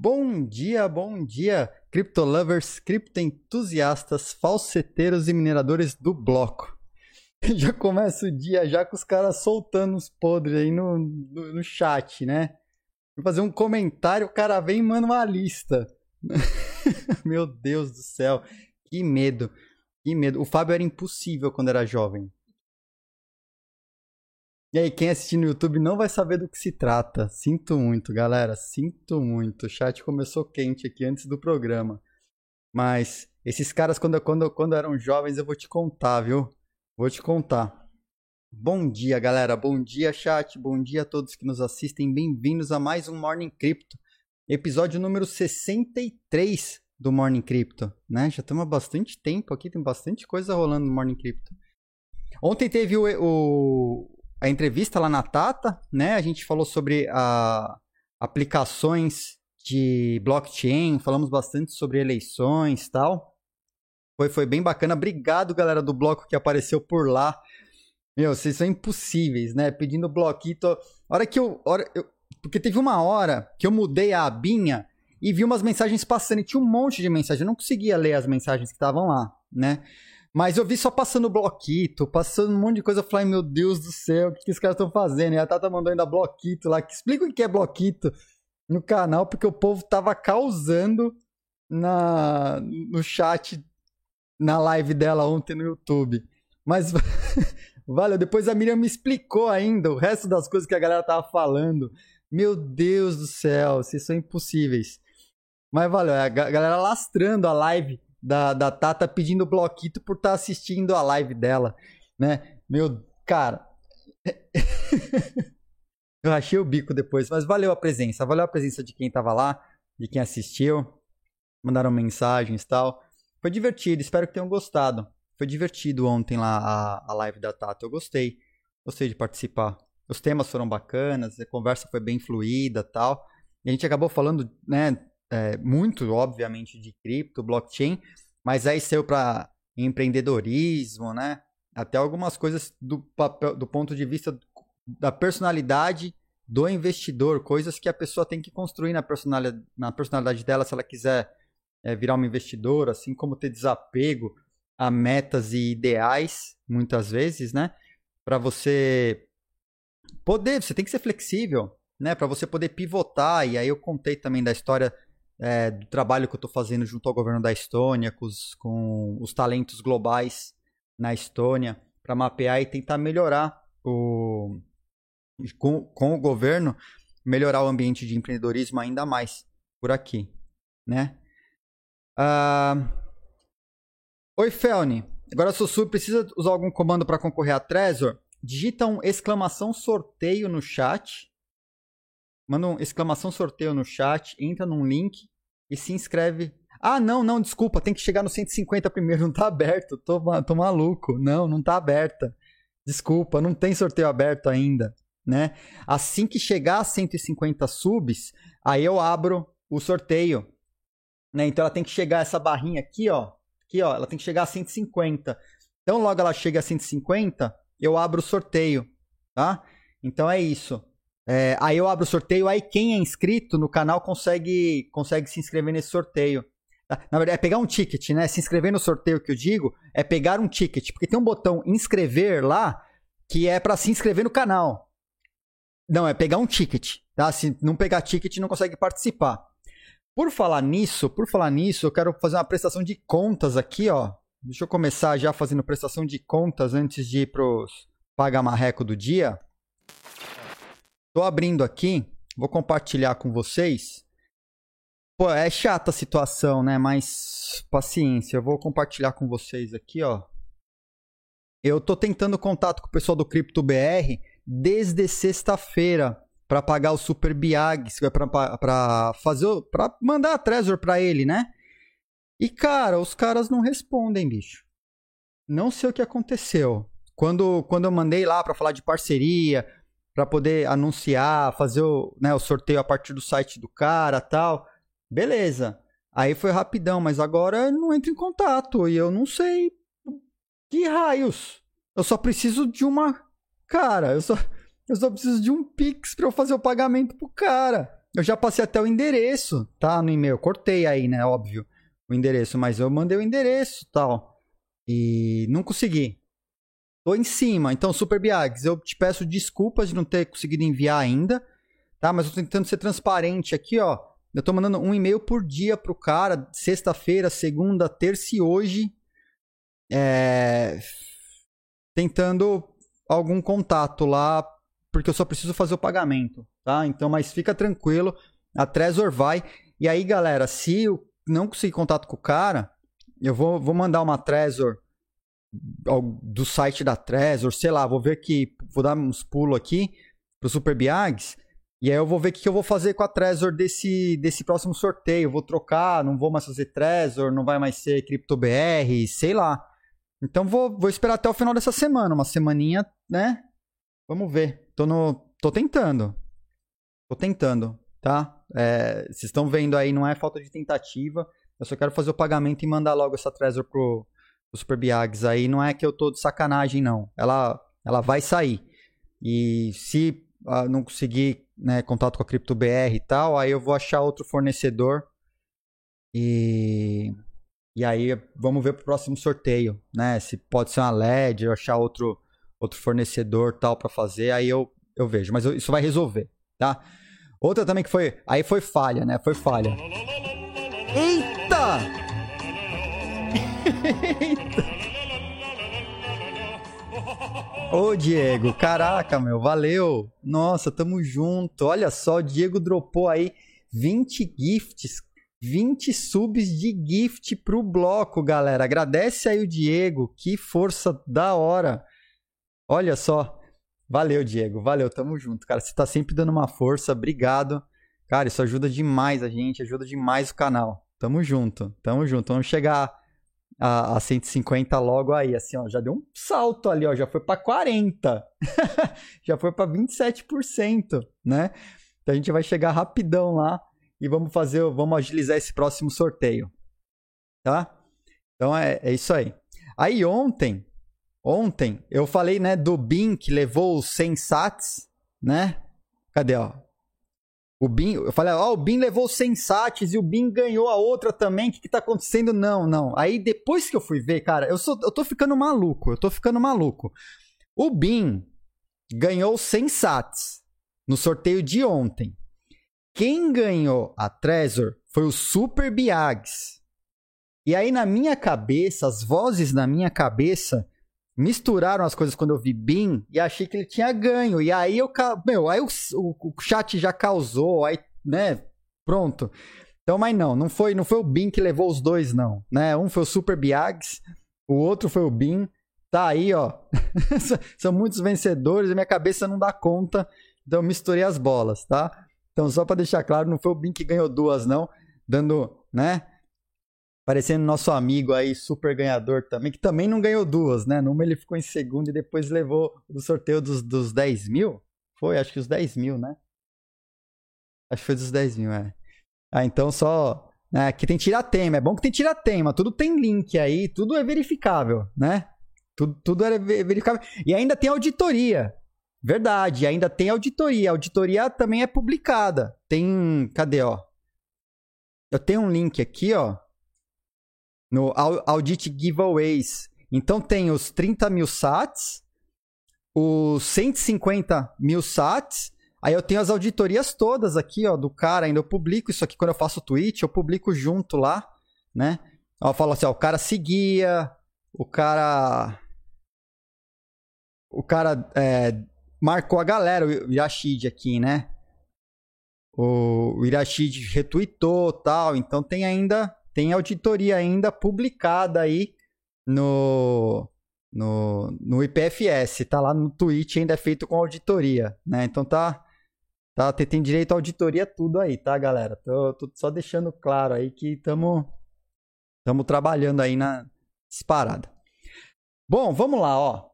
Bom dia, bom dia, criptolovers, criptoentusiastas, falseteiros e mineradores do bloco. Já começa o dia já com os caras soltando os podres aí no, no, no chat, né? Vou fazer um comentário, o cara vem e manda uma lista. Meu Deus do céu, que medo, que medo. O Fábio era impossível quando era jovem. E aí, quem assistir no YouTube não vai saber do que se trata. Sinto muito, galera. Sinto muito. O chat começou quente aqui antes do programa. Mas esses caras, quando, quando, quando eram jovens, eu vou te contar, viu? Vou te contar. Bom dia, galera. Bom dia, chat. Bom dia a todos que nos assistem. Bem-vindos a mais um Morning Crypto. Episódio número 63 do Morning Crypto, né? Já estamos há bastante tempo aqui, tem bastante coisa rolando no Morning Crypto. Ontem teve o, o a entrevista lá na Tata, né? A gente falou sobre a, aplicações de blockchain, falamos bastante sobre eleições e tal. Foi, foi bem bacana. Obrigado, galera do bloco que apareceu por lá. Meu, vocês são impossíveis, né? Pedindo bloquito. Hora que eu, hora, eu. Porque teve uma hora que eu mudei a abinha e vi umas mensagens passando. E tinha um monte de mensagens. Eu não conseguia ler as mensagens que estavam lá, né? Mas eu vi só passando bloquito, passando um monte de coisa. Eu falei, meu Deus do céu, o que, que os caras estão fazendo? E a Tata mandou ainda bloquito lá. Explica o que é bloquito no canal, porque o povo tava causando na, no chat, na live dela ontem no YouTube. Mas valeu, depois a Miriam me explicou ainda o resto das coisas que a galera tava falando. Meu Deus do céu, vocês são impossíveis. Mas valeu, a galera lastrando a live da, da Tata pedindo bloquito por estar tá assistindo a live dela, né? Meu, cara. eu achei o bico depois, mas valeu a presença, valeu a presença de quem tava lá, de quem assistiu, mandaram mensagens e tal. Foi divertido, espero que tenham gostado. Foi divertido ontem lá a, a live da Tata, eu gostei. Gostei de participar. Os temas foram bacanas, a conversa foi bem fluida tal. E a gente acabou falando, né, é, muito, obviamente, de cripto, blockchain, mas aí saiu para empreendedorismo, né? Até algumas coisas do, papel, do ponto de vista da personalidade do investidor, coisas que a pessoa tem que construir na personalidade, na personalidade dela se ela quiser é, virar uma investidora, assim como ter desapego a metas e ideais, muitas vezes, né? Para você poder, você tem que ser flexível, né? Para você poder pivotar. E aí eu contei também da história é, do trabalho que eu estou fazendo junto ao governo da Estônia, com os, com os talentos globais na Estônia, para mapear e tentar melhorar o, com, com o governo, melhorar o ambiente de empreendedorismo ainda mais por aqui, né? Uh... Oi, Felny. Agora, Sussu, precisa usar algum comando para concorrer a Trezor? Digita um exclamação sorteio no chat manda um exclamação sorteio no chat, entra num link e se inscreve. Ah, não, não, desculpa, tem que chegar no 150 primeiro, não tá aberto. Tô, tô maluco. Não, não tá aberta. Desculpa, não tem sorteio aberto ainda, né? Assim que chegar a 150 subs, aí eu abro o sorteio, né? Então ela tem que chegar essa barrinha aqui, ó. Aqui, ó, ela tem que chegar a 150. Então logo ela chega a 150, eu abro o sorteio, tá? Então é isso. É, aí eu abro o sorteio, aí quem é inscrito no canal consegue, consegue se inscrever nesse sorteio. Tá? Na verdade, é pegar um ticket, né? Se inscrever no sorteio que eu digo é pegar um ticket, porque tem um botão inscrever lá que é para se inscrever no canal. Não, é pegar um ticket, tá? Se não pegar ticket, não consegue participar. Por falar nisso, por falar nisso, eu quero fazer uma prestação de contas aqui, ó. Deixa eu começar já fazendo prestação de contas antes de ir pros paga marreco do dia. Tô abrindo aqui, vou compartilhar com vocês. Pô, é chata a situação, né? Mas paciência, eu vou compartilhar com vocês aqui, ó. Eu tô tentando contato com o pessoal do Cripto BR desde sexta-feira para pagar o Super Biag, para fazer, para mandar a Trezor para ele, né? E cara, os caras não respondem, bicho. Não sei o que aconteceu. Quando, quando eu mandei lá para falar de parceria, para poder anunciar, fazer o, né, o sorteio a partir do site do cara tal. Beleza. Aí foi rapidão, mas agora não entra em contato e eu não sei que raios. Eu só preciso de uma. Cara, eu só, eu só preciso de um Pix para eu fazer o pagamento pro cara. eu já passei até o endereço, tá? No e-mail. Cortei aí, né? Óbvio, o endereço, mas eu mandei o endereço tal. E não consegui. Tô em cima. Então, Super Biags, eu te peço desculpas de não ter conseguido enviar ainda, tá? Mas eu tô tentando ser transparente aqui, ó. Eu tô mandando um e-mail por dia pro cara, sexta-feira, segunda, terça e hoje. É... Tentando algum contato lá, porque eu só preciso fazer o pagamento, tá? Então, mas fica tranquilo, a Trezor vai. E aí, galera, se eu não conseguir contato com o cara, eu vou, vou mandar uma Trezor do site da Trezor, sei lá, vou ver que vou dar uns pulos aqui pro Super Biags e aí eu vou ver o que eu vou fazer com a Trezor desse, desse próximo sorteio. vou trocar, não vou mais fazer Trezor, não vai mais ser CryptoBR, sei lá. Então vou, vou esperar até o final dessa semana, uma semaninha, né? Vamos ver. Tô, no, tô tentando. Tô tentando, tá? É, vocês estão vendo aí, não é falta de tentativa. Eu só quero fazer o pagamento e mandar logo essa Trezor pro, pro Super Biags aí. Não é que eu tô de sacanagem, não. Ela, ela vai sair. E se uh, não conseguir né, contato com a CryptoBR e tal, aí eu vou achar outro fornecedor e e aí vamos ver pro próximo sorteio, né? Se pode ser uma LED, eu achar outro outro fornecedor tal para fazer, aí eu eu vejo, mas eu, isso vai resolver, tá? Outra também que foi, aí foi falha, né? Foi falha. Eita! Ô, Diego, caraca, meu, valeu. Nossa, tamo junto. Olha só, o Diego dropou aí 20 gifts, 20 subs de gift pro bloco, galera. Agradece aí o Diego, que força da hora. Olha só. Valeu, Diego. Valeu, tamo junto, cara. Você tá sempre dando uma força. Obrigado. Cara, isso ajuda demais a gente, ajuda demais o canal. Tamo junto, tamo junto. Vamos chegar a, a 150 logo aí, assim, ó, já deu um salto ali, ó, já foi para 40. já foi para 27%, né? Então a gente vai chegar rapidão lá e vamos fazer, vamos agilizar esse próximo sorteio. Tá? Então é, é isso aí. Aí ontem, ontem eu falei, né, do BIM que levou os 100 sats, né? Cadê, ó? O Bin, eu falei, ó, oh, o Bin levou 100 sats e o Bin ganhou a outra também. O que, que tá acontecendo? Não, não. Aí depois que eu fui ver, cara, eu, sou, eu tô ficando maluco. Eu tô ficando maluco. O Bin ganhou 100 sats no sorteio de ontem. Quem ganhou a Trezor foi o Super Biags. E aí na minha cabeça, as vozes na minha cabeça misturaram as coisas quando eu vi Bin e achei que ele tinha ganho. E aí eu, meu, aí o, o, o chat já causou, aí, né, pronto. Então, mas não, não foi, não foi o Bin que levou os dois não, né? Um foi o Super Biags, o outro foi o Bin. Tá aí, ó. São muitos vencedores, minha cabeça não dá conta. Então eu misturei as bolas, tá? Então só para deixar claro, não foi o Bin que ganhou duas não, dando, né? Parecendo nosso amigo aí, super ganhador também, que também não ganhou duas, né? Numa ele ficou em segundo e depois levou o sorteio dos, dos 10 mil. Foi, acho que os 10 mil, né? Acho que foi dos 10 mil, é. Ah, então só. Né, aqui tem tiratema. É bom que tem tiratema. Tudo tem link aí, tudo é verificável, né? Tudo, tudo é verificável. E ainda tem auditoria. Verdade, ainda tem auditoria. A auditoria também é publicada. Tem. Cadê, ó? Eu tenho um link aqui, ó no Audit Giveaways. Então tem os 30 mil sats, os 150 mil sats. Aí eu tenho as auditorias todas aqui, ó, do cara. Ainda eu publico isso aqui quando eu faço tweet, eu publico junto lá, né? Eu falo assim, ó, o cara seguia, o cara. O cara é, marcou a galera, o Irashid aqui, né? O, o Irashid retweetou tal. Então tem ainda tem auditoria ainda publicada aí no, no, no IPFS, tá lá no tweet, ainda é feito com auditoria, né? Então tá, tá tem direito à auditoria tudo aí, tá, galera? Tô, tô só deixando claro aí que estamos estamos trabalhando aí na disparada. Bom, vamos lá, ó.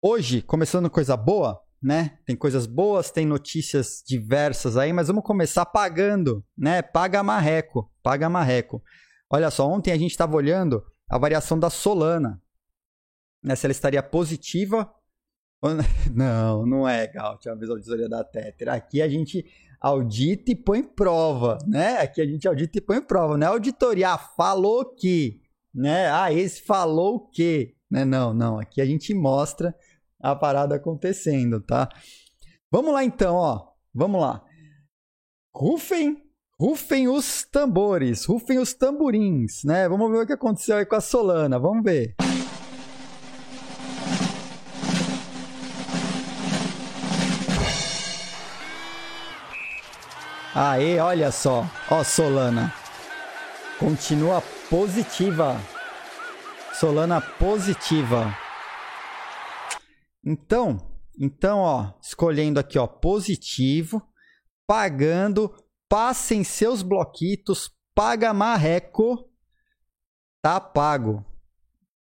Hoje, começando coisa boa, né? Tem coisas boas, tem notícias diversas aí, mas vamos começar pagando, né? Paga marreco, paga marreco. Olha só, ontem a gente estava olhando a variação da Solana. Né, se ela estaria positiva. Não, não é, Gal. Tinha uma visualização da Tether. Aqui a gente, audita e põe prova, né? Aqui a gente audita e põe prova, não é auditoria, ah, falou que, né? Ah, esse falou que, né? Não, não, aqui a gente mostra a parada acontecendo, tá? Vamos lá então, ó. Vamos lá. Rufem, rufem os tambores, rufem os tamborins, né? Vamos ver o que aconteceu aí com a Solana, vamos ver. Aê, olha só. Ó, Solana. Continua positiva. Solana positiva. Então, então, ó, escolhendo aqui, ó, positivo, pagando, passem seus bloquitos, paga marreco, tá pago,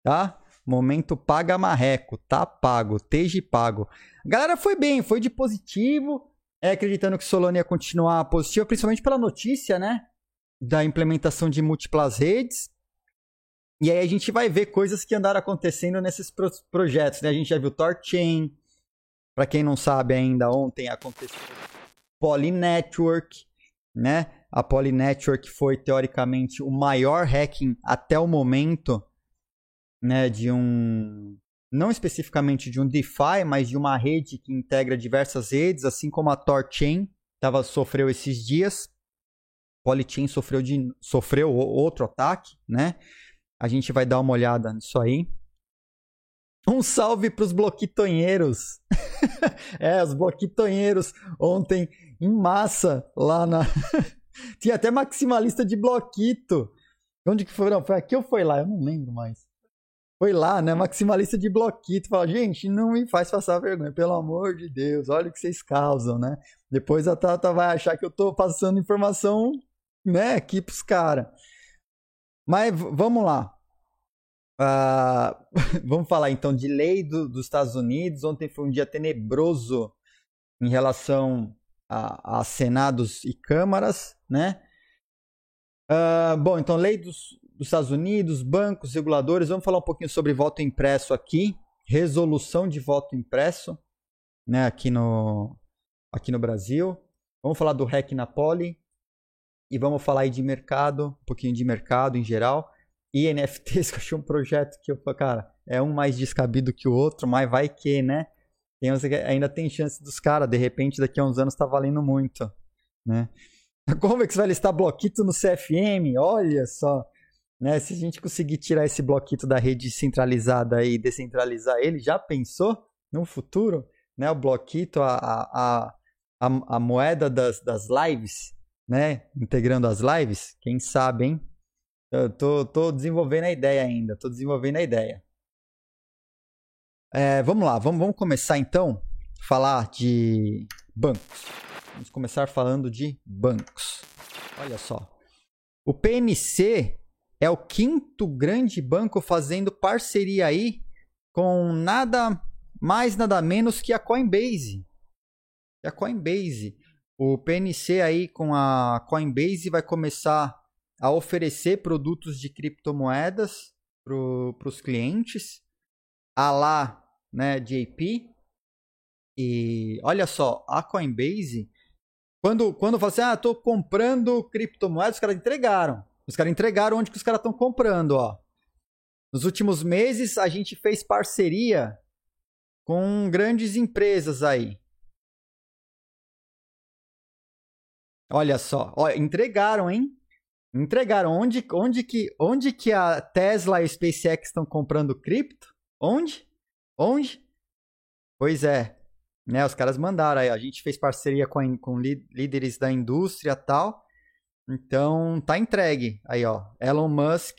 tá? Momento paga marreco, tá pago, esteja pago. A galera foi bem, foi de positivo, é, acreditando que Solana ia continuar positiva, principalmente pela notícia, né? Da implementação de múltiplas redes. E aí a gente vai ver coisas que andaram acontecendo nesses pro projetos, né? A gente já viu Torchain, para quem não sabe ainda, ontem aconteceu Poly Network, né? A Poly Network foi teoricamente o maior hacking até o momento, né, de um não especificamente de um DeFi, mas de uma rede que integra diversas redes, assim como a Torchain tava sofreu esses dias. Polychain sofreu de sofreu outro ataque, né? A gente vai dar uma olhada nisso aí. Um salve para os bloquitonheiros. é, os bloquitonheiros ontem em massa lá na. Tinha até maximalista de bloquito. Onde que foi? Não, foi aqui ou foi lá? Eu não lembro mais. Foi lá, né? Maximalista de bloquito. Fala, gente, não me faz passar vergonha, pelo amor de Deus. Olha o que vocês causam, né? Depois a Tata vai achar que eu tô passando informação, né, aqui pros caras. Mas vamos lá. Uh, vamos falar então de lei do, dos Estados Unidos. Ontem foi um dia tenebroso em relação a, a senados e câmaras, né? Uh, bom, então lei dos, dos Estados Unidos, bancos, reguladores. Vamos falar um pouquinho sobre voto impresso aqui, resolução de voto impresso, né? Aqui no aqui no Brasil. Vamos falar do REC na Poli e vamos falar aí de mercado, um pouquinho de mercado em geral e NFTs, que eu achei um projeto que eu falei, cara, é um mais descabido que o outro, mas vai que, né? Tem, ainda tem chance dos caras, de repente, daqui a uns anos tá valendo muito, né? Como é que você vai listar bloquito no CFM? Olha só, né? Se a gente conseguir tirar esse bloquito da rede centralizada e descentralizar ele, já pensou no futuro, né? O bloquito, a, a, a, a moeda das, das lives, né? Integrando as lives, quem sabe, hein? Eu tô, tô desenvolvendo a ideia ainda, tô desenvolvendo a ideia. É, vamos lá, vamos, vamos começar então falar de bancos. Vamos começar falando de bancos. Olha só. O PNC é o quinto grande banco fazendo parceria aí com nada mais, nada menos que a Coinbase. a Coinbase. O PNC aí com a Coinbase vai começar a oferecer produtos de criptomoedas para os clientes, a lá, né, JP. E olha só, a Coinbase, quando, quando fala assim, ah, estou comprando criptomoedas, os caras entregaram. Os caras entregaram onde que os caras estão comprando, ó. Nos últimos meses, a gente fez parceria com grandes empresas aí. Olha só, ó, entregaram, hein? Entregaram. Onde, onde, que, onde que a Tesla e a SpaceX estão comprando cripto? Onde? Onde? Pois é. Né, os caras mandaram aí. A gente fez parceria com, a, com líderes da indústria tal. Então, tá entregue. Aí, ó. Elon Musk,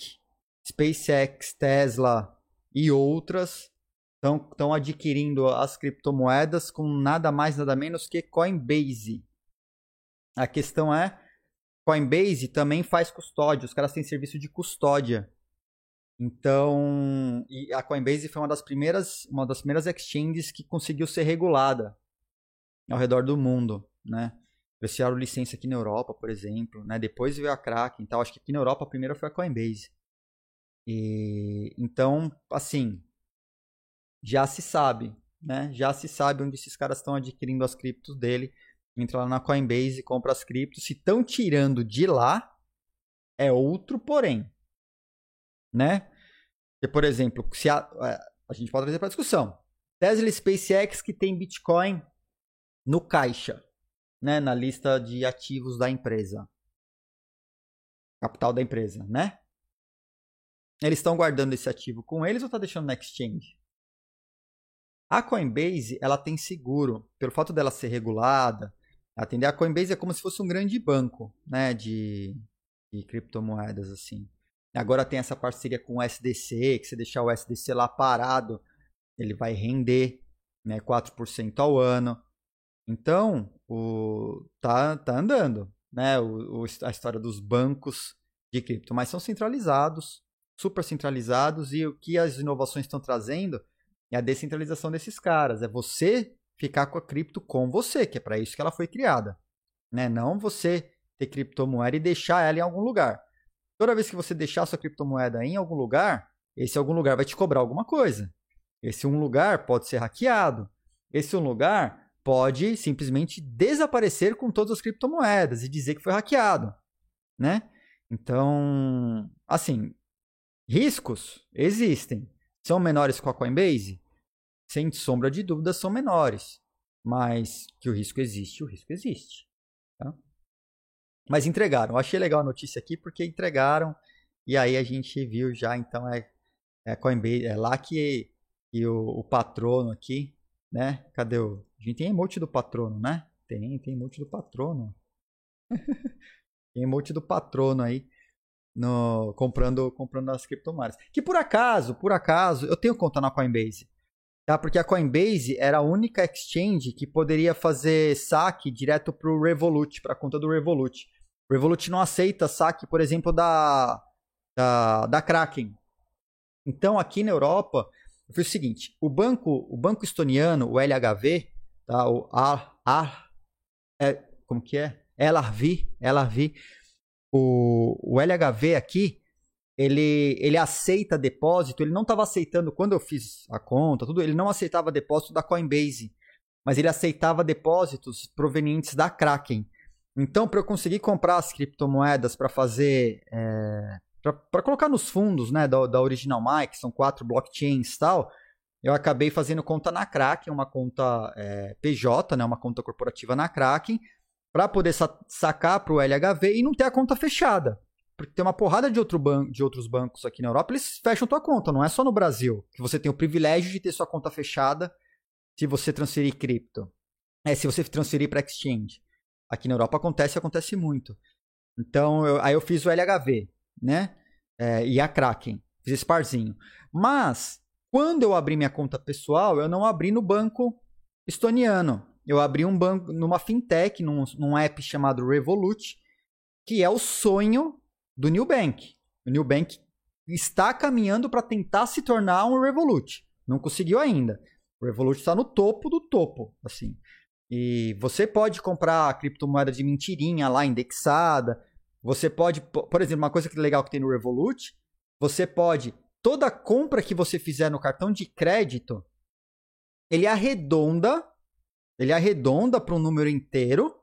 SpaceX, Tesla e outras estão adquirindo as criptomoedas com nada mais, nada menos que Coinbase. A questão é Coinbase também faz custódia, os caras têm serviço de custódia. Então, a Coinbase foi uma das primeiras, uma das primeiras exchanges que conseguiu ser regulada ao redor do mundo, né? Eles tiraram licença aqui na Europa, por exemplo, né? Depois veio a Kraken, então acho que aqui na Europa a primeira foi a Coinbase. E então, assim, já se sabe, né? Já se sabe onde esses caras estão adquirindo as criptos dele entra lá na Coinbase e compra as criptos. Se estão tirando de lá, é outro porém. Né? Porque, por exemplo, se a, a gente pode trazer para discussão. Tesla e SpaceX que tem Bitcoin no caixa, né, na lista de ativos da empresa. Capital da empresa, né? Eles estão guardando esse ativo com eles ou está deixando na exchange? A Coinbase, ela tem seguro, pelo fato dela ser regulada, atender a Coinbase é como se fosse um grande banco, né, de, de criptomoedas assim. Agora tem essa parceria com o SDC, que se deixar o SDC lá parado, ele vai render né, 4% ao ano. Então, o, tá, tá andando né, o, o, a história dos bancos de cripto, mas são centralizados, super centralizados, e o que as inovações estão trazendo é a descentralização desses caras. É você ficar com a cripto com você, que é para isso que ela foi criada. Né? Não você ter criptomoeda e deixar ela em algum lugar. Toda vez que você deixar sua criptomoeda em algum lugar, esse algum lugar vai te cobrar alguma coisa. Esse um lugar pode ser hackeado. Esse um lugar pode simplesmente desaparecer com todas as criptomoedas e dizer que foi hackeado, né? Então, assim, riscos existem. São menores com a Coinbase? Sem sombra de dúvida, são menores. Mas que o risco existe, o risco existe. Tá? Mas entregaram. Eu achei legal a notícia aqui porque entregaram e aí a gente viu já, então é, é Coinbase, é lá que e o, o, patrono aqui, né? Cadê o. A gente tem emote do patrono, né? Tem, tem emote do patrono. tem emote do patrono aí no comprando comprando as criptomoedas. Que por acaso, por acaso, eu tenho conta na Coinbase. Tá? Porque a Coinbase era a única exchange que poderia fazer saque direto para o Revolut, para a conta do Revolut. O Revolut não aceita saque, por exemplo, da, da, da Kraken. Então, aqui na Europa, eu fiz o seguinte: o banco, o banco estoniano, o LHV, tá? o A, A, é, como que é? LRV, LRV, o, o LHV aqui, ele, ele aceita depósito, ele não estava aceitando, quando eu fiz a conta, tudo, ele não aceitava depósito da Coinbase, mas ele aceitava depósitos provenientes da Kraken. Então, para eu conseguir comprar as criptomoedas para fazer. É, para colocar nos fundos né, da, da Original Mike, são quatro blockchains e tal, eu acabei fazendo conta na Kraken, uma conta é, PJ, né, uma conta corporativa na Kraken, para poder sa sacar para o LHV e não ter a conta fechada. Porque tem uma porrada de, outro ban de outros bancos aqui na Europa, eles fecham tua conta, não é só no Brasil, que você tem o privilégio de ter sua conta fechada se você transferir cripto. É, se você transferir para exchange. Aqui na Europa acontece, acontece muito. Então, eu, aí eu fiz o LHV, né? É, e a Kraken. Fiz esse parzinho. Mas, quando eu abri minha conta pessoal, eu não abri no banco estoniano. Eu abri um banco numa fintech, num, num app chamado Revolut, que é o sonho do New Bank. O New Bank está caminhando para tentar se tornar um Revolut. Não conseguiu ainda. O Revolut está no topo do topo, assim. E você pode comprar criptomoeda de mentirinha lá indexada. Você pode, por exemplo, uma coisa que legal que tem no Revolut, você pode toda compra que você fizer no cartão de crédito, ele arredonda, ele arredonda para um número inteiro.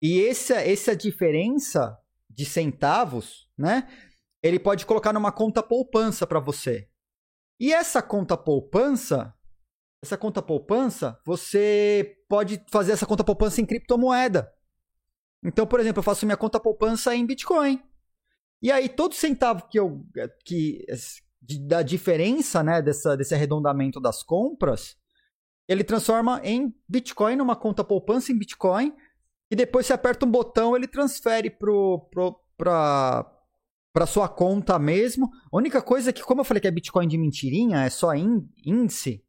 E essa essa diferença de centavos, né? Ele pode colocar numa conta poupança para você. E essa conta poupança, essa conta poupança, você pode fazer essa conta poupança em criptomoeda. Então, por exemplo, eu faço minha conta poupança em Bitcoin. E aí, todo centavo que eu. que da diferença né, dessa, desse arredondamento das compras, ele transforma em Bitcoin, numa conta poupança em Bitcoin, e depois você aperta um botão, ele transfere pro, pro, pra, pra sua conta mesmo. A única coisa é que, como eu falei que é Bitcoin de mentirinha, é só índice,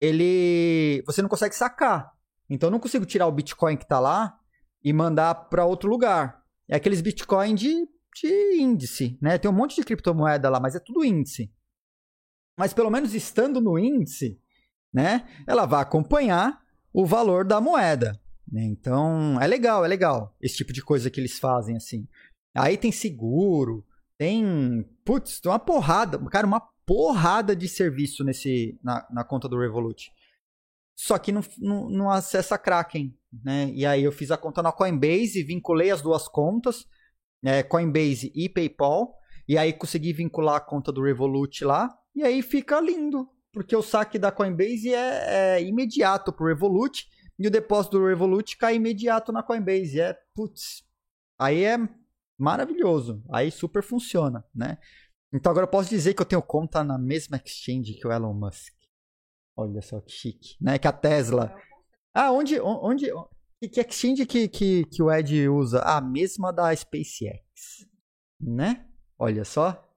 ele. Você não consegue sacar. Então eu não consigo tirar o Bitcoin que tá lá e mandar para outro lugar. É aqueles Bitcoin de, de índice, né? Tem um monte de criptomoeda lá, mas é tudo índice. Mas pelo menos estando no índice, né? Ela vai acompanhar o valor da moeda. Né? Então, é legal, é legal esse tipo de coisa que eles fazem assim. Aí tem seguro, tem. Putz, tem uma porrada, cara, uma porrada de serviço nesse na, na conta do Revolut. Só que não, não, não acessa Kraken. né? E aí eu fiz a conta na Coinbase, vinculei as duas contas, é, Coinbase e PayPal, e aí consegui vincular a conta do Revolut lá, e aí fica lindo, porque o saque da Coinbase é, é imediato pro Revolut, e o depósito do Revolut cai imediato na Coinbase. É, putz, aí é maravilhoso, aí super funciona, né? Então agora eu posso dizer que eu tenho conta na mesma exchange que o Elon Musk. Olha só que chique, né? Que a Tesla. Ah, onde, onde, que exchange que, que, que o Ed usa? Ah, a mesma da SpaceX, né? Olha só.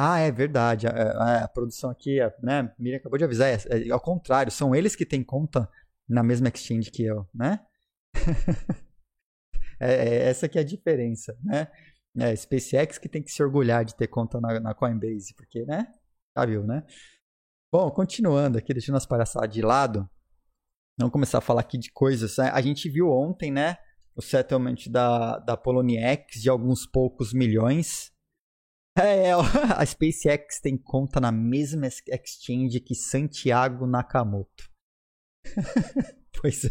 Ah, é verdade. A, a, a produção aqui, né? Miriam acabou de avisar. É, é, ao contrário, são eles que têm conta na mesma exchange que eu, né? é, é, essa que é a diferença, né? É, SpaceX que tem que se orgulhar de ter conta na, na Coinbase, porque, né? Já viu, né? Bom, continuando aqui, deixando as palhaçadas de lado, vamos começar a falar aqui de coisas. Né? A gente viu ontem, né? O settlement da, da Poloniex de alguns poucos milhões. É, a SpaceX tem conta na mesma exchange que Santiago Nakamoto. pois é.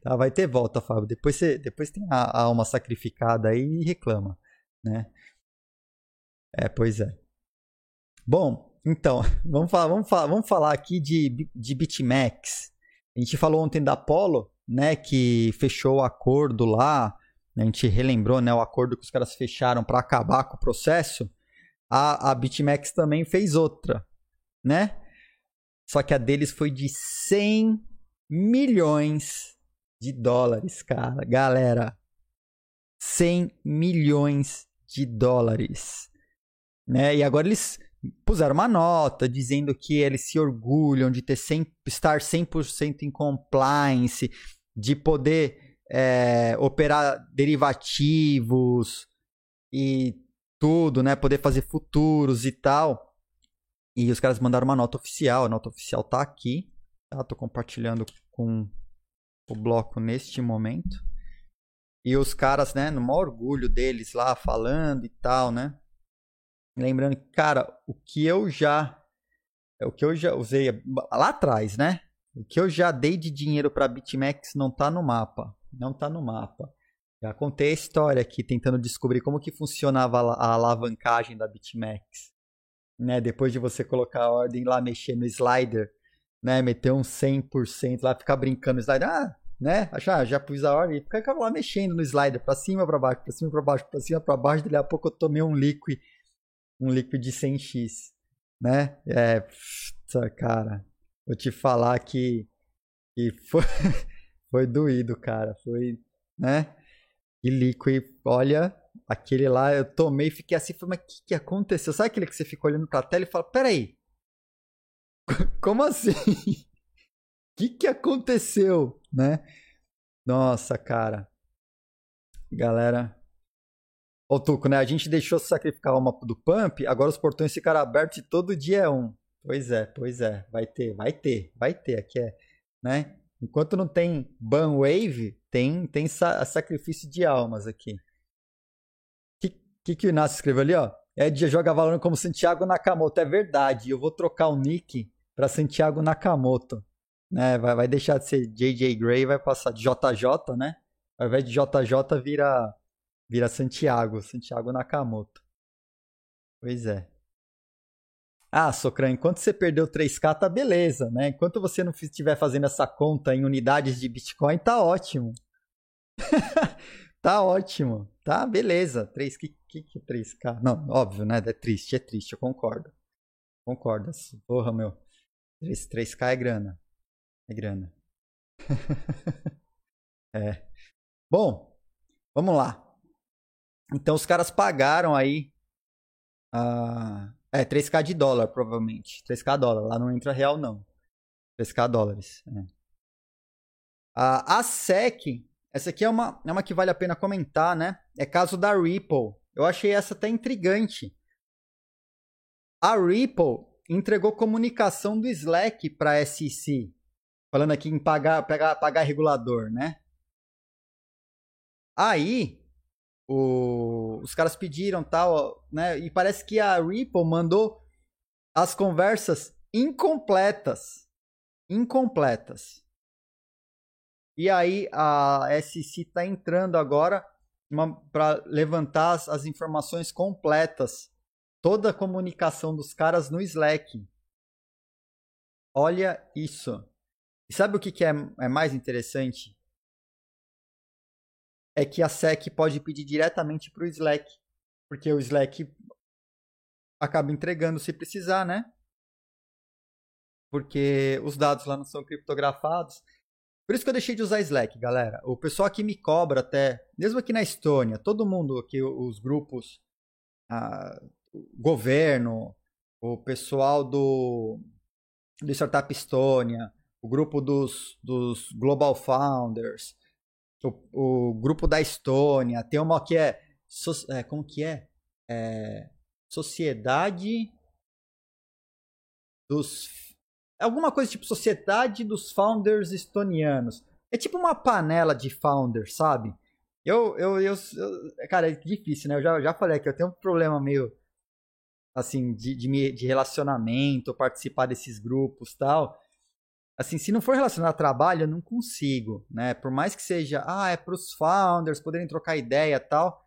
Tá, vai ter volta, Fábio. Depois, você, depois tem a, a alma sacrificada aí e reclama, né? É, pois é. Bom, então, vamos falar, vamos falar, vamos falar aqui de, de BitMEX. A gente falou ontem da Apollo, né, que fechou o acordo lá, a gente relembrou, né, o acordo que os caras fecharam para acabar com o processo. A, a BitMEX também fez outra, né? Só que a deles foi de 100 milhões de dólares, cara. Galera, 100 milhões de dólares. Né? E agora eles puseram uma nota dizendo que eles se orgulham de ter 100, estar 100% em compliance, de poder é, operar derivativos e tudo, né? Poder fazer futuros e tal. E os caras mandaram uma nota oficial. A nota oficial tá aqui. Tá? Tô compartilhando com o bloco neste momento. E os caras, né, no maior orgulho deles lá falando e tal, né? Lembrando que, cara, o que eu já. O que eu já usei lá atrás, né? O que eu já dei de dinheiro para BitMEX não tá no mapa. Não tá no mapa. Já contei a história aqui, tentando descobrir como que funcionava a alavancagem da BitMEX. Né? Depois de você colocar a ordem lá, mexer no slider, né? Meter um 100% lá, ficar brincando no slider. Ah, né? Achar, já pus a ordem ficar lá mexendo no slider, para cima, para baixo, para cima, para baixo, para cima, para baixo. Daqui a pouco eu tomei um liquid, um liquid de 100x, né? É, pff, cara, vou te falar que, que foi, foi doído, cara. Foi, né? E liquid, olha, aquele lá eu tomei fiquei assim, falei, mas o que, que aconteceu? Sabe aquele que você fica olhando pra tela e fala, peraí, como assim? O que, que aconteceu, né? Nossa, cara. Galera. Ô, Tuco, né? A gente deixou sacrificar uma do Pump, agora os portões ficaram abertos e todo dia é um. Pois é, pois é. Vai ter, vai ter, vai ter. Aqui é, né? Enquanto não tem ban wave, tem, tem sa sacrifício de almas aqui. O que, que, que o Inácio escreveu ali, ó? Ed joga Valorant como Santiago Nakamoto. É verdade. Eu vou trocar o nick para Santiago Nakamoto. Né? Vai, vai deixar de ser JJ Gray vai passar de JJ, né? Ao invés de JJ, vira, vira Santiago, Santiago Nakamoto. Pois é. Ah, Socran, enquanto você perdeu 3K, tá beleza, né? Enquanto você não estiver fazendo essa conta em unidades de Bitcoin, tá ótimo. tá ótimo. Tá, beleza. 3, que, que, que 3K? Não, óbvio, né? É triste, é triste, eu concordo. Concordo. Porra, meu. 3, 3K é grana. É grana. é. Bom, vamos lá. Então os caras pagaram aí. Uh, é, 3K de dólar, provavelmente. 3K dólar. Lá não entra real, não. 3K dólares. É. Uh, a SEC. Essa aqui é uma, é uma que vale a pena comentar, né? É caso da Ripple. Eu achei essa até intrigante. A Ripple entregou comunicação do Slack para a SEC, falando aqui em pagar, pagar, pagar regulador, né? Aí, o, os caras pediram tal, né? E parece que a Ripple mandou as conversas incompletas incompletas. E aí a SC está entrando agora para levantar as, as, informações completas, toda a comunicação dos caras no Slack. Olha isso. E sabe o que, que é, é mais interessante? É que a SEC pode pedir diretamente para o Slack, porque o Slack acaba entregando se precisar, né? Porque os dados lá não são criptografados. Por isso que eu deixei de usar Slack, galera. O pessoal aqui me cobra até, mesmo aqui na Estônia, todo mundo aqui, os grupos, a, o governo, o pessoal do, do Startup Estônia, o grupo dos, dos Global Founders, o, o grupo da Estônia, tem uma que é, so, é como que é? é? Sociedade dos alguma coisa tipo Sociedade dos Founders Estonianos. É tipo uma panela de founders, sabe? Eu, eu, eu, eu, cara, é difícil, né? Eu já, já falei que eu tenho um problema meio, assim, de, de, de relacionamento, participar desses grupos tal. Assim, se não for relacionado a trabalho, eu não consigo, né? Por mais que seja, ah, é para os founders poderem trocar ideia tal.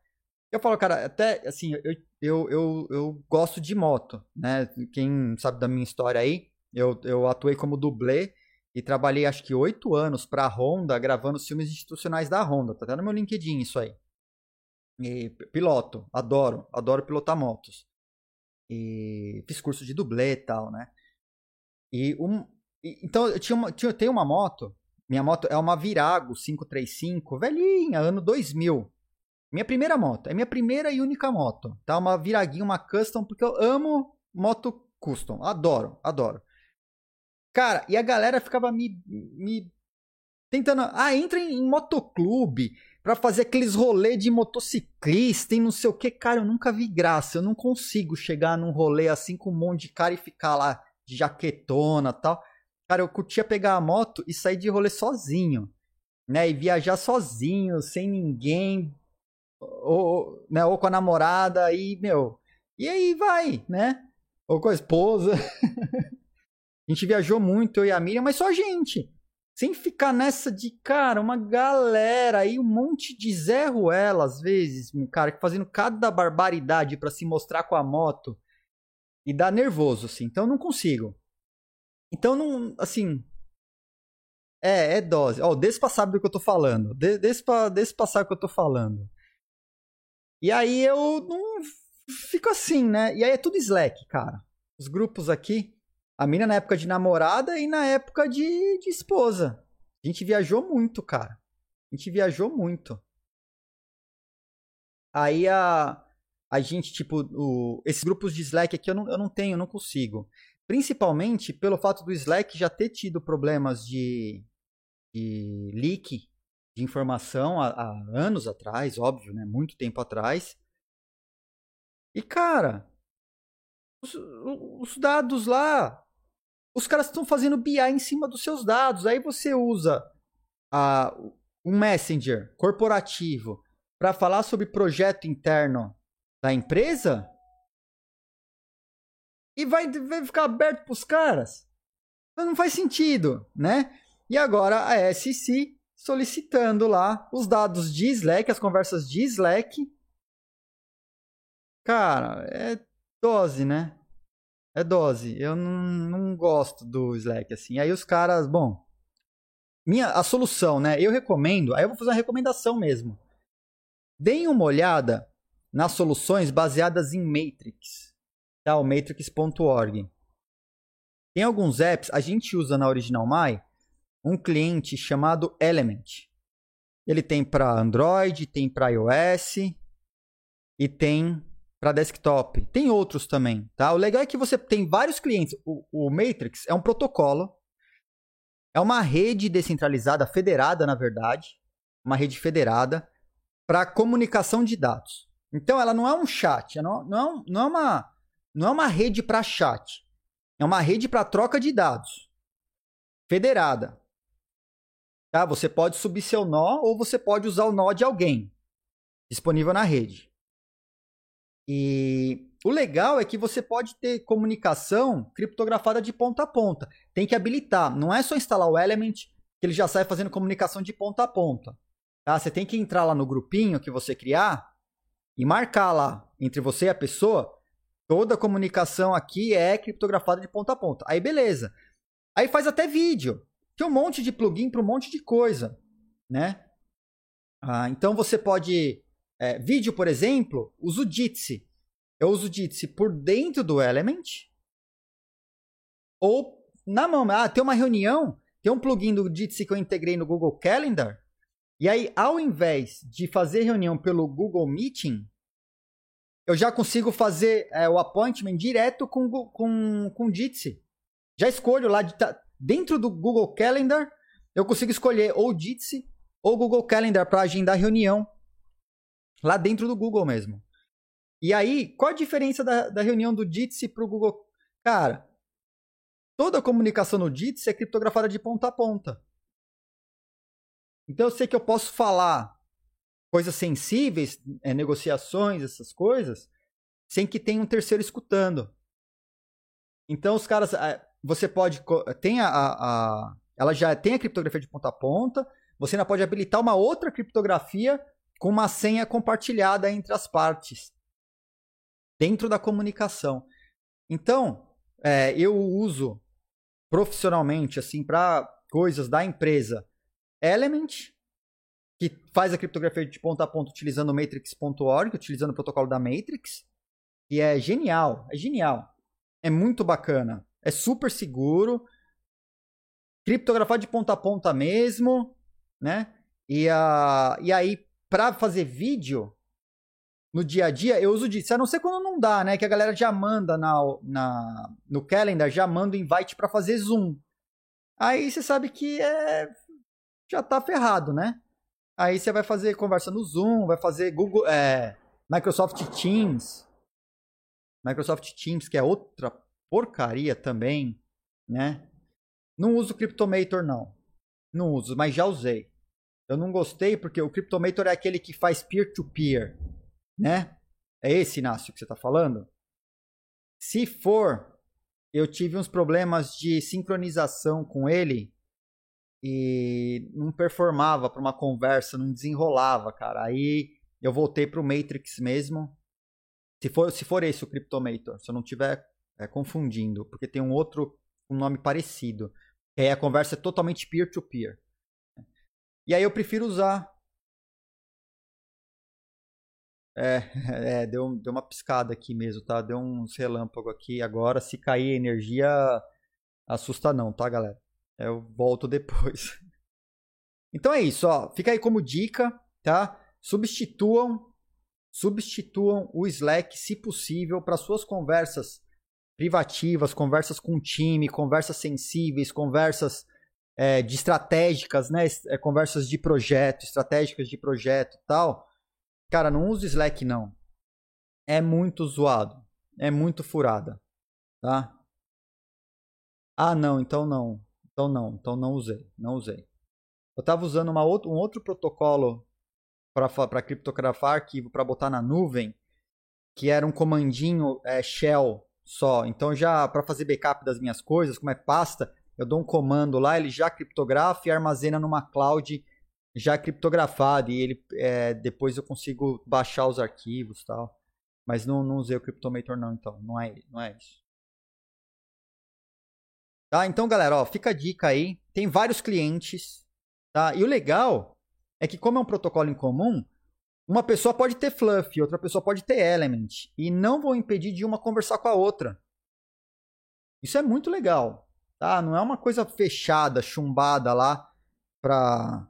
Eu falo, cara, até, assim, eu, eu, eu, eu gosto de moto, né? Quem sabe da minha história aí, eu, eu atuei como dublê e trabalhei acho que oito anos para a Honda gravando filmes institucionais da Honda. Tá até no meu LinkedIn isso aí. E piloto, adoro, adoro pilotar motos. E fiz curso de dublê e tal, né? E um, então eu tinha uma, tinha, tenho uma moto. Minha moto é uma Virago 535, velhinha, ano 2000. Minha primeira moto, é minha primeira e única moto. Tá uma Viraguinha, uma custom, porque eu amo moto custom. Adoro, adoro. Cara, e a galera ficava me, me tentando. Ah, entra em, em motoclube pra fazer aqueles rolê de motociclista e não sei o que. Cara, eu nunca vi graça. Eu não consigo chegar num rolê assim com um monte de cara e ficar lá de jaquetona tal. Cara, eu curtia pegar a moto e sair de rolê sozinho. Né? E viajar sozinho, sem ninguém. Ou, né, ou com a namorada, e, meu. E aí vai, né? Ou com a esposa. A gente viajou muito, eu e a Miriam, mas só a gente. Sem ficar nessa de, cara, uma galera aí, um monte de Zé Ruela, às vezes, cara, fazendo cada barbaridade para se mostrar com a moto. E dá nervoso, assim. Então eu não consigo. Então não, assim. É, é dose. Ó, oh, desse pra sabe do que eu tô falando. De, desse, pra, desse pra sabe do que eu tô falando. E aí eu não fico assim, né? E aí é tudo Slack, cara. Os grupos aqui. A mina na época de namorada e na época de, de esposa. A gente viajou muito, cara. A gente viajou muito. Aí a, a gente, tipo, o, esses grupos de Slack aqui eu não, eu não tenho, não consigo. Principalmente pelo fato do Slack já ter tido problemas de, de leak de informação há, há anos atrás, óbvio, né? Muito tempo atrás. E, cara, os, os dados lá os caras estão fazendo BI em cima dos seus dados. Aí você usa a, um Messenger corporativo para falar sobre projeto interno da empresa e vai, vai ficar aberto para os caras. Não faz sentido, né? E agora a SEC solicitando lá os dados de Slack, as conversas de Slack. Cara, é dose, né? É dose. Eu não, não gosto do Slack, assim. Aí os caras, bom. Minha, a solução, né? Eu recomendo. Aí eu vou fazer uma recomendação mesmo. Deem uma olhada nas soluções baseadas em Matrix. O matrix.org. Tem alguns apps, a gente usa na Original My um cliente chamado Element. Ele tem para Android, tem para iOS e tem para desktop. Tem outros também, tá? O legal é que você tem vários clientes. O, o Matrix é um protocolo, é uma rede descentralizada, federada, na verdade, uma rede federada para comunicação de dados. Então, ela não é um chat, não, não, é, não, é, uma, não é uma rede para chat, é uma rede para troca de dados, federada. Tá? Você pode subir seu nó ou você pode usar o nó de alguém disponível na rede. E o legal é que você pode ter comunicação criptografada de ponta a ponta. Tem que habilitar. Não é só instalar o Element que ele já sai fazendo comunicação de ponta a ponta. Tá? Você tem que entrar lá no grupinho que você criar e marcar lá entre você e a pessoa. Toda comunicação aqui é criptografada de ponta a ponta. Aí beleza. Aí faz até vídeo. Tem um monte de plugin para um monte de coisa, né? Ah, então você pode é, vídeo, por exemplo, uso Jitsi. Eu uso Jitsi por dentro do Element ou na mão. Ah, tem uma reunião, tem um plugin do Jitsi que eu integrei no Google Calendar. E aí, ao invés de fazer reunião pelo Google Meeting, eu já consigo fazer é, o appointment direto com com com Jitsi. Já escolho lá de, tá, dentro do Google Calendar, eu consigo escolher ou Jitsi ou Google Calendar para agendar reunião lá dentro do Google mesmo. E aí, qual a diferença da, da reunião do Jitsi para o Google? Cara, toda a comunicação no Jitsi é criptografada de ponta a ponta. Então eu sei que eu posso falar coisas sensíveis, é, negociações, essas coisas, sem que tenha um terceiro escutando. Então os caras, é, você pode, tem a, a, ela já tem a criptografia de ponta a ponta, você ainda pode habilitar uma outra criptografia com uma senha compartilhada entre as partes dentro da comunicação. Então, é, eu uso profissionalmente, assim, para coisas da empresa, Element, que faz a criptografia de ponta a ponta utilizando o matrix.org, utilizando o protocolo da Matrix, e é genial, é genial. É muito bacana, é super seguro, criptografar de ponta a ponta mesmo, né? E, a, e aí, para fazer vídeo, no dia a dia, eu uso disso. A não ser quando não dá, né? Que a galera já manda na, na, no calendar, já manda o invite para fazer Zoom. Aí você sabe que é, já tá ferrado, né? Aí você vai fazer conversa no Zoom, vai fazer Google, é, Microsoft Teams. Microsoft Teams, que é outra porcaria também, né? Não uso Cryptomator, não. Não uso, mas já usei. Eu não gostei porque o Cryptomator é aquele que faz peer-to-peer. -peer né? É esse, Inácio, que você está falando? Se for, eu tive uns problemas de sincronização com ele e não performava para uma conversa, não desenrolava, cara. Aí eu voltei para o Matrix mesmo. Se for, se for esse o Cryptomator, se eu não estiver é, confundindo, porque tem um outro um nome parecido. É a conversa é totalmente peer-to-peer. -peer. E aí eu prefiro usar é, é deu, deu uma piscada aqui mesmo, tá? Deu um relâmpago aqui. Agora, se cair energia, assusta não, tá, galera? Eu volto depois. Então é isso, ó. Fica aí como dica, tá? Substituam, substituam o Slack, se possível, para suas conversas privativas, conversas com time, conversas sensíveis, conversas é, de estratégicas, né? É, conversas de projeto, estratégicas de projeto, tal Cara, não use Slack não. É muito zoado. É muito furada. Tá? Ah, não, então não. Então não. Então não usei. Não usei. Eu estava usando uma outro, um outro protocolo para criptografar arquivo para botar na nuvem, que era um comandinho é, shell só. Então já para fazer backup das minhas coisas, como é pasta, eu dou um comando lá, ele já criptografa e armazena numa cloud já criptografado e ele é, depois eu consigo baixar os arquivos tal. Mas não, não usei o Cryptomator não, então. Não é, não é isso. Tá? Então, galera, ó, fica a dica aí. Tem vários clientes. Tá? E o legal é que como é um protocolo em comum, uma pessoa pode ter Fluff, outra pessoa pode ter Element. E não vão impedir de uma conversar com a outra. Isso é muito legal. Tá? Não é uma coisa fechada, chumbada lá pra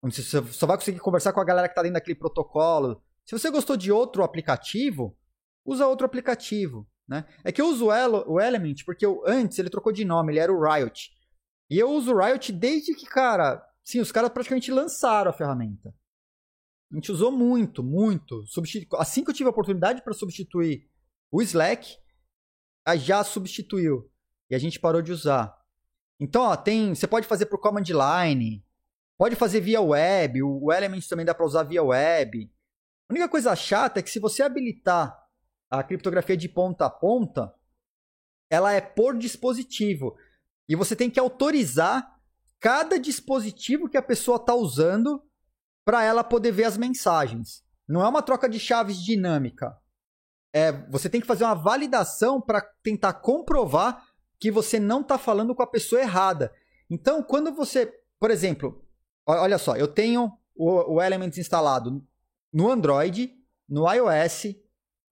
você só vai conseguir conversar com a galera que está dentro daquele protocolo. Se você gostou de outro aplicativo, usa outro aplicativo. Né? É que eu uso o Element porque eu, antes ele trocou de nome, ele era o Riot. E eu uso o Riot desde que, cara, sim, os caras praticamente lançaram a ferramenta. A gente usou muito, muito. Substitu... Assim que eu tive a oportunidade para substituir o Slack, já substituiu. E a gente parou de usar. Então, ó, tem, você pode fazer por command line, Pode fazer via web, o Elements também dá para usar via web. A única coisa chata é que se você habilitar a criptografia de ponta a ponta, ela é por dispositivo. E você tem que autorizar cada dispositivo que a pessoa está usando para ela poder ver as mensagens. Não é uma troca de chaves dinâmica. É, você tem que fazer uma validação para tentar comprovar que você não está falando com a pessoa errada. Então, quando você, por exemplo, olha só, eu tenho o, o Elements instalado no Android, no iOS,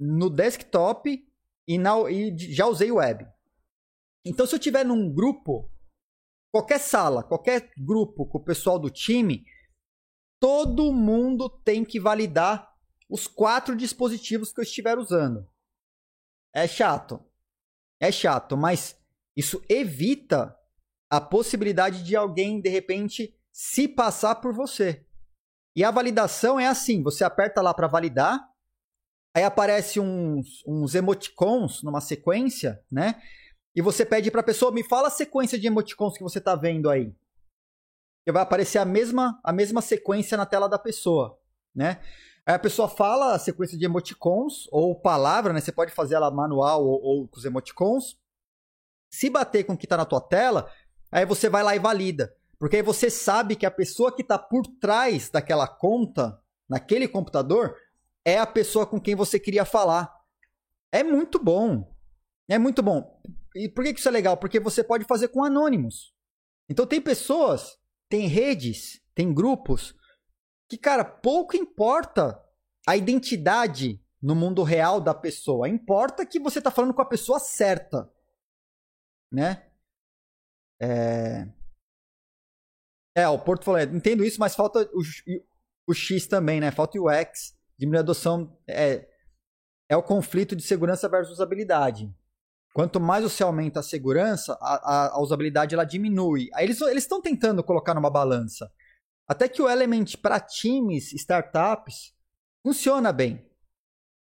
no desktop e, na, e já usei web. Então, se eu tiver num grupo, qualquer sala, qualquer grupo com o pessoal do time, todo mundo tem que validar os quatro dispositivos que eu estiver usando. É chato. É chato, mas isso evita a possibilidade de alguém, de repente, se passar por você. E a validação é assim: você aperta lá para validar, aí aparece uns, uns emoticons numa sequência, né? E você pede para a pessoa, me fala a sequência de emoticons que você está vendo aí que vai aparecer a mesma, a mesma sequência na tela da pessoa, né? Aí a pessoa fala a sequência de emoticons ou palavra, né? Você pode fazer ela manual ou, ou com os emoticons. Se bater com o que está na tua tela, aí você vai lá e valida. Porque aí você sabe que a pessoa que está por trás daquela conta, naquele computador, é a pessoa com quem você queria falar. É muito bom. É muito bom. E por que isso é legal? Porque você pode fazer com anônimos. Então tem pessoas tem redes, tem grupos que, cara, pouco importa a identidade no mundo real da pessoa. Importa que você está falando com a pessoa certa, né? É, é o Porto falou, é, entendo isso, mas falta o, o X também, né? Falta o X, diminuir a adoção. É, é o conflito de segurança versus usabilidade. Quanto mais você aumenta a segurança, a, a, a usabilidade ela diminui. Aí eles estão tentando colocar numa balança. Até que o Element para times, startups, funciona bem.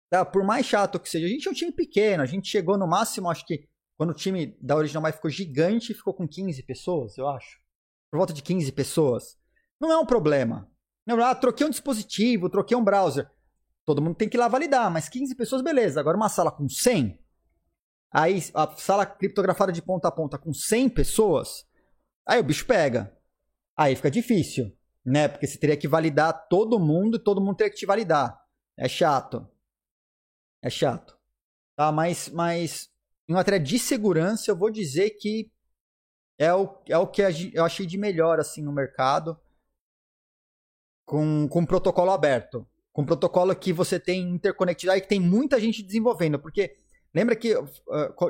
Tá? Por mais chato que seja, a gente é um time pequeno, a gente chegou no máximo, acho que quando o time da Original Mais ficou gigante, ficou com 15 pessoas, eu acho. Por volta de 15 pessoas. Não é um problema. Não, ah, troquei um dispositivo, troquei um browser. Todo mundo tem que ir lá validar, mas 15 pessoas, beleza. Agora uma sala com 100, Aí a sala criptografada de ponta a ponta com 100 pessoas, aí o bicho pega. Aí fica difícil, né? Porque você teria que validar todo mundo e todo mundo teria que te validar. É chato. É chato. Tá? Mas, mas em matéria de segurança, eu vou dizer que é o, é o que eu achei de melhor assim no mercado com, com protocolo aberto. Com protocolo que você tem interconectividade que tem muita gente desenvolvendo. Porque Lembra que uh,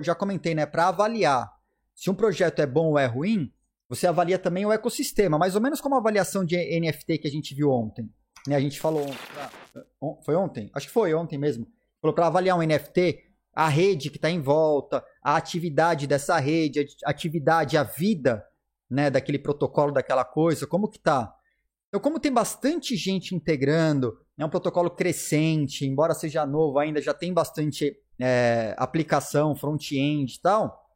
já comentei, né? Para avaliar se um projeto é bom ou é ruim, você avalia também o ecossistema, mais ou menos como a avaliação de NFT que a gente viu ontem. Né? A gente falou. Foi ontem? Acho que foi ontem mesmo. Falou para avaliar um NFT, a rede que está em volta, a atividade dessa rede, a atividade, a vida né, daquele protocolo, daquela coisa, como que tá? Então, como tem bastante gente integrando, é um protocolo crescente, embora seja novo ainda, já tem bastante é, aplicação, front-end e tal,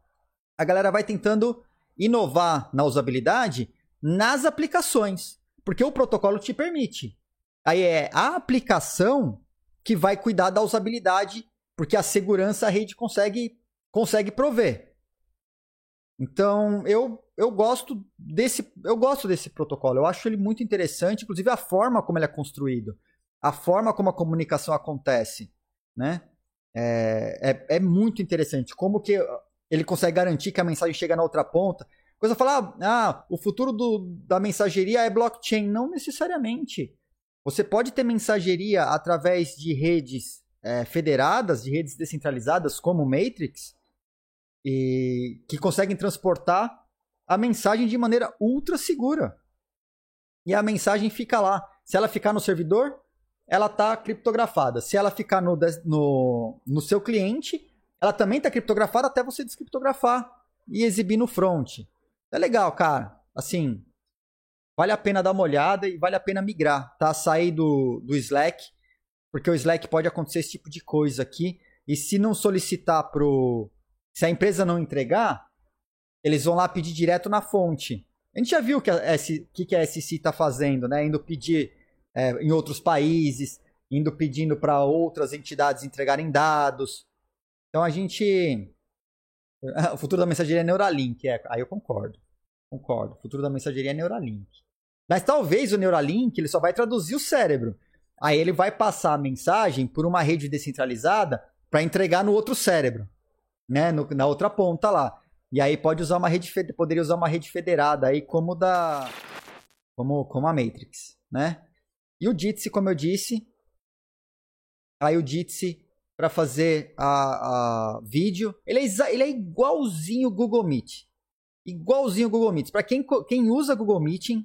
a galera vai tentando inovar na usabilidade nas aplicações, porque o protocolo te permite. Aí é a aplicação que vai cuidar da usabilidade, porque a segurança a rede consegue consegue prover. Então, eu, eu gosto desse eu gosto desse protocolo. Eu acho ele muito interessante, inclusive a forma como ele é construído, a forma como a comunicação acontece, né? É, é, é, muito interessante. Como que ele consegue garantir que a mensagem chega na outra ponta. Coisa falar, ah, o futuro do, da mensageria é blockchain. Não necessariamente. Você pode ter mensageria através de redes é, federadas, de redes descentralizadas, como o Matrix, e que conseguem transportar a mensagem de maneira ultra segura. E a mensagem fica lá. Se ela ficar no servidor, ela está criptografada. Se ela ficar no, no, no seu cliente, ela também está criptografada até você descriptografar e exibir no front. É legal, cara. Assim, vale a pena dar uma olhada e vale a pena migrar, tá? Sair do, do Slack, porque o Slack pode acontecer esse tipo de coisa aqui. E se não solicitar pro. Se a empresa não entregar, eles vão lá pedir direto na fonte. A gente já viu o que que, que a SC está fazendo, né? Indo pedir é, em outros países. indo pedindo para outras entidades entregarem dados. Então a gente. O futuro da mensageria é Neuralink, é. Aí eu concordo. Concordo. O futuro da mensageria é Neuralink. Mas talvez o Neuralink ele só vai traduzir o cérebro. Aí ele vai passar a mensagem por uma rede descentralizada para entregar no outro cérebro, né? No, na outra ponta lá. E aí pode usar uma rede poderia usar uma rede federada aí como da como como a Matrix, né? E o Jitsi, como eu disse, aí o Jitsi para fazer a, a vídeo, ele é, ele é igualzinho o Google Meet. Igualzinho o Google Meet. Para quem, quem usa Google Meeting,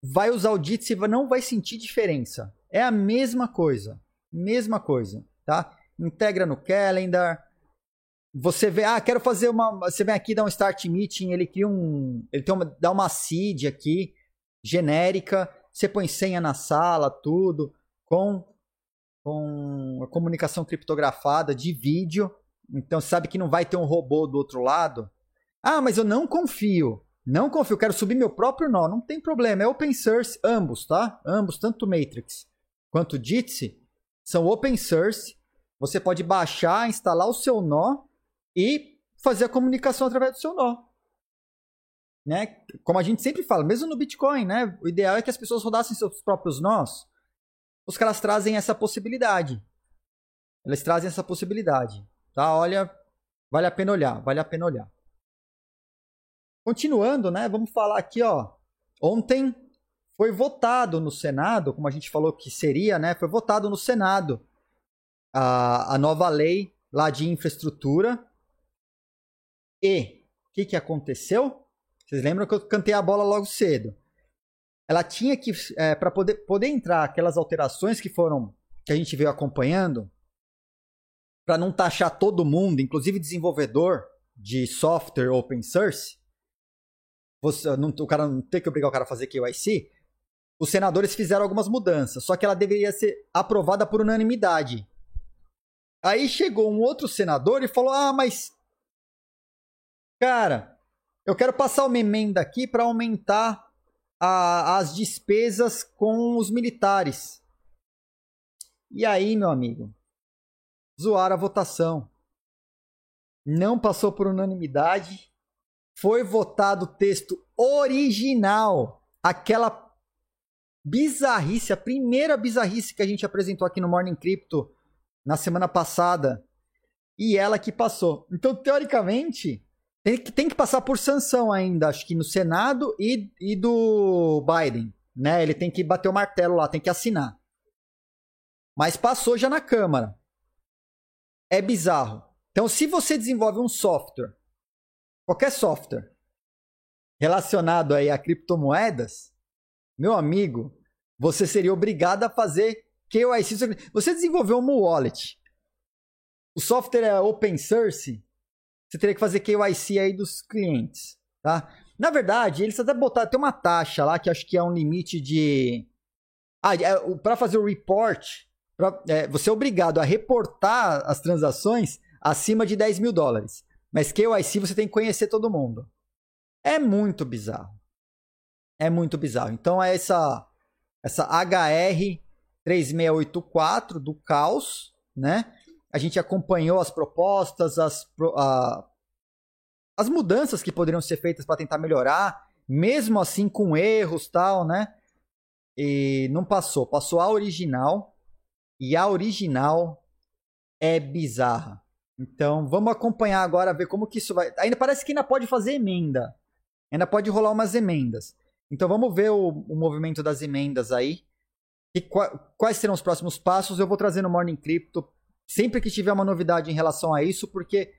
vai usar o Jitsi e não vai sentir diferença. É a mesma coisa. Mesma coisa, tá? Integra no Calendar. Você vê, ah, quero fazer uma. Você vem aqui, dá um start meeting, ele cria um. Ele tem uma, dá uma seed aqui, genérica. Você põe senha na sala, tudo, com, com a comunicação criptografada de vídeo. Então sabe que não vai ter um robô do outro lado. Ah, mas eu não confio. Não confio, quero subir meu próprio nó. Não tem problema, é open source, ambos, tá? Ambos, tanto Matrix quanto Jitsi, são open source. Você pode baixar, instalar o seu nó e fazer a comunicação através do seu nó. Né? Como a gente sempre fala, mesmo no Bitcoin, né? O ideal é que as pessoas rodassem seus próprios nós. Os caras trazem essa possibilidade. Eles trazem essa possibilidade. Tá? Olha, vale a pena olhar, vale a pena olhar. Continuando, né? Vamos falar aqui, ó. Ontem foi votado no Senado, como a gente falou que seria, né? Foi votado no Senado a, a nova lei lá de infraestrutura. E o que, que aconteceu? Vocês lembram que eu cantei a bola logo cedo? Ela tinha que, é, para poder, poder entrar aquelas alterações que foram, que a gente veio acompanhando, para não taxar todo mundo, inclusive desenvolvedor de software open source, você, não, o cara não tem que obrigar o cara a fazer KYC, os senadores fizeram algumas mudanças, só que ela deveria ser aprovada por unanimidade. Aí chegou um outro senador e falou: Ah, mas. Cara, eu quero passar uma emenda aqui para aumentar a, as despesas com os militares. E aí, meu amigo, zoaram a votação. Não passou por unanimidade. Foi votado o texto original. Aquela bizarrice, a primeira bizarrice que a gente apresentou aqui no Morning Crypto na semana passada. E ela que passou. Então, teoricamente, tem que, tem que passar por sanção ainda, acho que no Senado e, e do Biden. Né? Ele tem que bater o martelo lá, tem que assinar. Mas passou já na Câmara. É bizarro. Então, se você desenvolve um software, qualquer software, relacionado aí a criptomoedas, meu amigo, você seria obrigado a fazer KYC. Você desenvolveu um wallet. O software é open source. Você teria que fazer KYC aí dos clientes, tá? Na verdade, eles até botaram, tem uma taxa lá que acho que é um limite de... Ah, é, para fazer o report, pra, é, você é obrigado a reportar as transações acima de 10 mil dólares. Mas KYC você tem que conhecer todo mundo. É muito bizarro. É muito bizarro. Então é essa essa HR 3684 do caos, né? A gente acompanhou as propostas, as, a, as mudanças que poderiam ser feitas para tentar melhorar, mesmo assim com erros tal, né? E não passou. Passou a original. E a original é bizarra. Então vamos acompanhar agora, ver como que isso vai. Ainda parece que ainda pode fazer emenda. Ainda pode rolar umas emendas. Então vamos ver o, o movimento das emendas aí. E quais serão os próximos passos? Eu vou trazer no Morning Crypto sempre que tiver uma novidade em relação a isso, porque,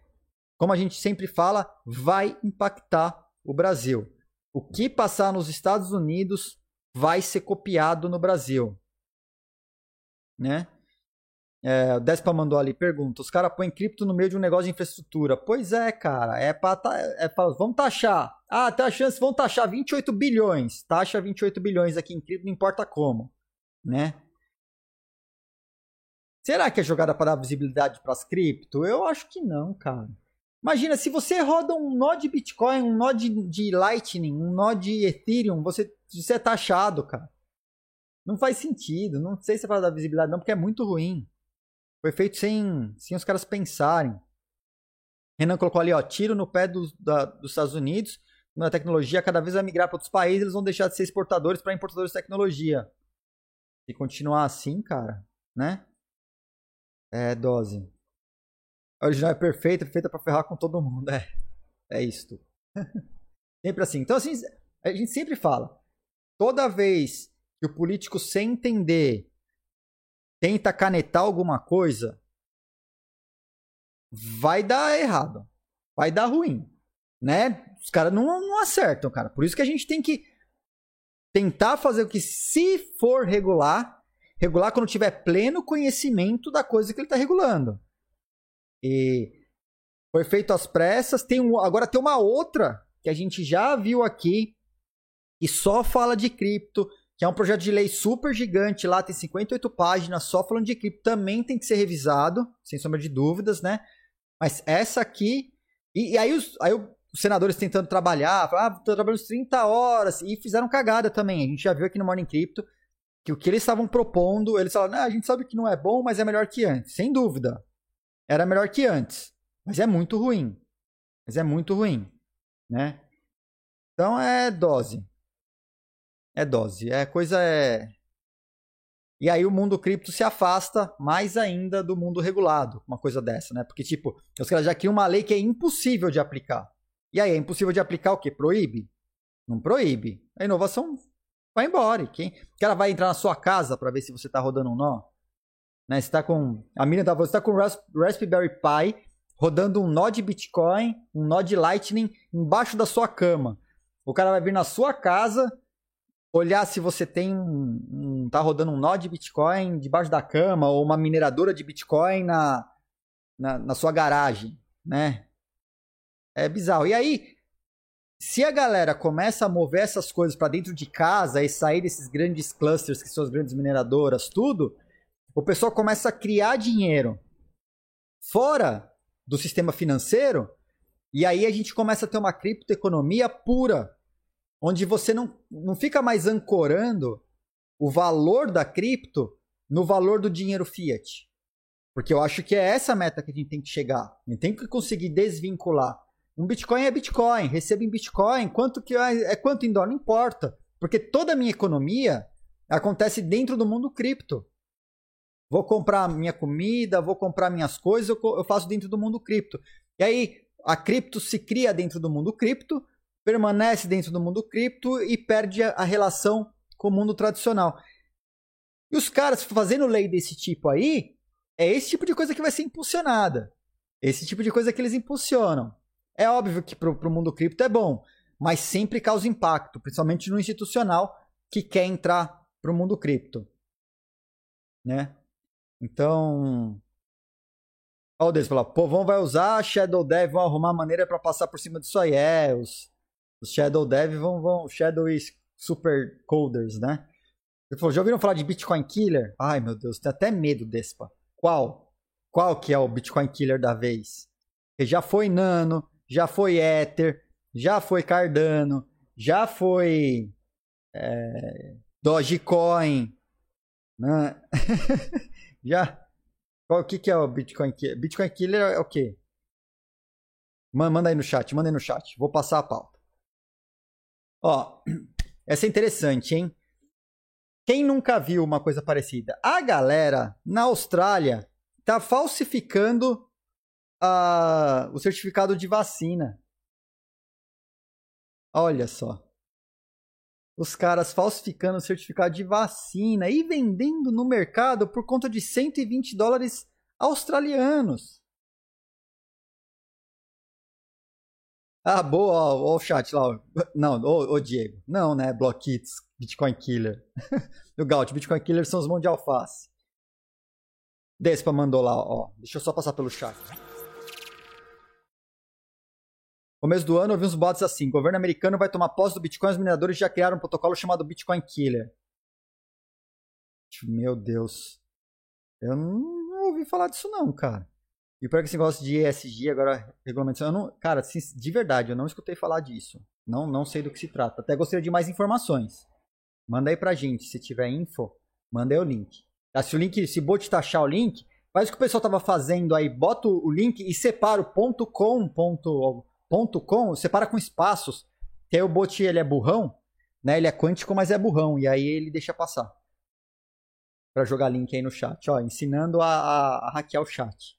como a gente sempre fala, vai impactar o Brasil. O que passar nos Estados Unidos vai ser copiado no Brasil. Né? É, o Despa mandou ali, pergunta: os caras põem cripto no meio de um negócio de infraestrutura. Pois é, cara, é pra, é pra, vamos taxar. Ah, tem a chance, vão taxar 28 bilhões. Taxa 28 bilhões aqui em cripto, não importa como, né? Será que é jogada para dar visibilidade para as cripto? Eu acho que não, cara. Imagina, se você roda um nó de Bitcoin, um nó de, de Lightning, um nó de Ethereum, você, você é taxado, cara. Não faz sentido. Não sei se é para dar visibilidade, não, porque é muito ruim. Foi feito sem, sem os caras pensarem. Renan colocou ali, ó, tiro no pé do, da, dos Estados Unidos. A tecnologia cada vez vai migrar para outros países, eles vão deixar de ser exportadores para importadores de tecnologia. Se continuar assim, cara, né? É, dose. A original é perfeita, feita para ferrar com todo mundo. É, é isto. sempre assim. Então, assim, a gente sempre fala. Toda vez que o político, sem entender, tenta canetar alguma coisa, vai dar errado. Vai dar ruim. Né? Os caras não, não acertam, cara. Por isso que a gente tem que tentar fazer o que, se for regular, regular quando tiver pleno conhecimento da coisa que ele está regulando. E foi feito às pressas. Tem um, agora tem uma outra que a gente já viu aqui e só fala de cripto, que é um projeto de lei super gigante lá, tem 58 páginas só falando de cripto, também tem que ser revisado, sem sombra de dúvidas, né? Mas essa aqui. E, e aí, os, aí os senadores tentando trabalhar, falaram, ah, tô trabalhando 30 horas, e fizeram cagada também. A gente já viu aqui no Morning Crypto que o que eles estavam propondo, eles falaram, ah, a gente sabe que não é bom, mas é melhor que antes. Sem dúvida. Era melhor que antes. Mas é muito ruim. Mas é muito ruim. Né? Então é dose. É dose. É coisa é. E aí o mundo cripto se afasta mais ainda do mundo regulado, uma coisa dessa, né? Porque, tipo, os caras já criam uma lei que é impossível de aplicar. E aí, é impossível de aplicar o quê? Proíbe? Não proíbe. A inovação vai embora. quem? O cara vai entrar na sua casa para ver se você tá rodando um nó. Né? Você tá com. A mina tá, você tá com Raspberry Pi rodando um nó de Bitcoin, um nó de Lightning embaixo da sua cama. O cara vai vir na sua casa, olhar se você tem um, um, tá rodando um nó de Bitcoin debaixo da cama ou uma mineradora de Bitcoin na, na, na sua garagem, né? É bizarro. E aí, se a galera começa a mover essas coisas para dentro de casa e sair desses grandes clusters que são as grandes mineradoras, tudo, o pessoal começa a criar dinheiro fora do sistema financeiro e aí a gente começa a ter uma criptoeconomia pura, onde você não, não fica mais ancorando o valor da cripto no valor do dinheiro fiat. Porque eu acho que é essa meta que a gente tem que chegar. A gente tem que conseguir desvincular. Um Bitcoin é Bitcoin, recebo em Bitcoin, quanto que é, é quanto em dólar, não importa. Porque toda a minha economia acontece dentro do mundo cripto. Vou comprar minha comida, vou comprar minhas coisas, eu faço dentro do mundo cripto. E aí, a cripto se cria dentro do mundo cripto, permanece dentro do mundo cripto e perde a relação com o mundo tradicional. E os caras fazendo lei desse tipo aí, é esse tipo de coisa que vai ser impulsionada. Esse tipo de coisa que eles impulsionam. É óbvio que para o mundo cripto é bom, mas sempre causa impacto, principalmente no institucional que quer entrar para o mundo cripto. Né? Então, Olha o deles falar, povão vai usar Shadow Dev, vão arrumar maneira para passar por cima disso aí. É, os, os Shadow Dev vão, vão. Shadow e Super Coders, né? Ele falou, já ouviram falar de Bitcoin Killer? Ai, meu Deus, tem até medo, Despa. Qual? Qual que é o Bitcoin Killer da vez? Porque já foi Nano, já foi Ether, já foi Cardano, já foi é, Dogecoin, né? já qual, o que, que é o Bitcoin Killer? Bitcoin Killer é o quê? Manda aí no chat, manda aí no chat. Vou passar a pauta. Ó, essa é interessante, hein? Quem nunca viu uma coisa parecida? A galera na Austrália tá falsificando a, o certificado de vacina. Olha só os caras falsificando o certificado de vacina e vendendo no mercado por conta de 120 dólares australianos. Ah, boa, ó, ó o chat lá. Ó. Não, ô, ô, Diego. Não, né? Blockits, Bitcoin Killer. o Gaut, Bitcoin Killer são os mãos de alface. Despa mandou lá, ó. Deixa eu só passar pelo chat. Começo do ano, eu vi uns bots assim: o governo americano vai tomar posse do Bitcoin, os mineradores já criaram um protocolo chamado Bitcoin Killer. Meu Deus. Eu não, ouvi falar disso, não, cara. E para que esse negócio de ESG, agora, regulamentação, eu não. Cara, de verdade, eu não escutei falar disso. Não, não sei do que se trata. Até gostaria de mais informações. Manda aí pra gente. Se tiver info, manda aí o link. Tá? Se o link, se bot taxar o link, faz o que o pessoal tava fazendo aí, bota o link e separa o ponto .com, ponto, ponto .com, separa com espaços, que aí o bot ele é burrão, né? Ele é quântico, mas é burrão, e aí ele deixa passar. Pra jogar link aí no chat, ó, ensinando a, a, a hackear o chat.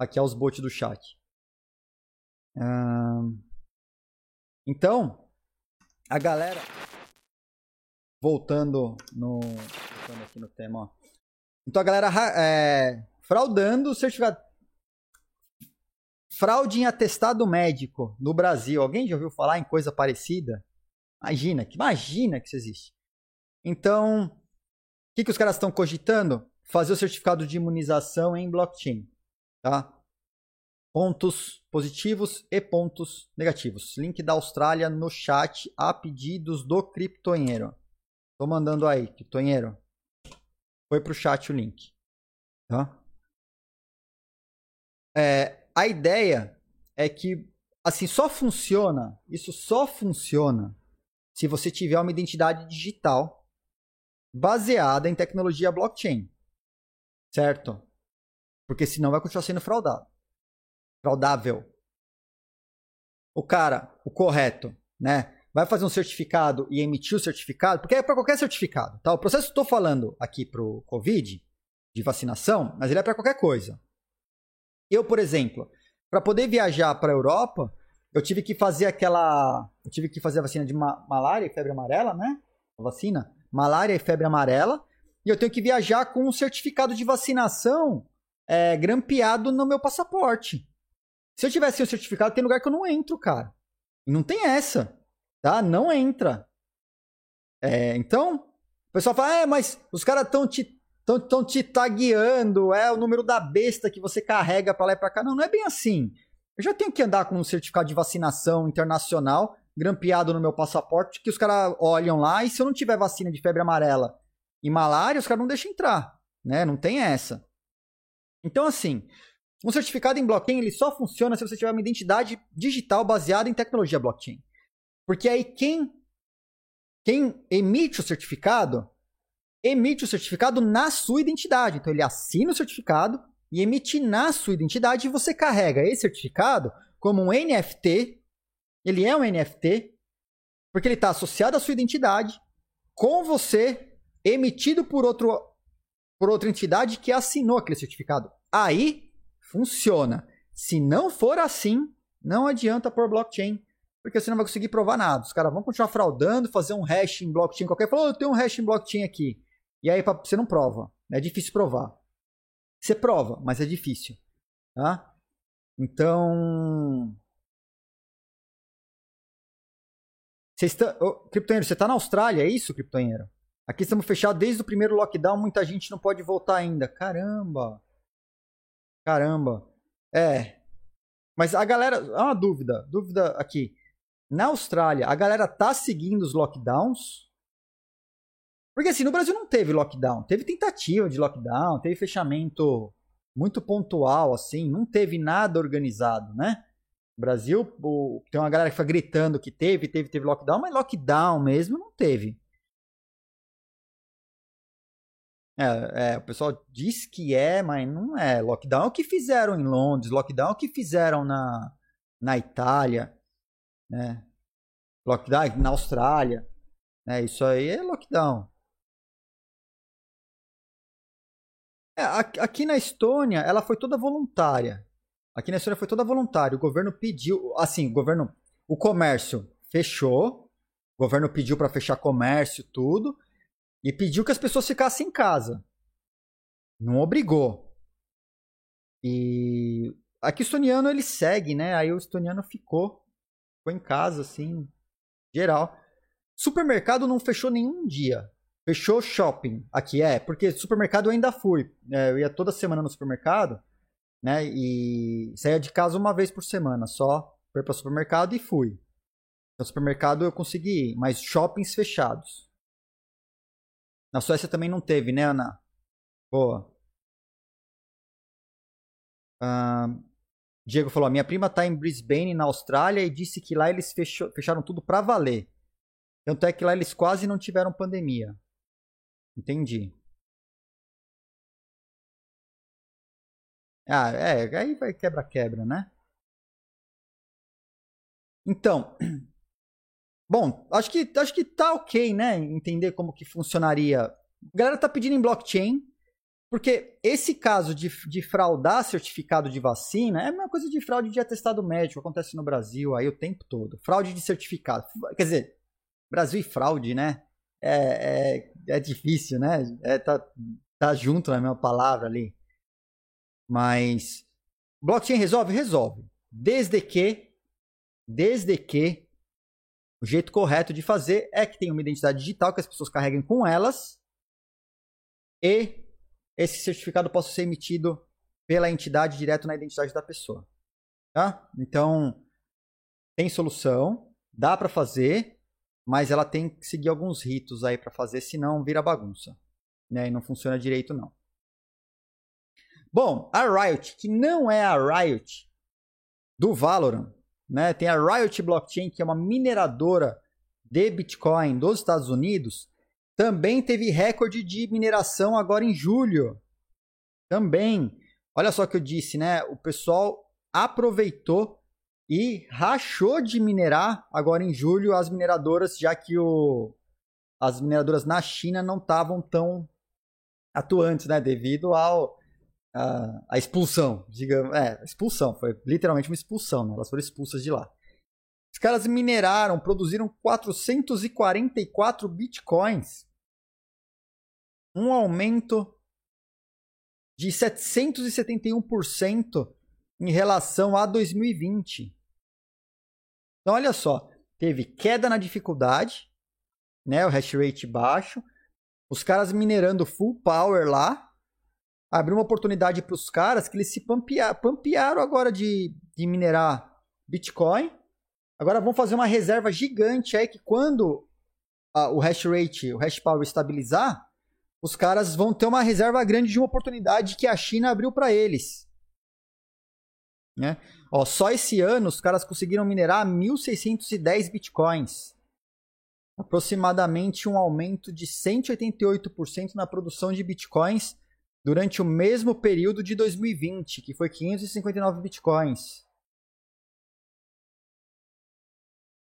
Hackear os bots do chat. Hum... Então, a galera voltando no voltando aqui no tema, ó. Então a galera é, fraudando o certificado fraude em atestado médico no Brasil. Alguém já ouviu falar em coisa parecida? Imagina, que imagina que isso existe. Então, o que, que os caras estão cogitando? Fazer o certificado de imunização em blockchain, tá? Pontos positivos e pontos negativos. Link da Austrália no chat a pedidos do criptonheiro. Tô mandando aí, criptonheiro. Foi pro chat o link. Tá? É, a ideia é que assim só funciona, isso só funciona se você tiver uma identidade digital baseada em tecnologia blockchain. Certo? Porque senão vai continuar sendo fraudado. Fraudável. O cara, o correto, né? Vai fazer um certificado e emitir o certificado, porque é para qualquer certificado, tá? O processo que estou falando aqui pro COVID de vacinação, mas ele é para qualquer coisa. Eu, por exemplo, para poder viajar para a Europa, eu tive que fazer aquela. Eu tive que fazer a vacina de ma malária e febre amarela, né? A vacina. Malária e febre amarela. E eu tenho que viajar com um certificado de vacinação é, grampeado no meu passaporte. Se eu tivesse o certificado, tem lugar que eu não entro, cara. E não tem essa. Tá? Não entra. É, então, o pessoal fala, é, mas os caras estão te estão te tagueando, é o número da besta que você carrega para lá e para cá. Não, não é bem assim. Eu já tenho que andar com um certificado de vacinação internacional grampeado no meu passaporte, que os caras olham lá e se eu não tiver vacina de febre amarela e malária, os caras não deixam entrar, né? Não tem essa. Então, assim, um certificado em blockchain ele só funciona se você tiver uma identidade digital baseada em tecnologia blockchain. Porque aí quem, quem emite o certificado emite o certificado na sua identidade. Então ele assina o certificado e emite na sua identidade e você carrega esse certificado como um NFT. Ele é um NFT porque ele está associado à sua identidade com você emitido por outro por outra entidade que assinou aquele certificado. Aí funciona. Se não for assim, não adianta por blockchain, porque você não vai conseguir provar nada. Os caras vão continuar fraudando, fazer um hash em blockchain qualquer. Falou, oh, eu tenho um hash em blockchain aqui. E aí você não prova. É difícil provar. Você prova, mas é difícil. Tá? Então. Você está... Criptonheiro, você está na Austrália, é isso, Criptonheiro? Aqui estamos fechados desde o primeiro lockdown, muita gente não pode voltar ainda. Caramba! Caramba! É. Mas a galera. Ah, uma dúvida. Dúvida aqui. Na Austrália, a galera tá seguindo os lockdowns? Porque assim, no Brasil não teve lockdown. Teve tentativa de lockdown, teve fechamento muito pontual, assim, não teve nada organizado, né? O Brasil, o, tem uma galera que fica gritando que teve, teve, teve lockdown, mas lockdown mesmo não teve. É, é, o pessoal diz que é, mas não é. Lockdown é o que fizeram em Londres, lockdown é o que fizeram na, na Itália, né? Lockdown na Austrália. É, isso aí é lockdown. É, aqui na Estônia, ela foi toda voluntária. Aqui na Estônia foi toda voluntária. O governo pediu, assim, o governo, o comércio fechou. O governo pediu para fechar comércio, tudo, e pediu que as pessoas ficassem em casa. Não obrigou. E aqui o estoniano ele segue, né? Aí o estoniano ficou, ficou em casa, assim, geral. Supermercado não fechou nenhum dia. Fechou shopping aqui, é, porque supermercado eu ainda fui. É, eu ia toda semana no supermercado, né? E saía de casa uma vez por semana, só fui para o supermercado e fui. No supermercado eu consegui ir, mas shoppings fechados. Na Suécia também não teve, né, Ana? Boa. Uh, Diego falou: minha prima tá em Brisbane, na Austrália, e disse que lá eles fechou, fecharam tudo para valer. Tanto é que lá eles quase não tiveram pandemia. Entendi. Ah, é, aí vai quebra-quebra, né? Então, bom, acho que, acho que tá ok, né? Entender como que funcionaria. A galera tá pedindo em blockchain, porque esse caso de, de fraudar certificado de vacina é uma coisa de fraude de atestado médico, acontece no Brasil aí o tempo todo. Fraude de certificado. Quer dizer, Brasil e fraude, né? É, é, é difícil, né? É, tá, tá junto na mesma palavra ali. Mas blockchain resolve? Resolve. Desde que, desde que o jeito correto de fazer é que tenha uma identidade digital que as pessoas carreguem com elas e esse certificado possa ser emitido pela entidade direto na identidade da pessoa. Tá? Então, tem solução, dá para fazer, mas ela tem que seguir alguns ritos aí para fazer, senão vira bagunça. Né? E não funciona direito não. Bom, a Riot, que não é a Riot do Valorant, né? Tem a Riot Blockchain, que é uma mineradora de Bitcoin dos Estados Unidos, também teve recorde de mineração agora em julho. Também. Olha só o que eu disse, né? O pessoal aproveitou e rachou de minerar agora em julho as mineradoras, já que o, as mineradoras na China não estavam tão atuantes, né? Devido ao a, a expulsão, digamos, é, expulsão, foi literalmente uma expulsão, né? Elas foram expulsas de lá. Os caras mineraram, produziram 444 bitcoins. Um aumento de 771% em relação a 2020. Então, olha só, teve queda na dificuldade, né, o hash rate baixo, os caras minerando full power lá, abriu uma oportunidade para os caras que eles se pampearam, pampearam agora de, de minerar Bitcoin. Agora vão fazer uma reserva gigante aí que quando a, o hash rate, o hash power estabilizar, os caras vão ter uma reserva grande de uma oportunidade que a China abriu para eles. Né? Ó, só esse ano os caras conseguiram minerar 1.610 bitcoins. Aproximadamente um aumento de 188% na produção de bitcoins durante o mesmo período de 2020, que foi 559 bitcoins.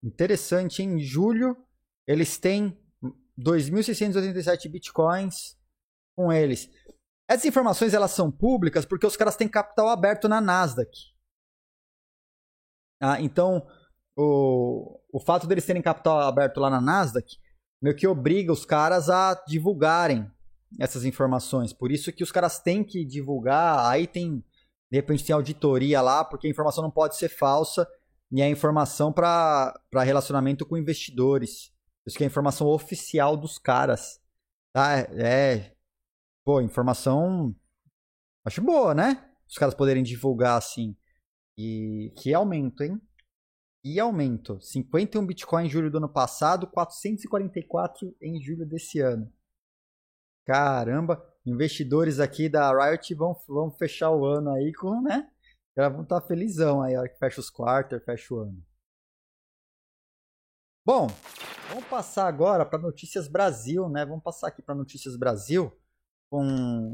Interessante, em julho eles têm 2.687 bitcoins com eles. Essas informações elas são públicas porque os caras têm capital aberto na Nasdaq. Ah, então, o, o fato deles terem capital aberto lá na Nasdaq meio que obriga os caras a divulgarem essas informações. Por isso que os caras têm que divulgar, aí tem, de repente tem auditoria lá, porque a informação não pode ser falsa e é informação para relacionamento com investidores. Isso que é informação oficial dos caras. Tá? É, é. Pô, informação. Acho boa, né? Os caras poderem divulgar assim. E que aumento, hein? E aumento. 51 Bitcoin em julho do ano passado, 444 em julho desse ano. Caramba, investidores aqui da Riot vão, vão fechar o ano aí com, né? Já vão estar tá felizão aí, ó, que fecha os quartos, fecha o ano. Bom, vamos passar agora para Notícias Brasil, né? Vamos passar aqui para Notícias Brasil com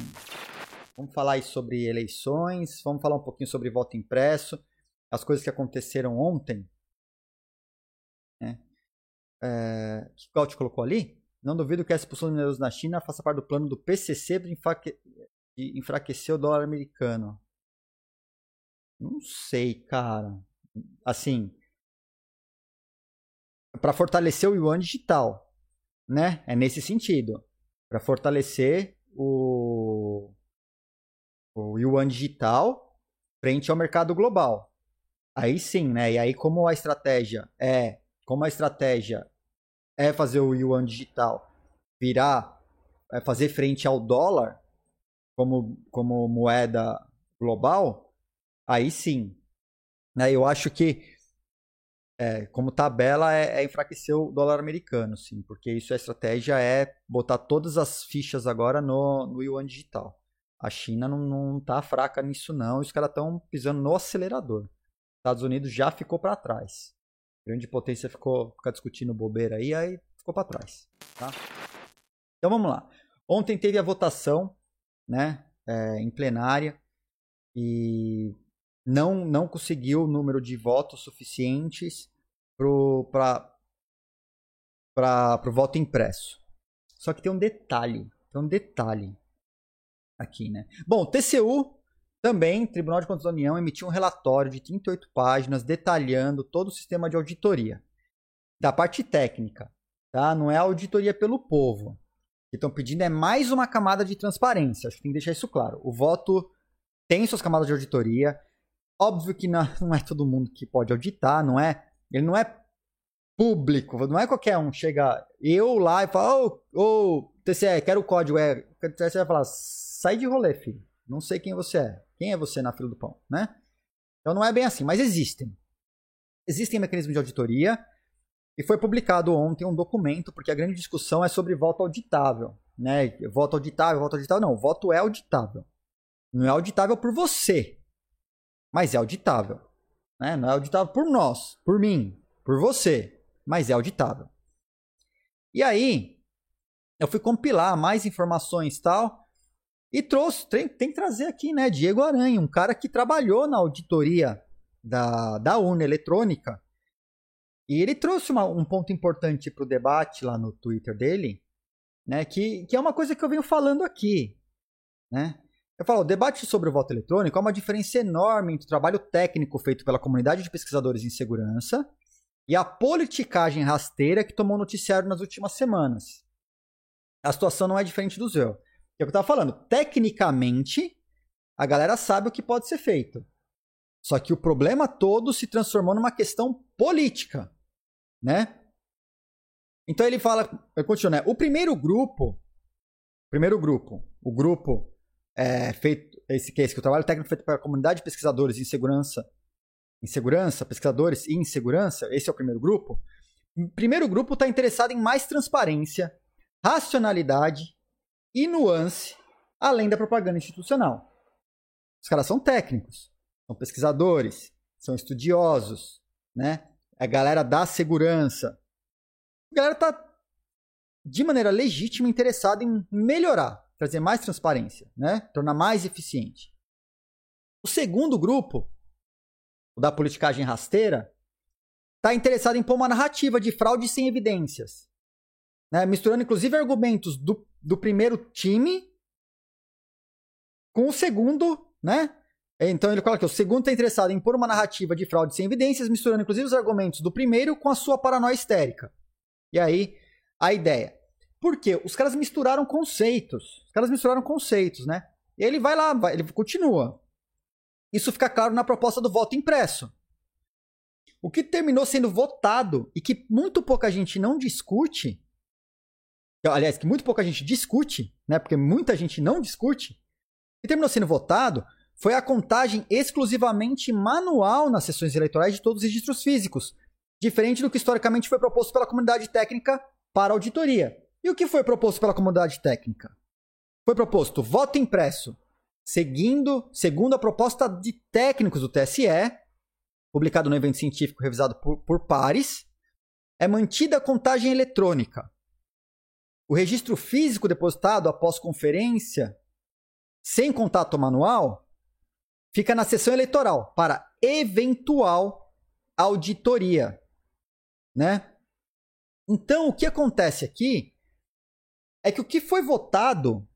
vamos falar aí sobre eleições, vamos falar um pouquinho sobre voto impresso, as coisas que aconteceram ontem. Né? É, que o Gaut colocou ali? Não duvido que a expulsão de mineradores na China faça parte do plano do PCC de enfraquecer o dólar americano. Não sei, cara. Assim, para fortalecer o yuan digital, né? É nesse sentido, para fortalecer o o yuan digital frente ao mercado global. Aí sim, né? E aí como a estratégia é, como a estratégia é fazer o yuan digital virar, é fazer frente ao dólar como, como moeda global, aí sim. Né? Eu acho que é, como tabela é, é, enfraquecer o dólar americano, sim, porque isso a estratégia é botar todas as fichas agora no, no yuan digital. A China não, não tá fraca nisso não, os caras estão pisando no acelerador. Estados Unidos já ficou para trás. Grande potência ficou ficar discutindo bobeira aí, aí ficou para trás. Tá? Então vamos lá. Ontem teve a votação, né, é, em plenária e não não conseguiu o número de votos suficientes para para o voto impresso. Só que tem um detalhe, tem um detalhe aqui, né? Bom, TCU também, Tribunal de Contas da União emitiu um relatório de 38 páginas detalhando todo o sistema de auditoria. Da parte técnica, tá? Não é auditoria pelo povo. O que estão pedindo é mais uma camada de transparência. Acho que tem que deixar isso claro. O voto tem suas camadas de auditoria. Óbvio que não, é todo mundo que pode auditar, não é? Ele não é público, não é qualquer um chega eu lá e fala, ô, oh, oh, TCE, quero o código, é, o TCE vai falar, sai de rolê, filho, não sei quem você é, quem é você na fila do pão, né? Então não é bem assim, mas existem. Existem mecanismos de auditoria e foi publicado ontem um documento, porque a grande discussão é sobre voto auditável, né? Voto auditável, voto auditável, não, voto é auditável. Não é auditável por você, mas é auditável. Né? Não é auditável por nós, por mim, por você, mas é auditável. E aí, eu fui compilar mais informações tal, e trouxe, tem, tem que trazer aqui, né, Diego Aranha, um cara que trabalhou na auditoria da, da Una Eletrônica, e ele trouxe uma, um ponto importante para o debate lá no Twitter dele, né, que, que é uma coisa que eu venho falando aqui, né, eu falo, o debate sobre o voto eletrônico é uma diferença enorme entre o trabalho técnico feito pela comunidade de pesquisadores em segurança e a politicagem rasteira que tomou noticiário nas últimas semanas. A situação não é diferente do Zéu. É o que eu estava falando. Tecnicamente, a galera sabe o que pode ser feito. Só que o problema todo se transformou numa questão política, né? Então ele fala, eu continuo, né? O primeiro grupo, primeiro grupo, o grupo é, feito, esse que é esse que o trabalho técnico feito pela comunidade de pesquisadores em segurança em segurança, pesquisadores e em segurança, esse é o primeiro grupo. O primeiro grupo está interessado em mais transparência, racionalidade e nuance, além da propaganda institucional. Os caras são técnicos, são pesquisadores, são estudiosos, né? É a galera da segurança. A galera está, de maneira legítima, interessada em melhorar, trazer mais transparência, né? Tornar mais eficiente. O segundo grupo o da politicagem rasteira, está interessado em pôr uma narrativa de fraude sem evidências. Né? Misturando, inclusive, argumentos do, do primeiro time com o segundo, né? Então ele coloca que o segundo está interessado em pôr uma narrativa de fraude sem evidências, misturando inclusive os argumentos do primeiro com a sua paranoia histérica. E aí, a ideia. Por quê? Os caras misturaram conceitos. Os caras misturaram conceitos, né? E ele vai lá, ele continua. Isso fica claro na proposta do voto impresso. O que terminou sendo votado e que muito pouca gente não discute, aliás, que muito pouca gente discute, né, porque muita gente não discute, que terminou sendo votado foi a contagem exclusivamente manual nas sessões eleitorais de todos os registros físicos, diferente do que historicamente foi proposto pela comunidade técnica para auditoria. E o que foi proposto pela comunidade técnica? Foi proposto voto impresso seguindo, segundo a proposta de técnicos do TSE, publicado no evento científico revisado por, por pares, é mantida a contagem eletrônica. O registro físico depositado após conferência, sem contato manual, fica na sessão eleitoral para eventual auditoria, né? Então, o que acontece aqui é que o que foi votado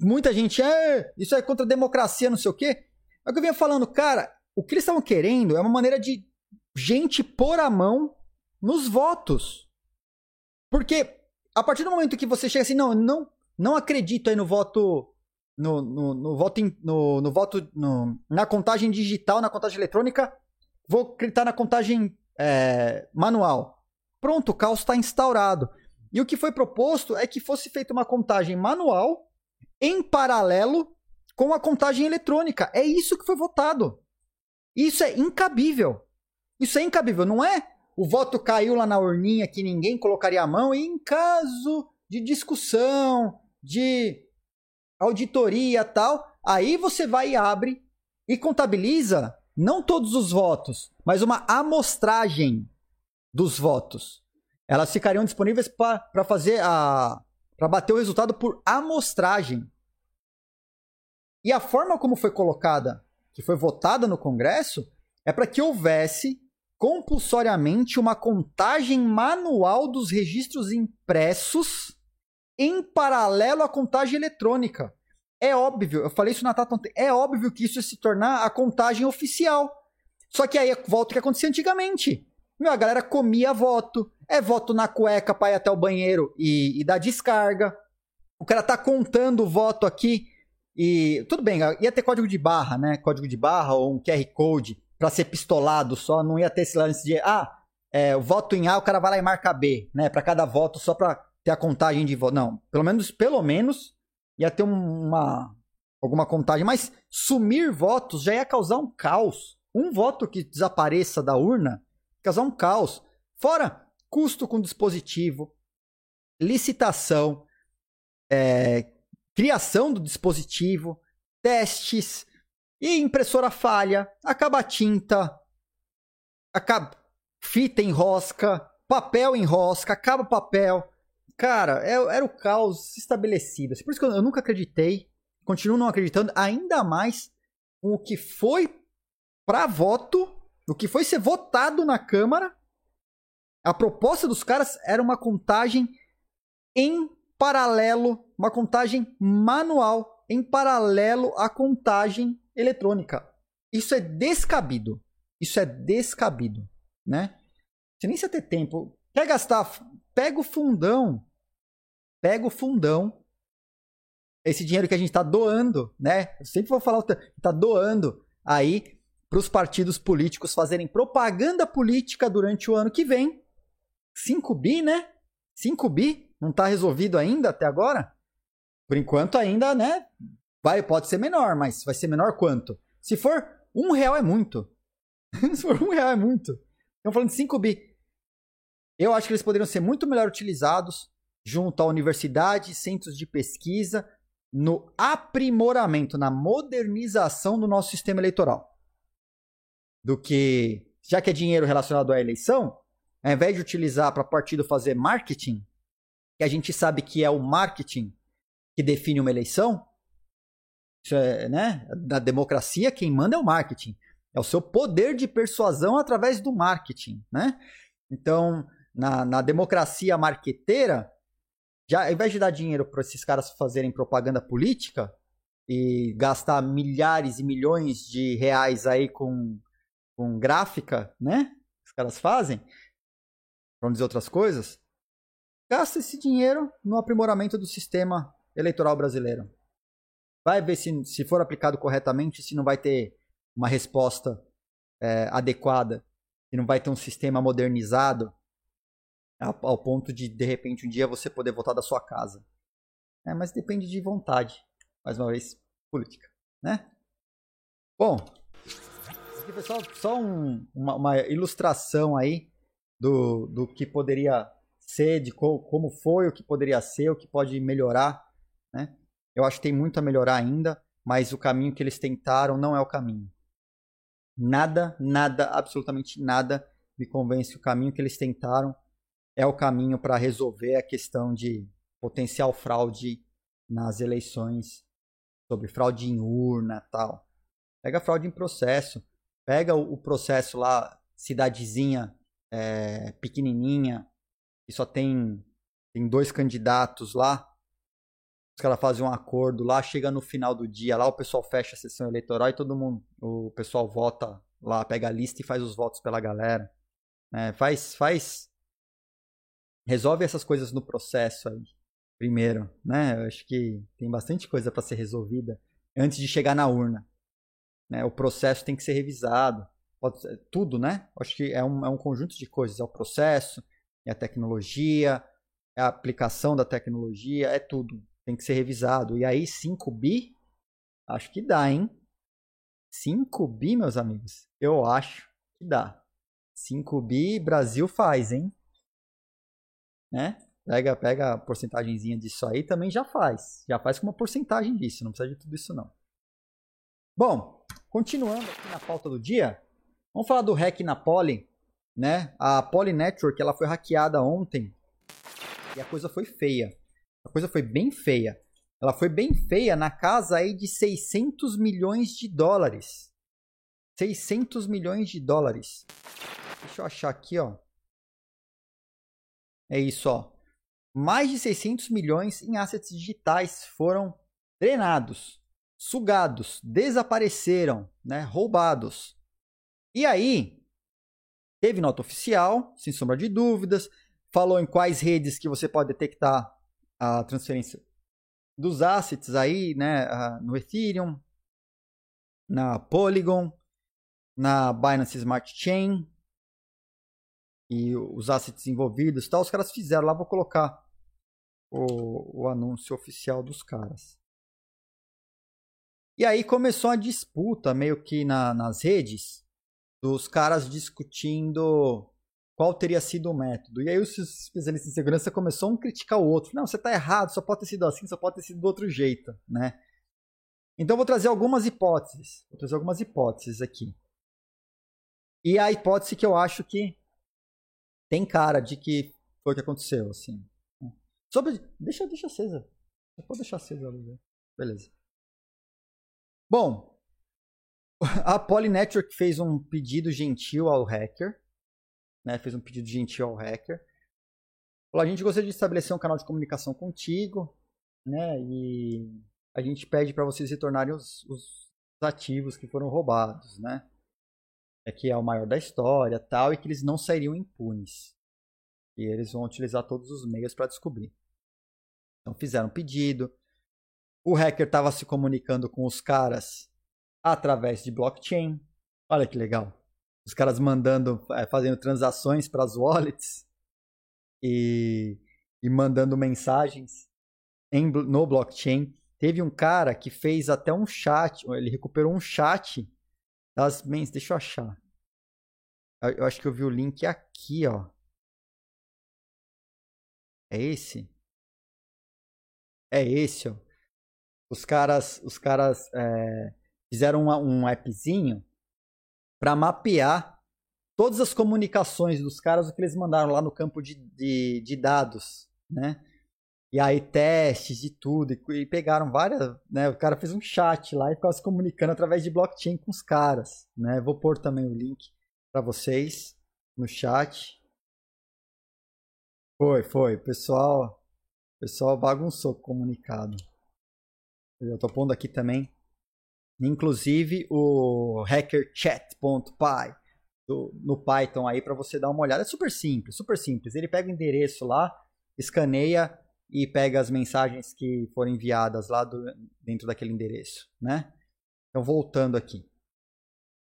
Muita gente, é, isso é contra a democracia, não sei o quê. É o que eu vinha falando, cara, o que eles estavam querendo é uma maneira de gente pôr a mão nos votos. Porque a partir do momento que você chega assim, não, não, não acredito aí no voto no, no, no voto, no, no voto no, na contagem digital, na contagem eletrônica, vou acreditar na contagem é, manual. Pronto, o caos está instaurado. E o que foi proposto é que fosse feita uma contagem manual em paralelo com a contagem eletrônica. É isso que foi votado. Isso é incabível. Isso é incabível, não é? O voto caiu lá na urninha que ninguém colocaria a mão e em caso de discussão, de auditoria tal, aí você vai e abre e contabiliza não todos os votos, mas uma amostragem dos votos. elas ficariam disponíveis para fazer a. para bater o resultado por amostragem. E a forma como foi colocada, que foi votada no Congresso, é para que houvesse compulsoriamente uma contagem manual dos registros impressos em paralelo à contagem eletrônica. É óbvio, eu falei isso na Tata ontem, é óbvio que isso ia se tornar a contagem oficial. Só que aí volta o que acontecia antigamente. Meu, a galera comia voto, é voto na cueca para ir até o banheiro e, e dar descarga. O cara tá contando o voto aqui e tudo bem, ia ter código de barra, né? Código de barra ou um QR Code para ser pistolado só, não ia ter esse lance de ah, é, o voto em A, o cara vai lá e marca B, né? Para cada voto só para ter a contagem de voto. Não, pelo menos, pelo menos ia ter uma alguma contagem, mas sumir votos já ia causar um caos. Um voto que desapareça da urna causar um caos. Fora custo com dispositivo, licitação, é, criação do dispositivo, testes e impressora falha, acaba tinta, acaba fita enrosca, papel enrosca, acaba papel. Cara, é, era o caos estabelecido. Por isso que eu nunca acreditei, continuo não acreditando, ainda mais com o que foi para voto, o que foi ser votado na Câmara. A proposta dos caras era uma contagem em paralelo, uma contagem manual em paralelo à contagem eletrônica. Isso é descabido. Isso é descabido, né? Você nem se ter tempo. Quer gastar? Pega o fundão. Pega o fundão. Esse dinheiro que a gente está doando, né? Eu sempre vou falar, está doando aí para os partidos políticos fazerem propaganda política durante o ano que vem. 5 bi, né? 5 bi não está resolvido ainda até agora? Por enquanto ainda, né? Vai, pode ser menor, mas vai ser menor quanto? Se for um real é muito. Se for um real é muito. Estamos falando de 5 bi. Eu acho que eles poderiam ser muito melhor utilizados junto à universidade, centros de pesquisa, no aprimoramento, na modernização do nosso sistema eleitoral. Do que, já que é dinheiro relacionado à eleição, ao invés de utilizar para partido fazer marketing, que a gente sabe que é o marketing que define uma eleição, é, né? Da democracia, quem manda é o marketing. É o seu poder de persuasão através do marketing, né? Então, na, na democracia marqueteira, já ao invés de dar dinheiro para esses caras fazerem propaganda política e gastar milhares e milhões de reais aí com, com gráfica, né? Os caras fazem, vamos dizer outras coisas, Gasta esse dinheiro no aprimoramento do sistema eleitoral brasileiro. Vai ver se, se for aplicado corretamente, se não vai ter uma resposta é, adequada, se não vai ter um sistema modernizado ao, ao, ponto de, de repente, um dia você poder voltar da sua casa. É, mas depende de vontade. Mais uma vez, política. Né? Bom, aqui só, só um, uma, uma ilustração aí do, do que poderia ser, de co como foi, o que poderia ser, o que pode melhorar. Né? Eu acho que tem muito a melhorar ainda, mas o caminho que eles tentaram não é o caminho. Nada, nada, absolutamente nada me convence que o caminho que eles tentaram é o caminho para resolver a questão de potencial fraude nas eleições, sobre fraude em urna tal. Pega fraude em processo, pega o, processo lá, cidadezinha é, pequenininha, e só tem, tem dois candidatos lá, os caras fazem um acordo lá, chega no final do dia, lá o pessoal fecha a sessão eleitoral e todo mundo, o pessoal vota lá, pega a lista e faz os votos pela galera. É, faz, faz, resolve essas coisas no processo aí, primeiro, né? Eu acho que tem bastante coisa para ser resolvida antes de chegar na urna. Né? O processo tem que ser revisado, ser, tudo, né? Acho que é um, é um conjunto de coisas, é o processo, é a tecnologia, é a aplicação da tecnologia, é tudo. Tem que ser revisado. E aí, 5 bi, acho que dá, hein? 5 bi, meus amigos, eu acho que dá. 5 bi, Brasil faz, hein? Né? Pega, pega a porcentagemzinha disso aí, também já faz. Já faz com uma porcentagem disso, não precisa de tudo isso não. Bom, continuando aqui na pauta do dia, vamos falar do REC Napoli, né? A Poly Network, ela foi hackeada ontem e a coisa foi feia. A coisa foi bem feia. Ela foi bem feia na casa aí de 600 milhões de dólares. 600 milhões de dólares. Deixa eu achar aqui, ó. É isso, ó. Mais de 600 milhões em assets digitais foram drenados, sugados, desapareceram, né, roubados. E aí, teve nota oficial, sem sombra de dúvidas, falou em quais redes que você pode detectar a transferência dos assets aí, né, no Ethereum, na Polygon, na Binance Smart Chain e os assets envolvidos, tal, os caras fizeram lá, vou colocar o, o anúncio oficial dos caras. E aí começou a disputa meio que na, nas redes dos caras discutindo qual teria sido o método. E aí os especialistas em segurança começaram a criticar o outro. Não, você está errado, só pode ter sido assim, só pode ter sido do outro jeito, né? Então vou trazer algumas hipóteses. Vou trazer algumas hipóteses aqui. E a hipótese que eu acho que tem cara de que foi o que aconteceu, assim. Sobre. Deixa, deixa acesa. Pode deixar acesa a. Beleza. Bom, a Polynetwork fez um pedido gentil ao hacker. Né, fez um pedido gentil ao hacker. Falou, a gente gostaria de estabelecer um canal de comunicação contigo, né? E a gente pede para vocês retornarem os, os, ativos que foram roubados, né? É que é o maior da história, tal, e que eles não sairiam impunes. E eles vão utilizar todos os meios para descobrir. Então fizeram um pedido. O hacker estava se comunicando com os caras através de blockchain. Olha que legal. Os caras mandando, é, fazendo transações para as wallets e, e mandando mensagens em, no blockchain. Teve um cara que fez até um chat, ele recuperou um chat das mens. Deixa eu achar. Eu, eu acho que eu vi o link aqui, ó. É esse? É esse, ó. Os caras, os caras é, fizeram um, um appzinho para mapear todas as comunicações dos caras o que eles mandaram lá no campo de, de, de dados, né? E aí testes de tudo e, e, pegaram várias, né? O cara fez um chat lá e ficava se comunicando através de blockchain com os caras, né? Vou pôr também o link para vocês no chat. Foi, foi, pessoal. Pessoal bagunçou o comunicado. Eu tô pondo aqui também. Inclusive o hackerchat.py no Python aí para você dar uma olhada. É super simples, super simples. Ele pega o endereço lá, escaneia e pega as mensagens que foram enviadas lá do, dentro daquele endereço, né? Então voltando aqui.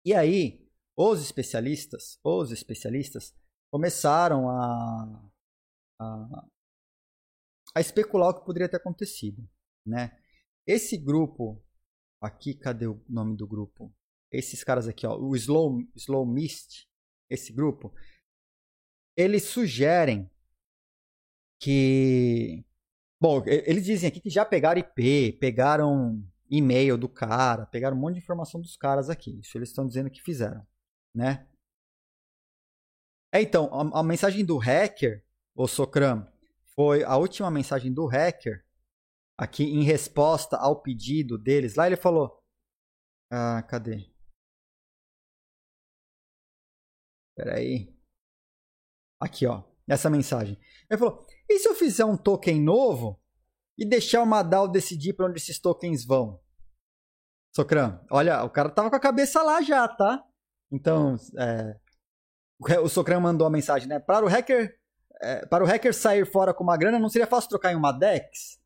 E aí, os especialistas, os especialistas começaram a, a a especular o que poderia ter acontecido, né? Esse grupo aqui, cadê o nome do grupo? Esses caras aqui, ó, o Slow, Slow Mist, esse grupo, eles sugerem que bom, eles dizem aqui que já pegaram IP, pegaram e-mail do cara, pegaram um monte de informação dos caras aqui. Isso eles estão dizendo que fizeram, né? É, então, a, a mensagem do hacker, o Socram, foi a última mensagem do hacker, aqui em resposta ao pedido deles. Lá ele falou: Ah, cadê? Peraí. Aqui, ó. Essa mensagem. Ele falou: E se eu fizer um token novo e deixar o Madal decidir para onde esses tokens vão? Socran, olha, o cara tava com a cabeça lá já, tá? Então, é, o Socran mandou a mensagem, né? Para o hacker é, para o hacker sair fora com uma grana, não seria fácil trocar em uma DEX?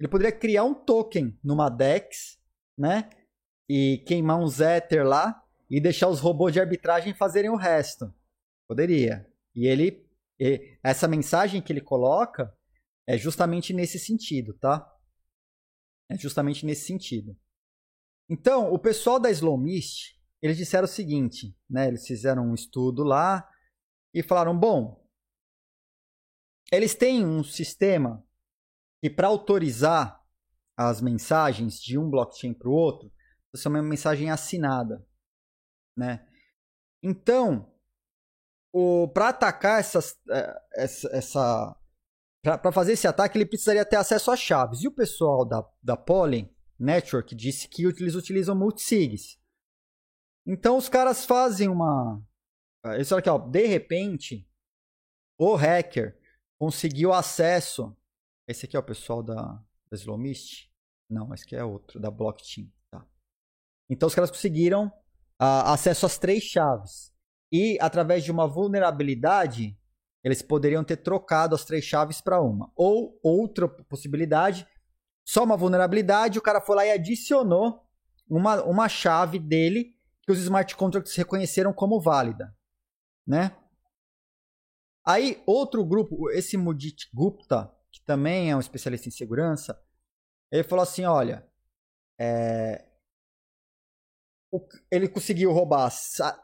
Ele poderia criar um token numa DEX, né? E queimar um Ether lá e deixar os robôs de arbitragem fazerem o resto. Poderia. E ele, ele essa mensagem que ele coloca é justamente nesse sentido, tá? É justamente nesse sentido. Então, o pessoal da Slow Mist, eles disseram o seguinte, né? Eles fizeram um estudo lá e falaram: bom, eles têm um sistema que para autorizar as mensagens de um blockchain para o outro, precisa ser uma mensagem assinada, né? Então, para atacar essas, é, essa, essa para fazer esse ataque, ele precisaria ter acesso às chaves. E o pessoal da, da Pollen Network disse que eles utilizam multisigs. Então os caras fazem uma. Isso aqui, ó. De repente, o hacker conseguiu acesso. Esse aqui é o pessoal da, da Slowmist? Não, esse aqui é outro, da Blockchain. Tá. Então os caras conseguiram uh, acesso às três chaves. E através de uma vulnerabilidade, eles poderiam ter trocado as três chaves para uma. Ou outra possibilidade, só uma vulnerabilidade, o cara foi lá e adicionou uma, uma chave dele que os smart contracts reconheceram como válida, né? Aí outro grupo, esse Mudit Gupta, também é um especialista em segurança, ele falou assim, olha, é... ele conseguiu roubar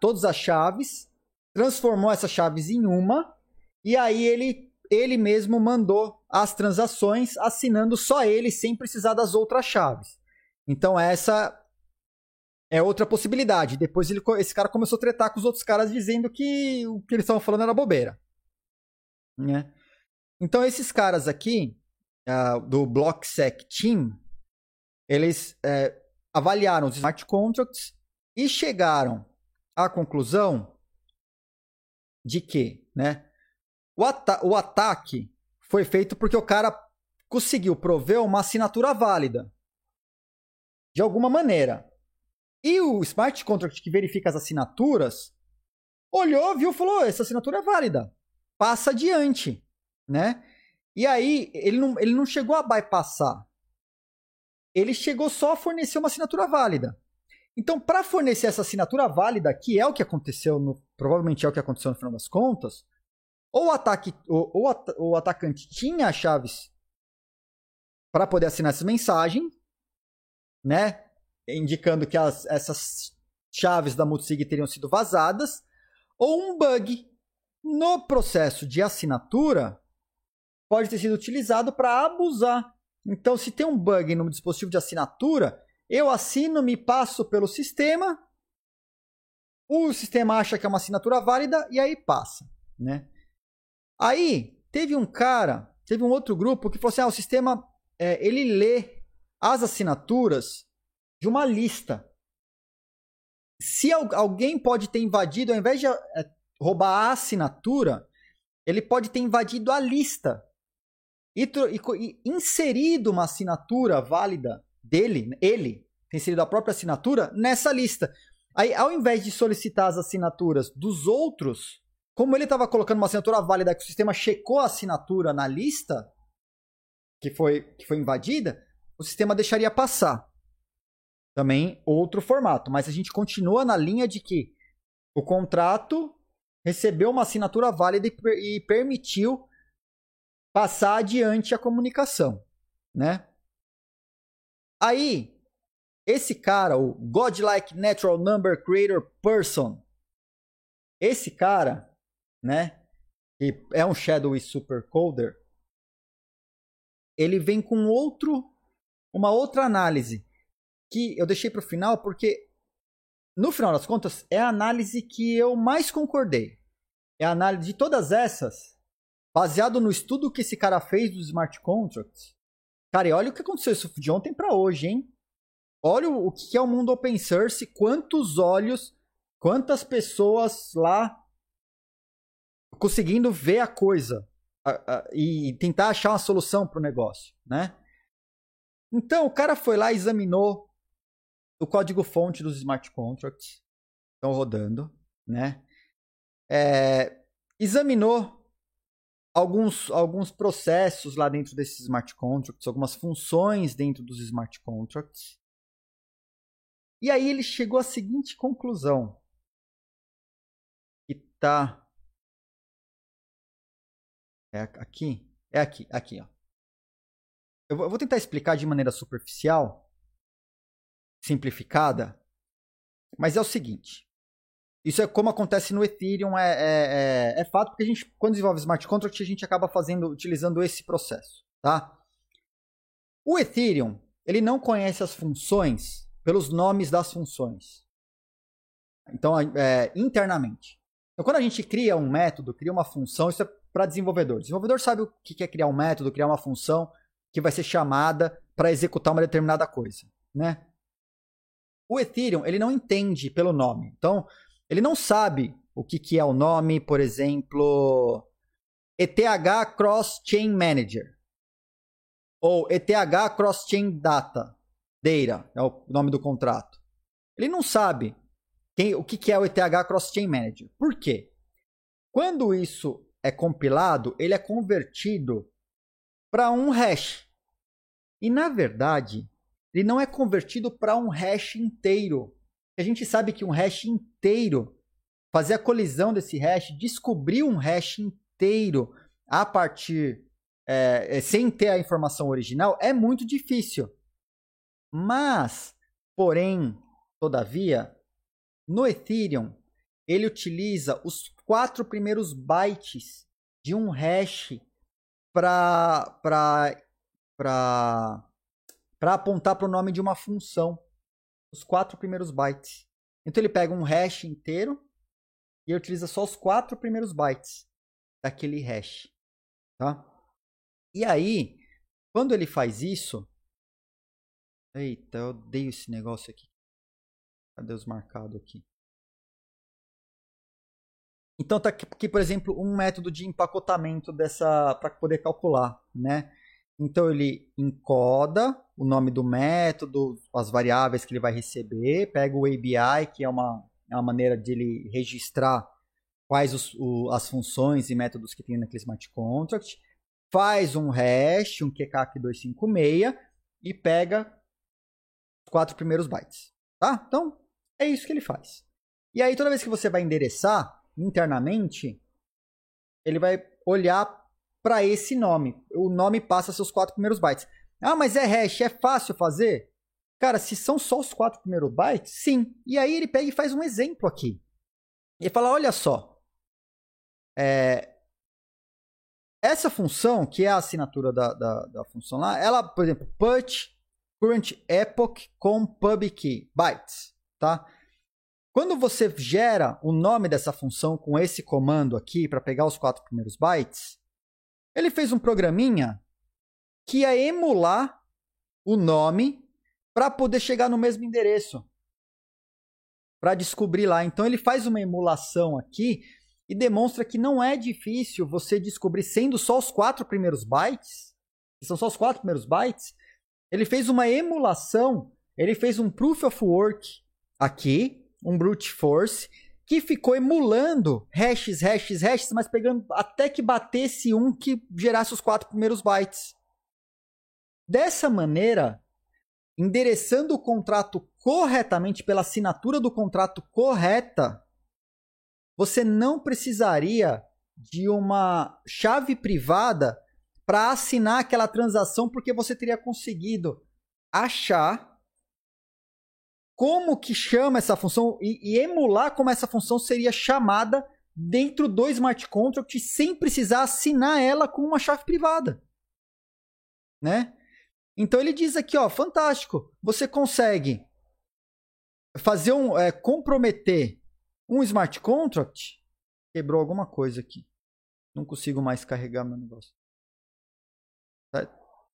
todas as chaves, transformou essas chaves em uma e aí ele, ele mesmo mandou as transações assinando só ele, sem precisar das outras chaves. Então essa é outra possibilidade. Depois ele, esse cara começou a tretar com os outros caras dizendo que o que eles estavam falando era bobeira. Né? Então esses caras aqui, uh, do BlockSec Team, eles uh, avaliaram os smart contracts e chegaram à conclusão de que, né, o, ata o ataque foi feito porque o cara conseguiu prover uma assinatura válida. De alguma maneira. E o smart contract que verifica as assinaturas olhou, viu, falou: essa assinatura é válida. Passa adiante, né? E aí ele não, ele não chegou a bypassar. Ele chegou só a fornecer uma assinatura válida. Então, para fornecer essa assinatura válida, que é o que aconteceu, no, provavelmente é o que aconteceu no final das contas, ou o, ataque, ou, ou o atacante tinha as chaves para poder assinar essa mensagem, né? Indicando que as, essas chaves da multisig teriam sido vazadas, ou um bug no processo de assinatura pode ter sido utilizado para abusar. Então, se tem um bug no dispositivo de assinatura, eu assino, me passo pelo sistema, o sistema acha que é uma assinatura válida e aí passa, né? Aí, teve um cara, teve um outro grupo que falou assim: ah, o sistema é, ele lê as assinaturas de uma lista. Se alguém pode ter invadido, ao invés de é, roubar a assinatura, ele pode ter invadido a lista e, e, inserido uma assinatura válida dele, ele, tem inserido a própria assinatura nessa lista. Aí, ao invés de solicitar as assinaturas dos outros, como ele estava colocando uma assinatura válida que o sistema checou a assinatura na lista que foi, que foi invadida, o sistema deixaria passar. Também outro formato, mas a gente continua na linha de que o contrato recebeu uma assinatura válida e, e permitiu passar adiante a comunicação, né? Aí, esse cara, o Godlike Natural Number Creator Person, esse cara, né? Que é um Shadow Supercoder, ele vem com outro, uma outra análise que eu deixei para o final porque no final das contas é a análise que eu mais concordei. É a análise de todas essas, baseado no estudo que esse cara fez dos smart contracts. Cara, e olha o que aconteceu isso de ontem para hoje, hein? Olha o que é o mundo open source, quantos olhos, quantas pessoas lá conseguindo ver a coisa a, a, e tentar achar uma solução para o negócio, né? Então o cara foi lá examinou o código-fonte dos smart contracts estão rodando, né? É, examinou alguns, alguns processos lá dentro desses smart contracts, algumas funções dentro dos smart contracts. E aí ele chegou à seguinte conclusão: que tá é aqui? É aqui, aqui, ó. Eu vou tentar explicar de maneira superficial, simplificada, mas é o seguinte. Isso é como acontece no Ethereum, é, é, é, é fato, porque a gente, quando desenvolve smart contract, a gente acaba fazendo, utilizando esse processo, tá? O Ethereum, ele não conhece as funções pelos nomes das funções. Então, é, internamente. Então, quando a gente cria um método, cria uma função, isso é para desenvolvedor. O desenvolvedor sabe o que é criar um método, criar uma função que vai ser chamada para executar uma determinada coisa, né? O Ethereum, ele não entende pelo nome. Então, ele não sabe o que, que é o nome, por exemplo, ETH Cross Chain Manager ou ETH Cross Chain Data, Data é o nome do contrato. Ele não sabe quem, o que, que é o ETH Cross Chain Manager. Por quê? Quando isso é compilado, ele é convertido para um hash. E na verdade, ele não é convertido para um hash inteiro. A gente sabe que um hash inteiro, fazer a colisão desse hash, descobrir um hash inteiro a partir é, sem ter a informação original é muito difícil. Mas, porém, todavia, no Ethereum ele utiliza os quatro primeiros bytes de um hash para apontar para o nome de uma função. Os quatro primeiros bytes. Então ele pega um hash inteiro e utiliza só os quatro primeiros bytes daquele hash. Tá? E aí, quando ele faz isso. Eita, eu odeio esse negócio aqui. Cadê os marcados aqui? Então tá aqui, por exemplo, um método de empacotamento dessa para poder calcular, né? Então ele encoda o nome do método, as variáveis que ele vai receber, pega o ABI, que é uma, é uma maneira de ele registrar quais os, o, as funções e métodos que tem naquele smart contract, faz um hash, um QKAC256 e pega os quatro primeiros bytes, tá? Então é isso que ele faz. E aí toda vez que você vai endereçar internamente, ele vai olhar para esse nome. O nome passa seus quatro primeiros bytes. Ah, mas é hash, é fácil fazer? Cara, se são só os quatro primeiros bytes, sim. E aí ele pega e faz um exemplo aqui. Ele fala: olha só. É, essa função, que é a assinatura da, da, da, função lá, ela, por exemplo, put current epoch com pub key bytes, tá? Quando você gera o nome dessa função com esse comando aqui para pegar os quatro primeiros bytes, ele fez um programinha que ia emular o nome para poder chegar no mesmo endereço. Para descobrir lá. Então ele faz uma emulação aqui e demonstra que não é difícil você descobrir, sendo só os quatro primeiros bytes, que são só os quatro primeiros bytes, ele fez uma emulação, ele fez um proof of work aqui, um brute force, que ficou emulando hashes, hashes, hashes, mas pegando até que batesse um que gerasse os quatro primeiros bytes. Dessa maneira, endereçando o contrato corretamente pela assinatura do contrato correta, você não precisaria de uma chave privada para assinar aquela transação, porque você teria conseguido achar como que chama essa função e, e, emular como essa função seria chamada dentro do smart contract sem precisar assinar ela com uma chave privada, né? Então ele diz aqui, ó, fantástico, você consegue fazer um é, comprometer um smart contract. Quebrou alguma coisa aqui. Não consigo mais carregar meu negócio.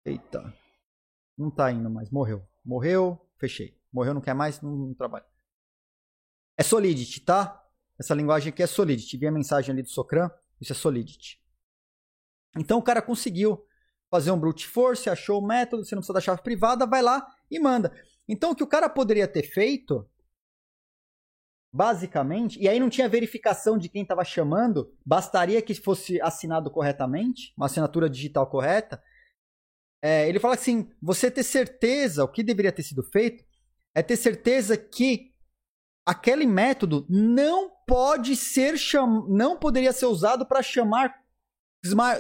Eita. Não tá indo mais. Morreu. Morreu. Fechei. Morreu, não quer mais, não, não trabalha. É Solidity, tá? Essa linguagem aqui é Solidity. Vi a mensagem ali do Socran, isso é Solidity. Então o cara conseguiu fazer um brute force, achou o método, você não precisa da chave privada, vai lá e manda. Então o que o cara poderia ter feito, basicamente, e aí não tinha verificação de quem estava chamando, bastaria que fosse assinado corretamente, uma assinatura digital correta. É, ele fala assim: você ter certeza, o que deveria ter sido feito, é ter certeza que aquele método não pode ser cham... não poderia ser usado para chamar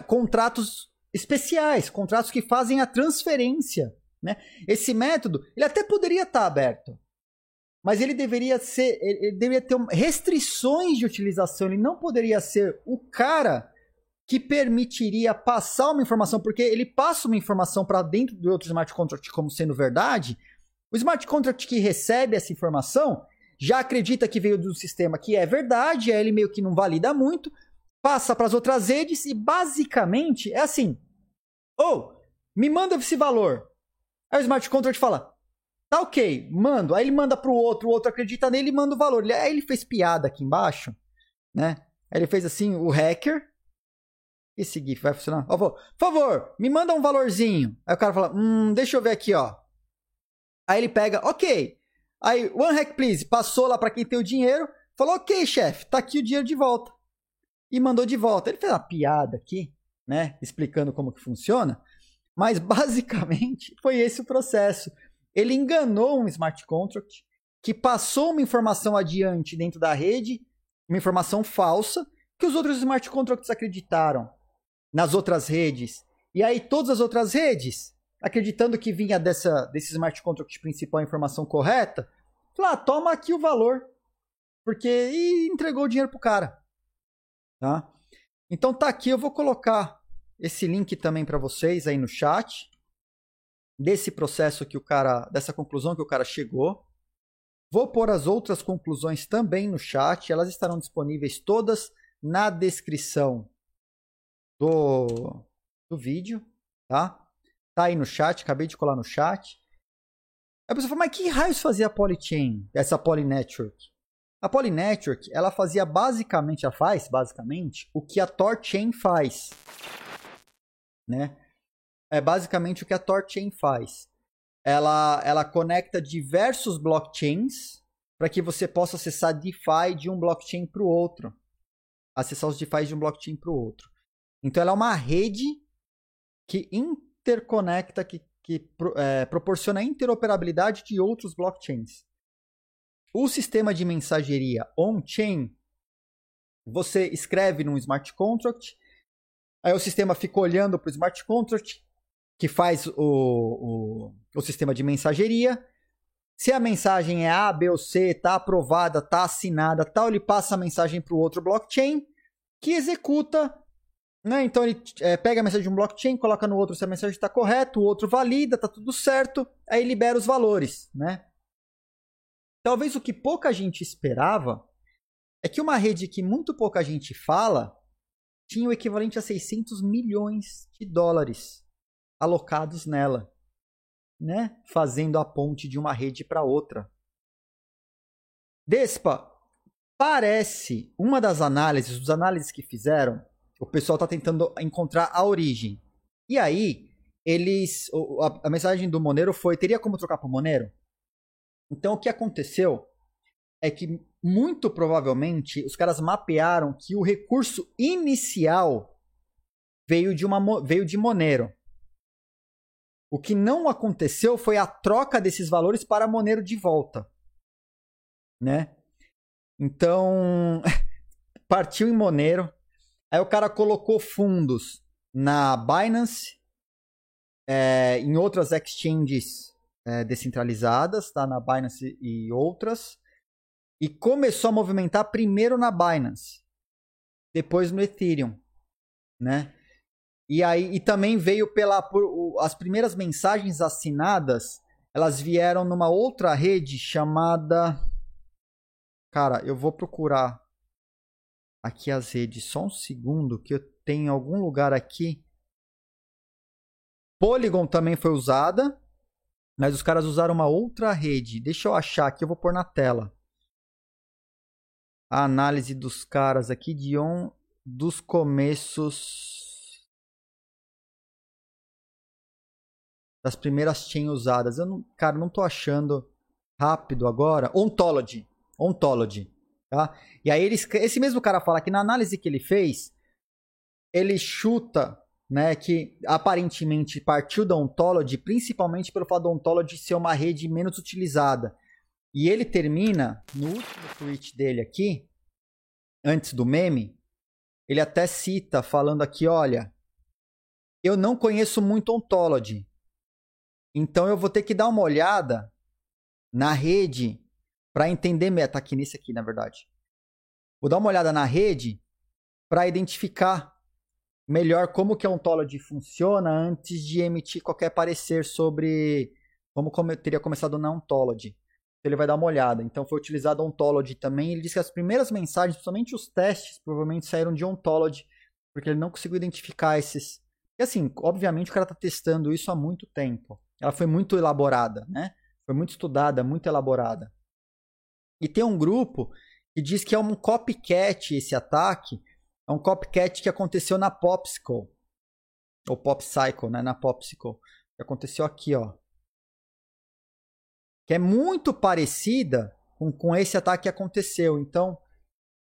contratos especiais, contratos que fazem a transferência, né? Esse método, ele até poderia estar tá aberto, mas ele deveria ser, ele deveria ter restrições de utilização, ele não poderia ser o cara que permitiria passar uma informação, porque ele passa uma informação para dentro do outro smart contract como sendo verdade, o smart contract que recebe essa informação, já acredita que veio do sistema que é verdade, aí ele meio que não valida muito, passa para as outras redes e basicamente é assim: ou oh, me manda esse valor. Aí o smart contract fala: tá ok, mando. Aí ele manda para o outro, o outro acredita nele e manda o valor. Aí ele fez piada aqui embaixo, né? Aí ele fez assim: o hacker. Esse GIF vai funcionar? Por favor, me manda um valorzinho. Aí o cara fala: hum, deixa eu ver aqui, ó. Aí ele pega, ok. Aí, one hack please, passou lá para quem tem o dinheiro, falou, ok, chefe, tá aqui o dinheiro de volta. E mandou de volta. Ele fez uma piada aqui, né, explicando como que funciona, mas basicamente foi esse o processo. Ele enganou um smart contract que passou uma informação adiante dentro da rede, uma informação falsa, que os outros smart contracts acreditaram nas outras redes. E aí todas as outras redes acreditando que vinha dessa, desse smart contract principal a informação correta, falou, ah, toma aqui o valor. Porque e entregou o dinheiro pro cara. Tá? Então tá aqui, eu vou colocar esse link também para vocês aí no chat desse processo que o cara, dessa conclusão que o cara chegou. Vou pôr as outras conclusões também no chat, elas estarão disponíveis todas na descrição do, do vídeo, tá? Tá aí no chat, acabei de colar no chat. A pessoa fala, mas que raios fazia a Polychain, essa Polynetwork? A Polynetwork, ela fazia basicamente, ela faz basicamente o que a Torchain faz. Né? É basicamente o que a Torchain faz. Ela, ela conecta diversos blockchains para que você possa acessar DeFi de um blockchain para o outro. Acessar os DeFi de um blockchain para o outro. Então ela é uma rede que interconecta, que, que é, proporciona interoperabilidade de outros blockchains. O sistema de mensageria on-chain, você escreve num smart contract, aí o sistema fica olhando para o smart contract, que faz o, o, o sistema de mensageria. Se a mensagem é A, B ou C, está aprovada, está assinada, tal, ele passa a mensagem para o outro blockchain, que executa né? Então ele é, pega a mensagem de um blockchain, coloca no outro se a mensagem está correta, o outro valida, está tudo certo, aí libera os valores. Né? Talvez o que pouca gente esperava é que uma rede que muito pouca gente fala tinha o equivalente a 600 milhões de dólares alocados nela, né? fazendo a ponte de uma rede para outra. Despa, parece, uma das análises, dos análises que fizeram, o pessoal está tentando encontrar a origem. E aí, eles. A, a mensagem do Monero foi: teria como trocar para Monero? Então, o que aconteceu é que, muito provavelmente, os caras mapearam que o recurso inicial veio de, uma, veio de Monero. O que não aconteceu foi a troca desses valores para Monero de volta. Né? Então, partiu em Monero, Aí o cara colocou fundos na Binance, é, em outras exchanges é, descentralizadas, tá? Na Binance e outras. E começou a movimentar primeiro na Binance, depois no Ethereum, né? E aí e também veio pela por, as primeiras mensagens assinadas, elas vieram numa outra rede chamada Cara, eu vou procurar aqui as redes. Só um segundo que eu tenho algum lugar aqui. Polygon também foi usada, mas os caras usaram uma outra rede. Deixa eu achar aqui, eu vou pôr na tela. A análise dos caras aqui de on dos começos das primeiras chain usadas. Eu não, cara, não tô achando rápido agora. Ontology, Ontology. Tá? E aí eles, esse mesmo cara fala que na análise que ele fez, ele chuta né, que aparentemente partiu da Ontology, principalmente pelo fato da Ontology ser uma rede menos utilizada. E ele termina, no último tweet dele aqui, antes do meme, ele até cita falando aqui, olha, eu não conheço muito Ontology, então eu vou ter que dar uma olhada na rede para entender meta aqui nesse aqui, na verdade. Vou dar uma olhada na rede para identificar melhor como que a ontology funciona antes de emitir qualquer parecer sobre como, como teria começado na ontology. ele vai dar uma olhada. Então foi utilizado Ontology também. Ele disse que as primeiras mensagens, principalmente os testes, provavelmente saíram de Ontology, porque ele não conseguiu identificar esses. E assim, obviamente o cara está testando isso há muito tempo. Ela foi muito elaborada, né? Foi muito estudada, muito elaborada. E tem um grupo que diz que é um copycat esse ataque. É um copycat que aconteceu na Popsicle. Ou Popcycle, né? Na Popsicle. Que aconteceu aqui, ó que é muito parecida com, com esse ataque que aconteceu. Então,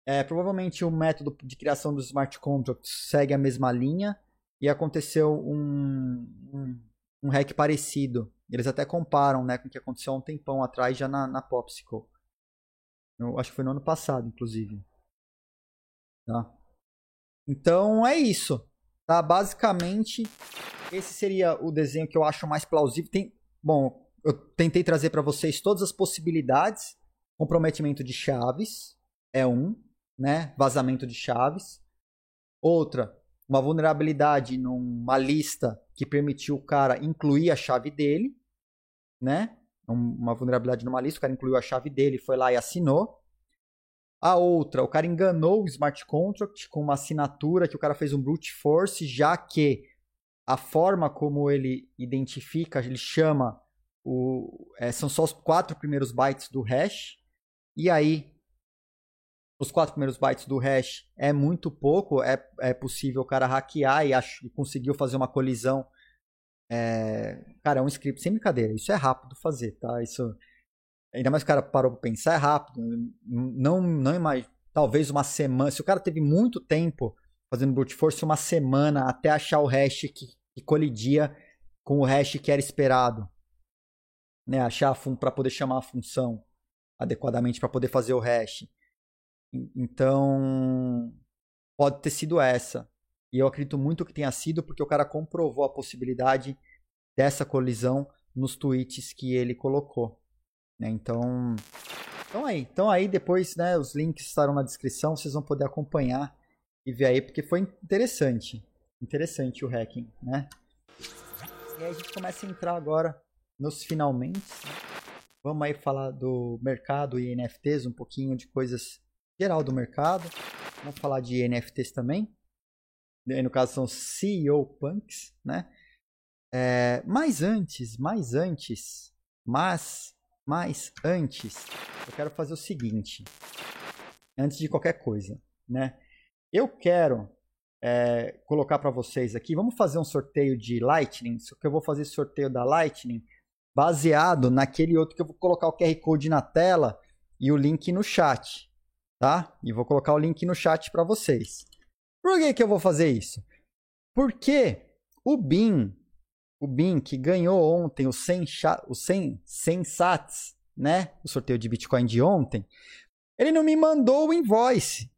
é, provavelmente o método de criação dos smart contracts segue a mesma linha e aconteceu um, um, um hack parecido. Eles até comparam né, com o que aconteceu há um tempão atrás já na, na Popsicle. Eu acho que foi no ano passado, inclusive. Tá? Então é isso. Tá? Basicamente, esse seria o desenho que eu acho mais plausível. Tem, bom, eu tentei trazer para vocês todas as possibilidades. Comprometimento de chaves é um, né? Vazamento de chaves. Outra, uma vulnerabilidade numa lista que permitiu o cara incluir a chave dele, né? Uma vulnerabilidade numa lista, o cara incluiu a chave dele, foi lá e assinou. A outra, o cara enganou o smart contract com uma assinatura que o cara fez um brute force, já que a forma como ele identifica, ele chama o, é, são só os quatro primeiros bytes do hash. E aí, os quatro primeiros bytes do hash é muito pouco. É, é possível o cara hackear e, ach, e conseguiu fazer uma colisão. É, cara, é um script sem brincadeira. Isso é rápido fazer, tá? Isso, ainda mais que o cara parou para pensar, é rápido. Não, não imagino. Talvez uma semana. Se o cara teve muito tempo fazendo brute force, uma semana até achar o hash que, que colidia com o hash que era esperado né, achar para poder chamar a função adequadamente para poder fazer o hash. Então, pode ter sido essa. E eu acredito muito que tenha sido porque o cara comprovou a possibilidade dessa colisão nos tweets que ele colocou. Né? Então, então aí, então aí depois, né, os links estarão na descrição, vocês vão poder acompanhar e ver aí porque foi interessante, interessante o hacking, né? E aí a gente começa a entrar agora nos finalmente. Vamos aí falar do mercado e NFTs, um pouquinho de coisas geral do mercado. Vamos falar de NFTs também. No caso são CEO Punks, né? É, mas antes, mais antes, mas, mais antes, eu quero fazer o seguinte. Antes de qualquer coisa, né? Eu quero é, colocar para vocês aqui. Vamos fazer um sorteio de Lightning. Só que eu vou fazer sorteio da Lightning baseado naquele outro que eu vou colocar o QR Code na tela e o link no chat, tá? E vou colocar o link no chat para vocês. Por que, que eu vou fazer isso? Porque o BIM, o BIM que ganhou ontem o 100, o 100, 100 sats, né? O sorteio de Bitcoin de ontem, ele não me mandou o invoice.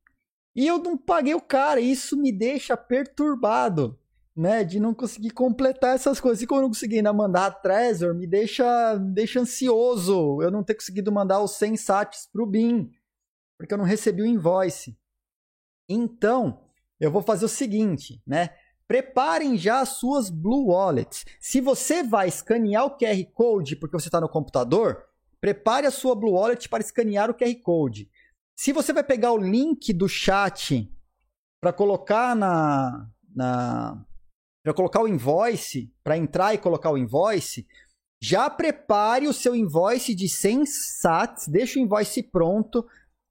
E eu não paguei o cara, isso me deixa perturbado né, de não conseguir completar essas coisas. E quando eu não consegui ainda mandar a Trezor, me deixa, me deixa ansioso eu não ter conseguido mandar os 100 sats pro BIM, porque eu não recebi o invoice. Então, eu vou fazer o seguinte, né? Preparem já as suas Blue Wallets. Se você vai escanear o QR Code porque você está no computador, prepare a sua Blue Wallet para escanear o QR Code. Se você vai pegar o link do chat para colocar na, na, para colocar o invoice, para entrar e colocar o invoice, já prepare o seu invoice de 100 sats, deixa o invoice pronto,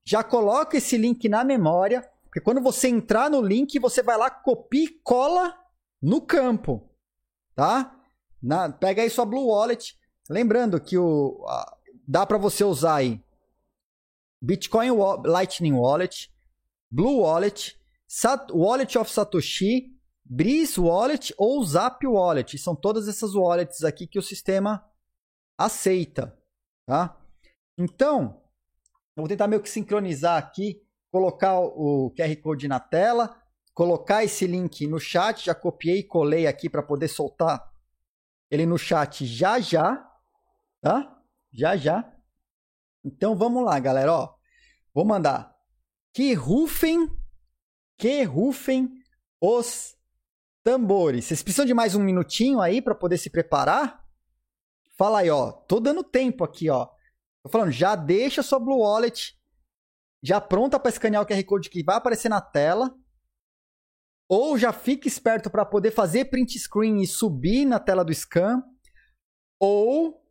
já coloca esse link na memória, porque quando você entrar no link, você vai lá, copia e cola no campo, tá? Na, pega aí sua Blue Wallet, lembrando que o, a, dá para você usar aí Bitcoin Lightning Wallet, Blue Wallet, Sat Wallet of Satoshi Breeze Wallet ou Zap Wallet. São todas essas wallets aqui que o sistema aceita, tá? Então, vou tentar meio que sincronizar aqui, colocar o QR Code na tela, colocar esse link no chat, já copiei e colei aqui para poder soltar ele no chat já já, tá? Já já. Então vamos lá, galera, ó. Vou mandar que rufem, que rufem os Tambores, vocês precisam de mais um minutinho aí para poder se preparar? Fala aí, ó. Tô dando tempo aqui, ó. Tô falando, já deixa sua Blue Wallet já pronta para escanear o QR Code que vai aparecer na tela. Ou já fica esperto para poder fazer print screen e subir na tela do scan. Ou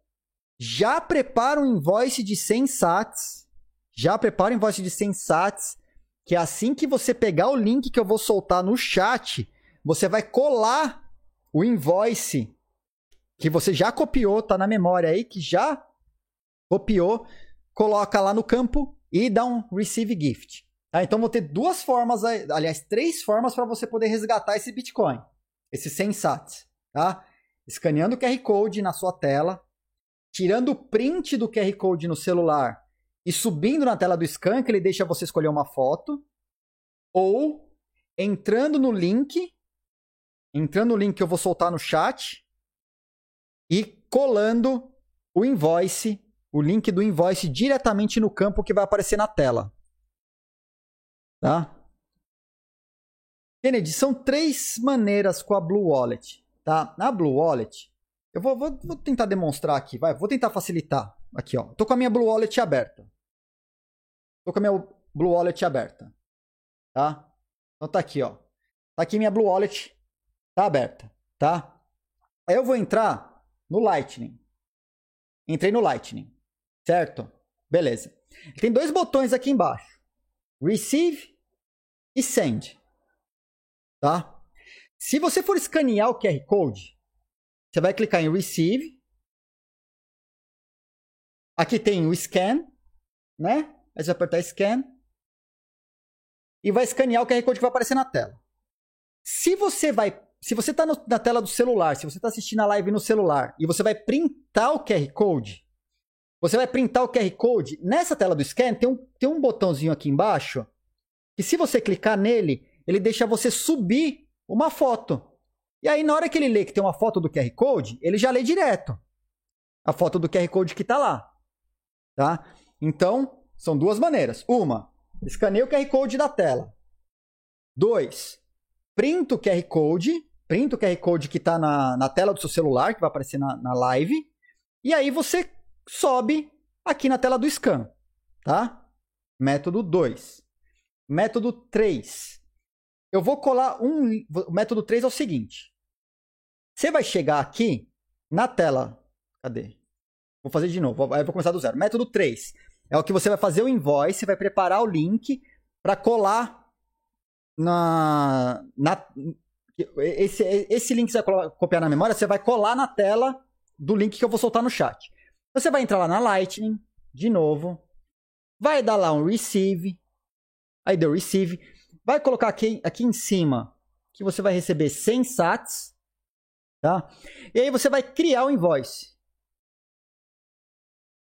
já prepara um invoice de 100 sats. Já prepara um invoice de 100 sats. Que é assim que você pegar o link que eu vou soltar no chat, você vai colar o invoice que você já copiou, tá na memória aí, que já copiou, coloca lá no campo e dá um receive gift. Tá? Então vou ter duas formas, aliás, três formas para você poder resgatar esse Bitcoin, esse 100 sats, tá? Escaneando o QR Code na sua tela, tirando o print do QR Code no celular e subindo na tela do scan, que ele deixa você escolher uma foto, ou entrando no link, entrando no link que eu vou soltar no chat e colando o invoice o link do invoice diretamente no campo que vai aparecer na tela. Tá? Kennedy, são três maneiras com a Blue Wallet. Tá? Na Blue Wallet, eu vou, vou, vou tentar demonstrar aqui, vai, vou tentar facilitar. Aqui, ó. Tô com a minha Blue Wallet aberta. Tô com a minha Blue Wallet aberta. Tá? Então tá aqui, ó. Tá aqui minha Blue Wallet. Tá aberta, tá? Aí eu vou entrar no Lightning. Entrei no Lightning. Certo? Beleza. Tem dois botões aqui embaixo. Receive e Send. Tá? Se você for escanear o QR Code, você vai clicar em Receive. Aqui tem o Scan, né? Aí você vai apertar Scan. E vai escanear o QR Code que vai aparecer na tela. Se você vai se você está na tela do celular, se você está assistindo a live no celular e você vai printar o QR Code, você vai printar o QR Code. Nessa tela do scan tem um, tem um botãozinho aqui embaixo que se você clicar nele, ele deixa você subir uma foto. E aí na hora que ele lê que tem uma foto do QR Code, ele já lê direto a foto do QR Code que está lá. Tá? Então, são duas maneiras. Uma, escaneia o QR Code da tela. Dois, printa o QR Code, printa o QR Code que está na, na tela do seu celular, que vai aparecer na, na live. E aí você sobe aqui na tela do scan, tá? Método 2. Método 3. Eu vou colar um. O método 3 é o seguinte. Você vai chegar aqui na tela. Cadê? Vou fazer de novo. Aí vou começar do zero. Método 3 é o que você vai fazer o invoice, vai preparar o link para colar na, na esse, esse link que você vai copiar na memória, você vai colar na tela do link que eu vou soltar no chat. Você vai entrar lá na Lightning, de novo, vai dar lá um receive, aí deu receive, vai colocar aqui, aqui em cima que você vai receber 100 sats, tá? E aí você vai criar o um invoice.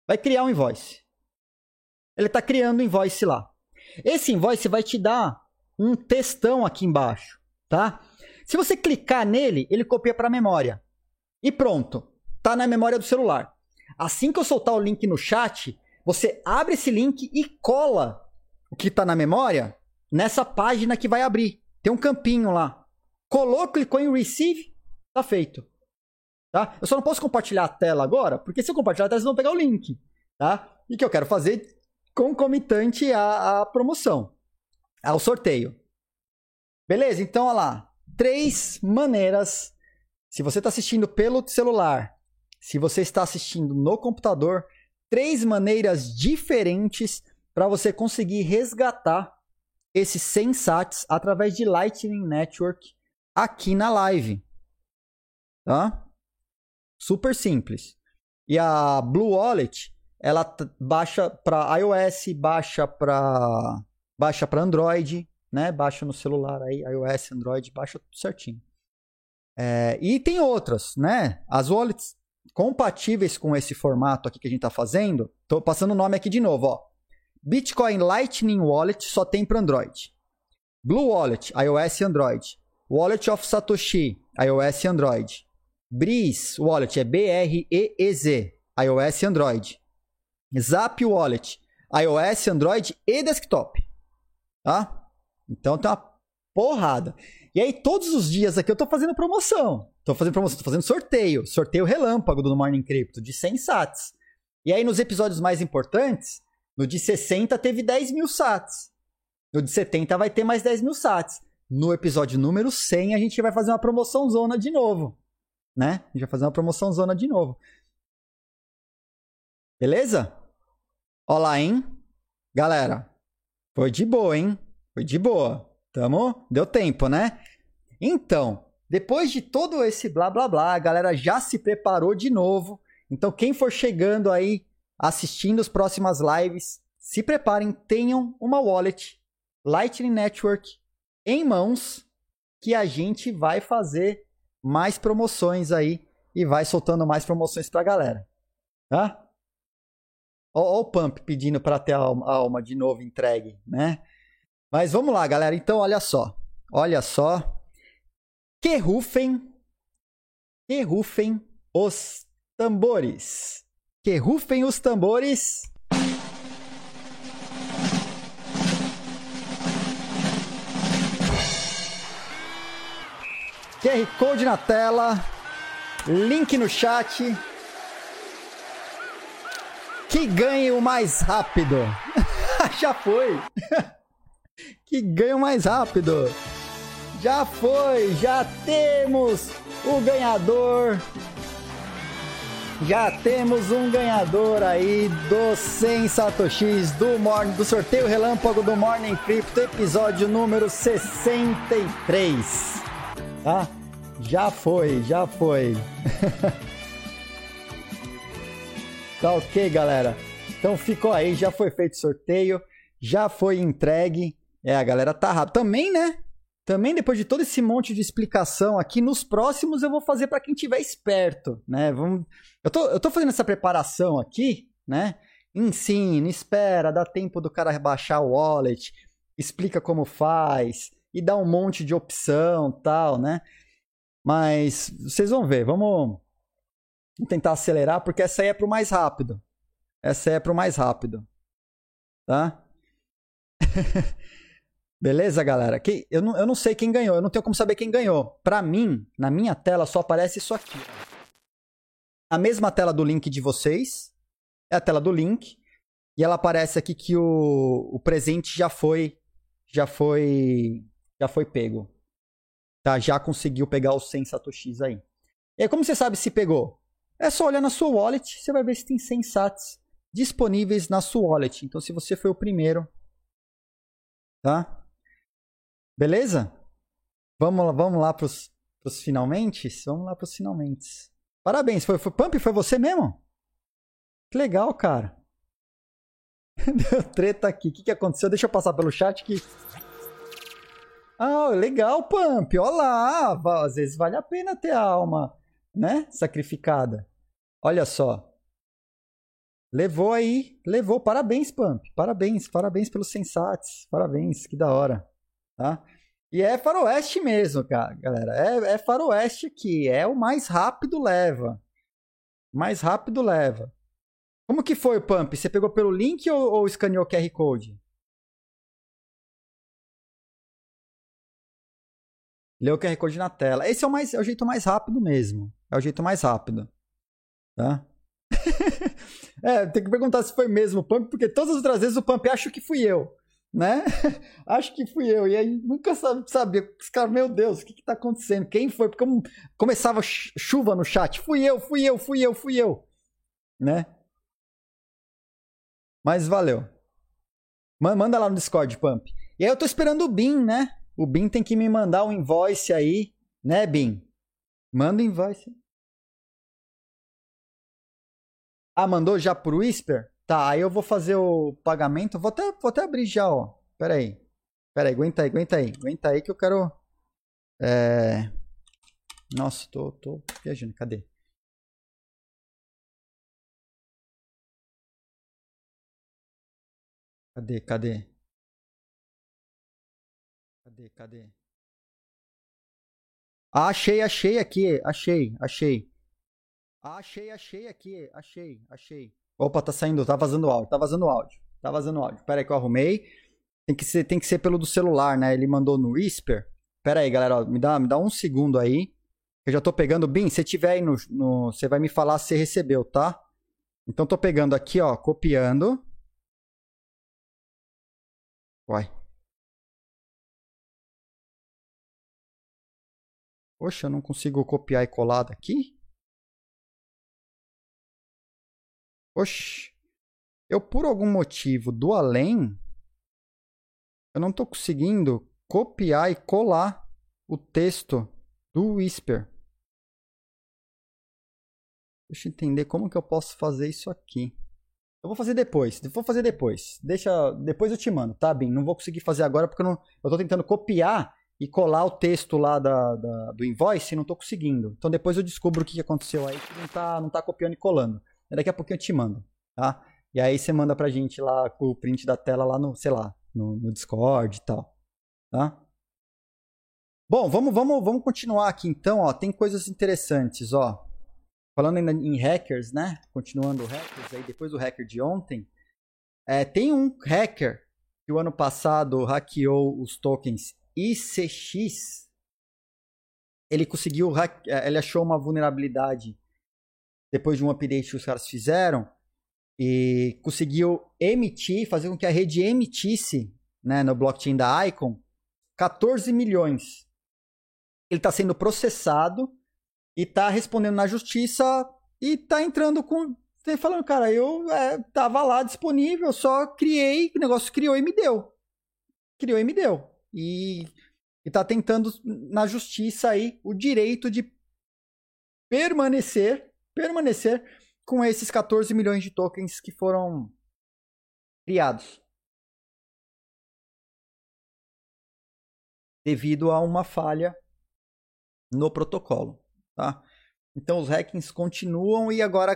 Vai criar um invoice. Ele está criando o um invoice lá. Esse invoice vai te dar um textão aqui embaixo, tá? Se você clicar nele, ele copia para a memória. E pronto, tá na memória do celular. Assim que eu soltar o link no chat, você abre esse link e cola o que está na memória nessa página que vai abrir. Tem um campinho lá. Colou, clicou em Receive, tá feito. Tá? Eu só não posso compartilhar a tela agora, porque se eu compartilhar a tela, vocês vão pegar o link. Tá? E que eu quero fazer concomitante à, à promoção, ao sorteio. Beleza? Então, olha lá. Três maneiras. Se você está assistindo pelo celular, se você está assistindo no computador, três maneiras diferentes para você conseguir resgatar esses 100 sats através de Lightning Network aqui na live. Tá? Super simples. E a Blue Wallet, ela baixa para iOS, baixa para baixa para Android, né? Baixa no celular aí, iOS, Android, baixa tudo certinho. É, e tem outras, né? As wallets compatíveis com esse formato aqui que a gente está fazendo, estou passando o nome aqui de novo. Ó. Bitcoin Lightning Wallet só tem para Android. Blue Wallet, iOS e Android. Wallet of Satoshi, iOS e Android. Breeze Wallet é B-R-E-E-Z, iOS e Android. Zap Wallet, iOS, Android e desktop. Tá? Então tem uma porrada. E aí, todos os dias aqui eu tô fazendo promoção. Tô fazendo promoção, tô fazendo sorteio. Sorteio relâmpago do Morning Crypto de 100 sats. E aí, nos episódios mais importantes, no de 60 teve 10 mil sats. No de 70 vai ter mais 10 mil sats. No episódio número 100, a gente vai fazer uma promoção zona de novo. Né? A gente vai fazer uma promoção zona de novo. Beleza? Olá, hein? Galera, foi de boa, hein? Foi de boa. Tamo? Deu tempo, né? Então, depois de todo esse blá blá blá, a galera já se preparou de novo. Então, quem for chegando aí, assistindo as próximas lives, se preparem, tenham uma wallet Lightning Network em mãos, que a gente vai fazer mais promoções aí e vai soltando mais promoções pra galera. Tá? Ó, o Pump pedindo para ter a alma, a alma de novo entregue, né? Mas vamos lá, galera. Então, olha só. Olha só. Que rufem. Que rufem os tambores. Que rufem os tambores. QR Code na tela. Link no chat que ganhe o mais rápido. Já foi. que ganhe o mais rápido. Já foi, já temos o ganhador. Já temos um ganhador aí do 100 Satoshis do, morning, do sorteio relâmpago do Morning Crypto, episódio número 63. Tá? Já foi, já foi. Tá ok, galera? Então ficou aí, já foi feito sorteio, já foi entregue. É, a galera tá rápido. Também, né? Também depois de todo esse monte de explicação aqui, nos próximos eu vou fazer para quem tiver esperto, né? Vamos... Eu, tô, eu tô fazendo essa preparação aqui, né? Ensina, espera, dá tempo do cara baixar o wallet, explica como faz e dá um monte de opção tal, né? Mas vocês vão ver, vamos tentar acelerar, porque essa aí é para o mais rápido. Essa aí é para o mais rápido. Tá? Beleza, galera? Que, eu, não, eu não sei quem ganhou. Eu não tenho como saber quem ganhou. Para mim, na minha tela, só aparece isso aqui. A mesma tela do link de vocês. É a tela do link. E ela aparece aqui que o, o presente já foi já foi já foi pego. Tá? Já conseguiu pegar os 100 satoshis aí. E aí, como você sabe se pegou? É só olhar na sua wallet, você vai ver se tem 100 sats disponíveis na sua wallet. Então, se você foi o primeiro, tá? Beleza? Vamos lá, vamos lá pros, pros finalmente? Vamos lá pros finalmente. Parabéns, foi, foi Pump? Foi você mesmo? Que legal, cara. Deu treta aqui. O que, que aconteceu? Deixa eu passar pelo chat que. Ah, legal, Pump. Olá! Às vezes vale a pena ter a alma, né? Sacrificada. Olha só. Levou aí, levou. Parabéns, Pump. Parabéns, parabéns pelos sensatos. Parabéns, que da hora. Tá? E é faroeste mesmo, cara, galera. É, é faroeste aqui. É o mais rápido leva. Mais rápido leva. Como que foi o Pump? Você pegou pelo link ou, ou escaneou QR Code? Leu o QR Code na tela. Esse é o, mais, é o jeito mais rápido mesmo. É o jeito mais rápido. Tá? é, tem que perguntar se foi mesmo o Pump, porque todas as outras vezes o Pump acho que fui eu, né? acho que fui eu. E aí nunca sabia. Os caras, meu Deus, o que que tá acontecendo? Quem foi? Porque começava chuva no chat. Fui eu, fui eu, fui eu, fui eu. Né? Mas valeu. Manda lá no Discord, Pump. E aí eu tô esperando o BIM, né? O BIM tem que me mandar um invoice aí, né, BIM? Manda o invoice. Ah, mandou já pro Whisper? Tá, aí eu vou fazer o pagamento. Vou até, vou até abrir já, ó. Pera aí. Pera aí, aguenta aí, aguenta aí. Aguenta aí que eu quero... É... Nossa, tô, tô viajando. Cadê? Cadê, cadê? Cadê, cadê? Ah, achei, achei aqui. Achei, achei. Achei, achei aqui. Achei, achei. Opa, tá saindo, tá vazando áudio. Tá vazando áudio. Tá vazando áudio. Pera aí que eu arrumei. Tem que ser, tem que ser pelo do celular, né? Ele mandou no Whisper. Pera aí, galera. Ó, me, dá, me dá um segundo aí. Eu já tô pegando. Bim, se tiver aí no. Você vai me falar se recebeu, tá? Então tô pegando aqui, ó, copiando. Uai. Poxa, eu não consigo copiar e colar daqui? Oxi. Eu, por algum motivo, do além, eu não estou conseguindo copiar e colar o texto do Whisper. Deixa eu entender como que eu posso fazer isso aqui. Eu vou fazer depois. Vou fazer depois. Deixa, depois eu te mando, tá, Bim? Não vou conseguir fazer agora porque eu, tô tentando copiar e colar o texto lá da, da, do invoice e não tô conseguindo. Então depois eu descubro o que aconteceu aí que não tá, não tá copiando e colando. Daqui a pouquinho eu te mando, tá? E aí você manda pra gente lá com o print da tela lá no, sei lá, no, no Discord e tal, tá? Bom, vamos, vamos, vamos continuar aqui então, ó. Tem coisas interessantes, ó. Falando ainda em hackers, né? Continuando hackers aí, depois do hacker de ontem. É, tem um hacker que o ano passado hackeou os tokens ICX. Ele conseguiu, é, ele achou uma vulnerabilidade depois de um update que os caras fizeram e conseguiu emitir, fazer com que a rede emitisse né, no blockchain da Icon 14 milhões. Ele está sendo processado e está respondendo na justiça e está entrando com. Falando, cara, eu é, tava lá disponível, só criei, o negócio criou e me deu. Criou e me deu. E, está tentando na justiça aí o direito de permanecer, permanecer com esses 14 milhões de tokens que foram criados. Devido a uma falha no protocolo, tá? Então os hackings continuam e agora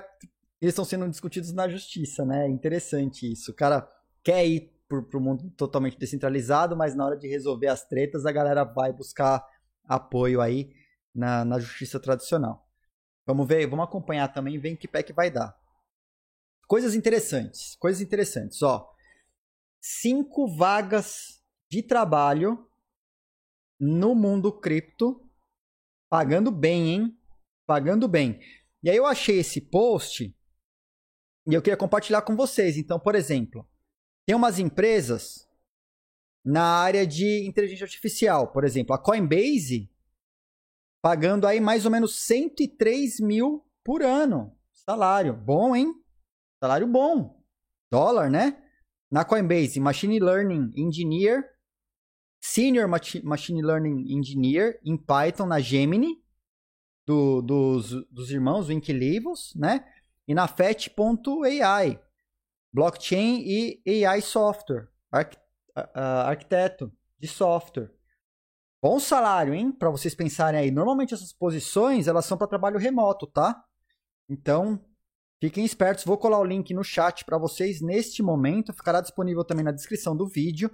eles estão sendo discutidos na justiça, né? É interessante isso. O cara quer ir para o mundo totalmente descentralizado, mas na hora de resolver as tretas a galera vai buscar apoio aí na, na justiça tradicional. Vamos ver, vamos acompanhar também, ver que pé que vai dar. Coisas interessantes, coisas interessantes, ó. Cinco vagas de trabalho no mundo cripto, pagando bem, hein? Pagando bem. E aí eu achei esse post e eu queria compartilhar com vocês. Então, por exemplo, tem umas empresas na área de inteligência artificial, por exemplo, a Coinbase pagando aí mais ou menos 103 mil por ano. Salário. Bom, hein? Salário bom. Dólar, né? Na Coinbase, Machine Learning Engineer, Senior Machine Learning Engineer em Python na Gemini, do, dos, dos irmãos Winklevoss, né? E na FET.ai, Blockchain e AI Software, arqu, uh, arquiteto de software. Bom salário, hein? Para vocês pensarem aí. Normalmente essas posições, elas são para trabalho remoto, tá? Então, fiquem espertos. Vou colar o link no chat para vocês neste momento. Ficará disponível também na descrição do vídeo.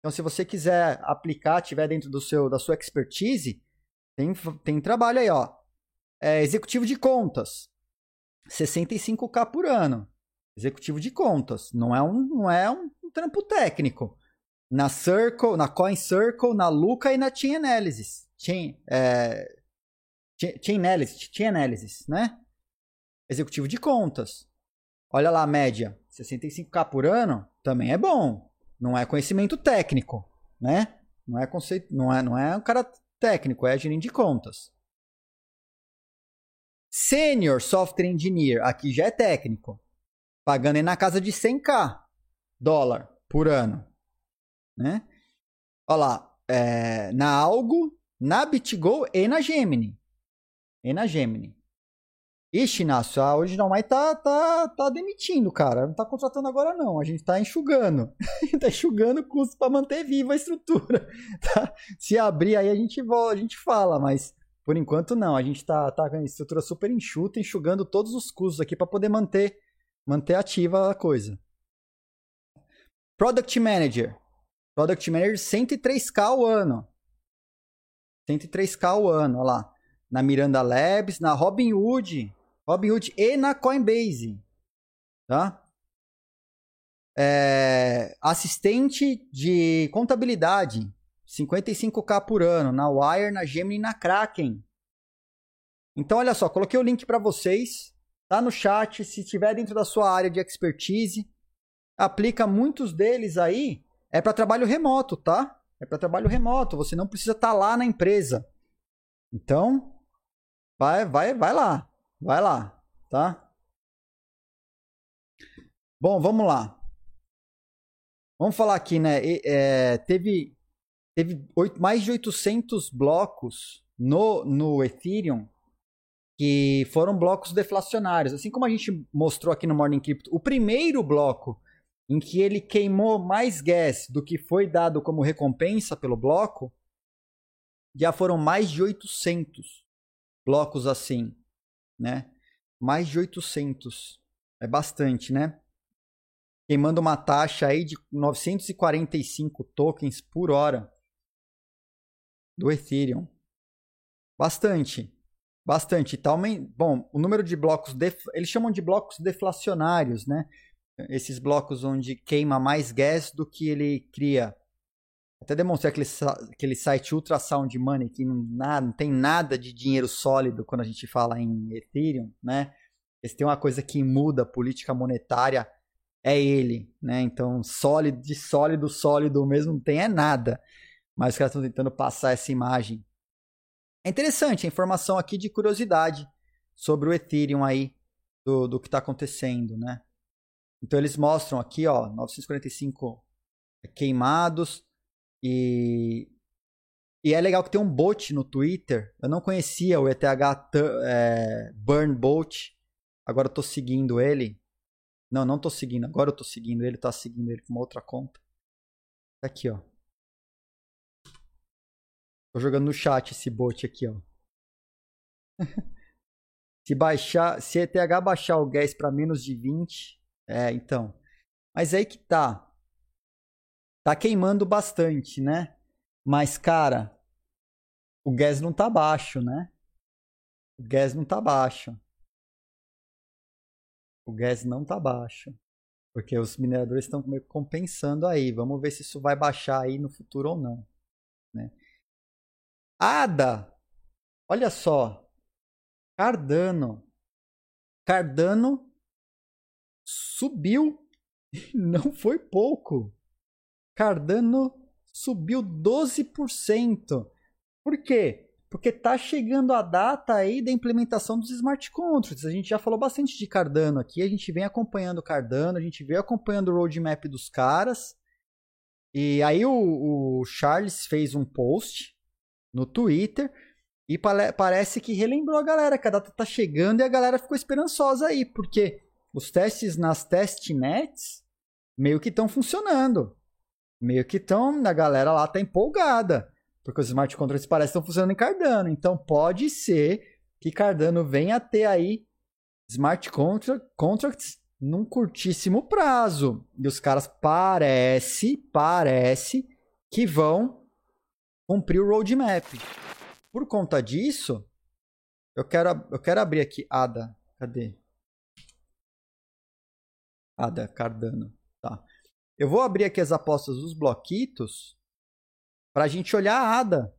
Então, se você quiser aplicar, tiver dentro do seu da sua expertise, tem, tem trabalho aí, ó. É, executivo de contas. 65k por ano. Executivo de contas. Não é um, não é um trampo técnico na Circle, na Coin Circle, na Luca e na Chain Analysis. Chain, é, Chain Analysis, né? Executivo de contas. Olha lá a média, 65k por ano, também é bom. Não é conhecimento técnico, né? Não é conceito, não é, não é um cara técnico, é gerente de contas. Senior Software Engineer, aqui já é técnico. Pagando aí na casa de 100k dólar por ano né? Olha lá, é, na Algo, na BitGo e na Gemini. E na Gemini. Ixi, Inácio, a Original Mai tá, tá, tá demitindo, cara. Não tá contratando agora, não. A gente tá enxugando. gente tá enxugando o custo para manter viva a estrutura. Tá? Se abrir aí, a gente, a gente fala, mas por enquanto não. A gente tá, tá com a estrutura super enxuta, enxugando todos os custos aqui para poder manter, manter ativa a coisa. Product Manager. Product Manager 103k ao ano. 103k ao ano, olha lá. Na Miranda Labs, na Robinhood, Robinhood e na Coinbase. Tá? É, assistente de contabilidade, 55k por ano, na Wire, na Gemini e na Kraken. Então, olha só, coloquei o link para vocês, Tá no chat, se tiver dentro da sua área de expertise, aplica muitos deles aí, é para trabalho remoto, tá? É para trabalho remoto, você não precisa estar tá lá na empresa. Então, vai, vai, vai lá, vai lá, tá? Bom, vamos lá. Vamos falar aqui, né? É, teve teve mais de 800 blocos no, no Ethereum que foram blocos deflacionários. Assim como a gente mostrou aqui no Morning Crypto, o primeiro bloco em que ele queimou mais gas do que foi dado como recompensa pelo bloco, já foram mais de 800 blocos assim, né? Mais de 800. É bastante, né? Queimando uma taxa aí de 945 tokens por hora do Ethereum. Bastante. Bastante. Tá Bom, o número de blocos, def... eles chamam de blocos deflacionários, né? Esses blocos onde queima mais gas do que ele cria. Até demonstrei aquele, aquele site Ultrasound Money, que não, não tem nada de dinheiro sólido quando a gente fala em Ethereum, né? Se tem uma coisa que muda a política monetária, é ele, né? Então, sólido, de sólido, sólido mesmo não tem é nada. Mas os caras estão tentando passar essa imagem. É interessante a informação aqui de curiosidade sobre o Ethereum aí, do, do que está acontecendo, né? Então eles mostram aqui, ó, 945 queimados e e é legal que tem um bot no Twitter. Eu não conhecia o ETH é, Burn Bot. Agora eu tô seguindo ele. Não, não tô seguindo. Agora eu tô seguindo ele. Tá seguindo ele com uma outra conta. Tá aqui, ó. Tô jogando no chat esse bot aqui, ó. se baixar, se ETH baixar o gas para menos de 20, é, então. Mas aí que tá. Tá queimando bastante, né? Mas cara, o gas não tá baixo, né? O gas não tá baixo. O gas não tá baixo. Porque os mineradores estão compensando aí. Vamos ver se isso vai baixar aí no futuro ou não. Né? Ada. Olha só. Cardano. Cardano subiu. Não foi pouco. Cardano subiu 12%. Por quê? Porque tá chegando a data aí da implementação dos smart contracts. A gente já falou bastante de Cardano aqui, a gente vem acompanhando Cardano, a gente vem acompanhando o roadmap dos caras. E aí o, o Charles fez um post no Twitter. E parece que relembrou a galera que a data tá chegando e a galera ficou esperançosa aí, porque os testes nas testnets meio que estão funcionando. Meio que estão, a galera lá tá empolgada, porque os smart contracts parecem estão funcionando em Cardano. Então pode ser que Cardano venha a ter aí smart contracts num curtíssimo prazo. E os caras parece, parece que vão cumprir o roadmap. Por conta disso, eu quero, eu quero abrir aqui ADA. Cadê? ADA, Cardano. Tá. Eu vou abrir aqui as apostas dos bloquitos para a gente olhar a ADA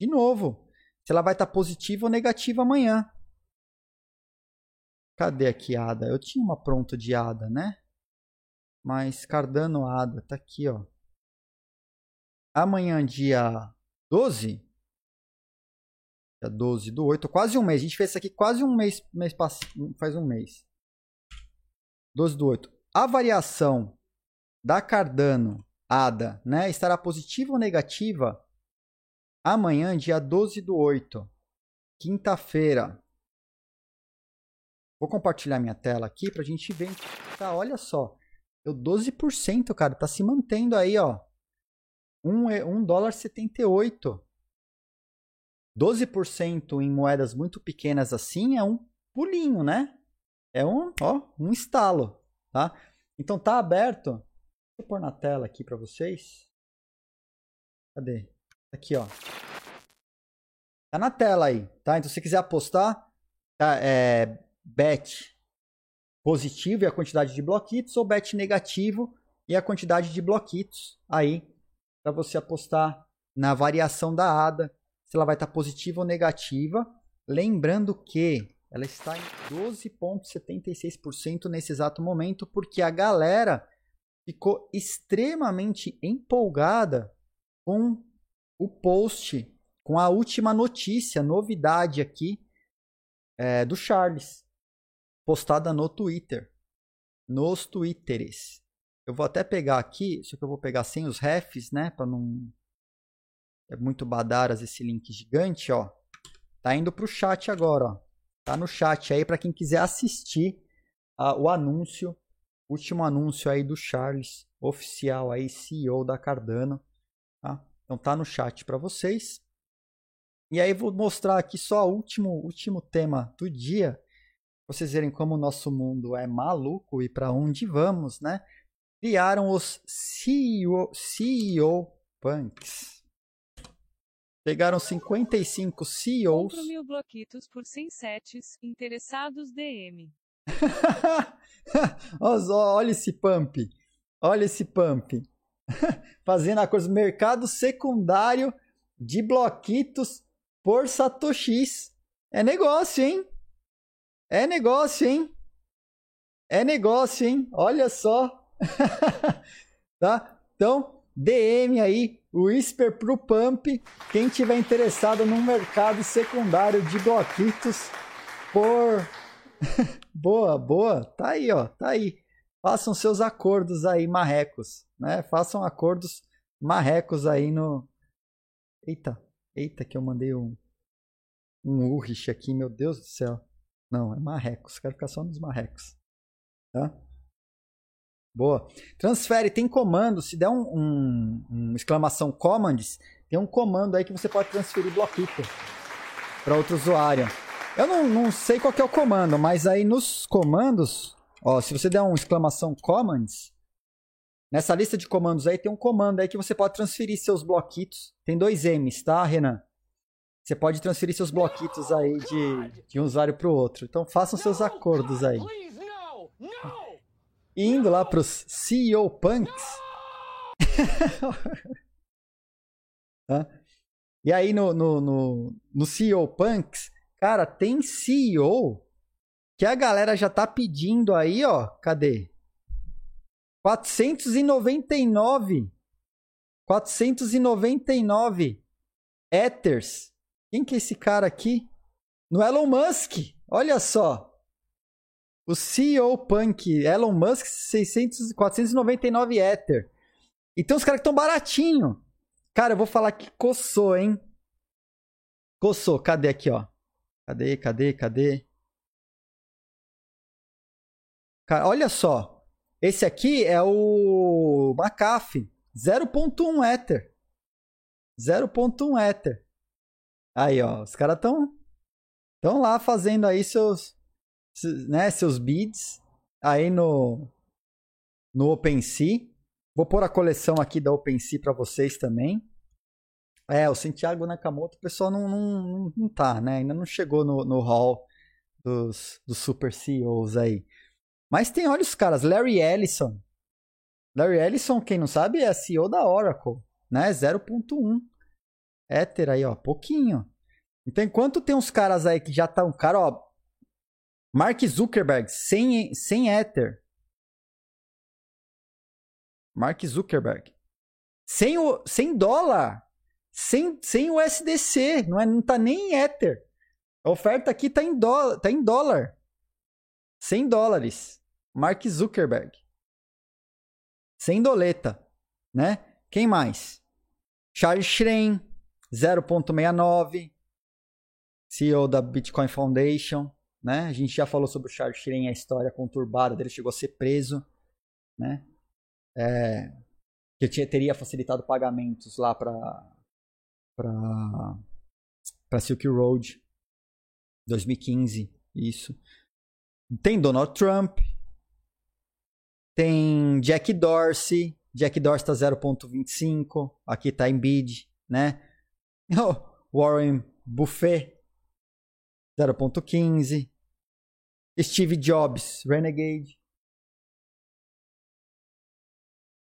de novo. Se ela vai estar tá positiva ou negativa amanhã. Cadê aqui a ADA? Eu tinha uma pronta de ADA, né? Mas Cardano ADA, tá aqui, ó. Amanhã, dia 12? Dia 12 do 8, quase um mês. A gente fez isso aqui quase um mês, mês faz um mês. 12 do 8. A variação da Cardano ADA, né, estará positiva ou negativa amanhã, dia 12 do 8, quinta-feira. Vou compartilhar minha tela aqui para a gente ver. Tá, olha só. Deu 12%, cara. Tá se mantendo aí, ó. 1, 1 dólar 78. 12% em moedas muito pequenas assim é um pulinho, né? É um, ó, um estalo, tá? Então tá aberto. Deixa eu pôr na tela aqui para vocês. Cadê? Aqui, ó. Tá na tela aí, tá? Então se você quiser apostar, tá, é bet positivo e a quantidade de bloquitos ou bet negativo e a quantidade de bloquitos aí para você apostar na variação da ADA, se ela vai estar tá positiva ou negativa. Lembrando que ela está em 12,76% nesse exato momento, porque a galera ficou extremamente empolgada com o post, com a última notícia, novidade aqui é, do Charles, postada no Twitter, nos Twitteres. Eu vou até pegar aqui, só que eu vou pegar sem os refs, né, para não é muito badaras esse link gigante, ó. Tá indo pro chat agora, ó. Tá no chat aí para quem quiser assistir uh, o anúncio, último anúncio aí do Charles, oficial aí, CEO da Cardano, tá? Então tá no chat para vocês. E aí vou mostrar aqui só o último, último tema do dia, vocês verem como o nosso mundo é maluco e para onde vamos, né? Criaram os CEO, CEO Punks. Pegaram 55 CEOs. Compro mil bloquitos por 100 sets, interessados DM. Olha esse pump. Olha esse pump. Fazendo a coisa mercado secundário de bloquitos por satoshis. É negócio, hein? É negócio, hein? É negócio, hein? Olha só. tá? Então, DM aí Whisper pro Pump. Quem tiver interessado no mercado secundário de bloquitos por. boa, boa. Tá aí, ó. Tá aí. Façam seus acordos aí, marrecos. Né? Façam acordos marrecos aí no. Eita, eita, que eu mandei um. Um Urrich aqui, meu Deus do céu. Não, é marrecos. Quero ficar só nos marrecos. Tá? Boa. Transfere, tem comando. Se der um, um, um, exclamação commands, tem um comando aí que você pode transferir bloquito para outro usuário. Eu não, não sei qual é o comando, mas aí nos comandos, ó, se você der um exclamação commands, nessa lista de comandos aí tem um comando aí que você pode transferir seus bloquitos. Tem dois M's, tá, Renan? Você pode transferir seus bloquitos aí de, de um usuário para o outro. Então façam seus acordos aí indo lá para os CEO Punks. e aí no, no, no, no CEO Punks, cara, tem CEO que a galera já tá pedindo aí, ó. Cadê? 499. 499 Ethers. Quem que é esse cara aqui? No Elon Musk. Olha só. O CEO Punk, Elon Musk, 600, 499 Ether. Então os caras que estão baratinho. Cara, eu vou falar que coçou, hein? Coçou. Cadê aqui, ó? Cadê, cadê, cadê? Cara, olha só. Esse aqui é o McAfee. 0.1 Ether. 0.1 Ether. Aí, ó. Os caras estão estão lá fazendo aí seus né, seus bids aí no, no OpenSea. Vou pôr a coleção aqui da OpenSea para vocês também. É, o Santiago Nakamoto, o pessoal não, não, não tá, né? Ainda não chegou no, no hall dos, dos super CEOs aí. Mas tem, olha os caras, Larry Ellison. Larry Ellison, quem não sabe, é CEO da Oracle, né? 0.1. Ether aí, ó, pouquinho. Então, enquanto tem uns caras aí que já estão, cara, ó, Mark Zuckerberg, sem, sem Ether. Mark Zuckerberg. Sem, o, sem dólar. Sem, sem o. Não, é, não tá nem em Ether. A oferta aqui tá em, dólar, tá em dólar. 100 dólares. Mark Zuckerberg. Sem doleta. Né? Quem mais? Charles Schrein, 0.69. CEO da Bitcoin Foundation né? A gente já falou sobre o Charles Schrein, a história conturbada dele, chegou a ser preso, né? É, que tinha, teria facilitado pagamentos lá para para Silk Road 2015, isso. Tem Donald Trump, tem Jack Dorsey, Jack Dorsey tá 0.25, aqui tá em bid, né? Oh, Warren Buffett 0.15. Steve Jobs, Renegade.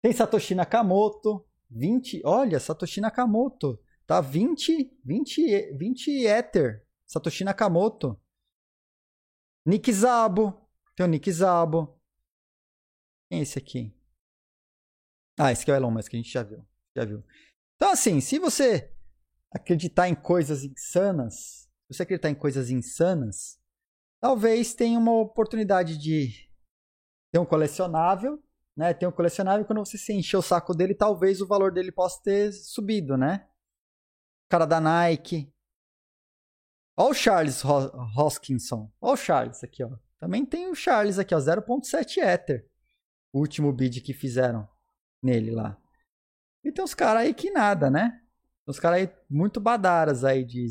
Tem Satoshi Nakamoto, 20. Olha, Satoshi Nakamoto. Tá 20, 20, 20 Ether. Satoshi Nakamoto. Nick Zabo. Tem o Nick Zabo. Quem é esse aqui? Ah, esse aqui é o Elon Musk, a gente já viu. Já viu. Então, assim, se você acreditar em coisas insanas, você acreditar em coisas insanas, talvez tenha uma oportunidade de ter um colecionável, né? Tem um colecionável quando você se encher o saco dele, talvez o valor dele possa ter subido, né? O cara da Nike. Olha o Charles Hoskinson. Olha o Charles aqui, ó. Também tem o Charles aqui, ó, 0.7 Ether. O último bid que fizeram nele lá. E tem uns caras aí que nada, né? Uns caras aí muito badaras aí de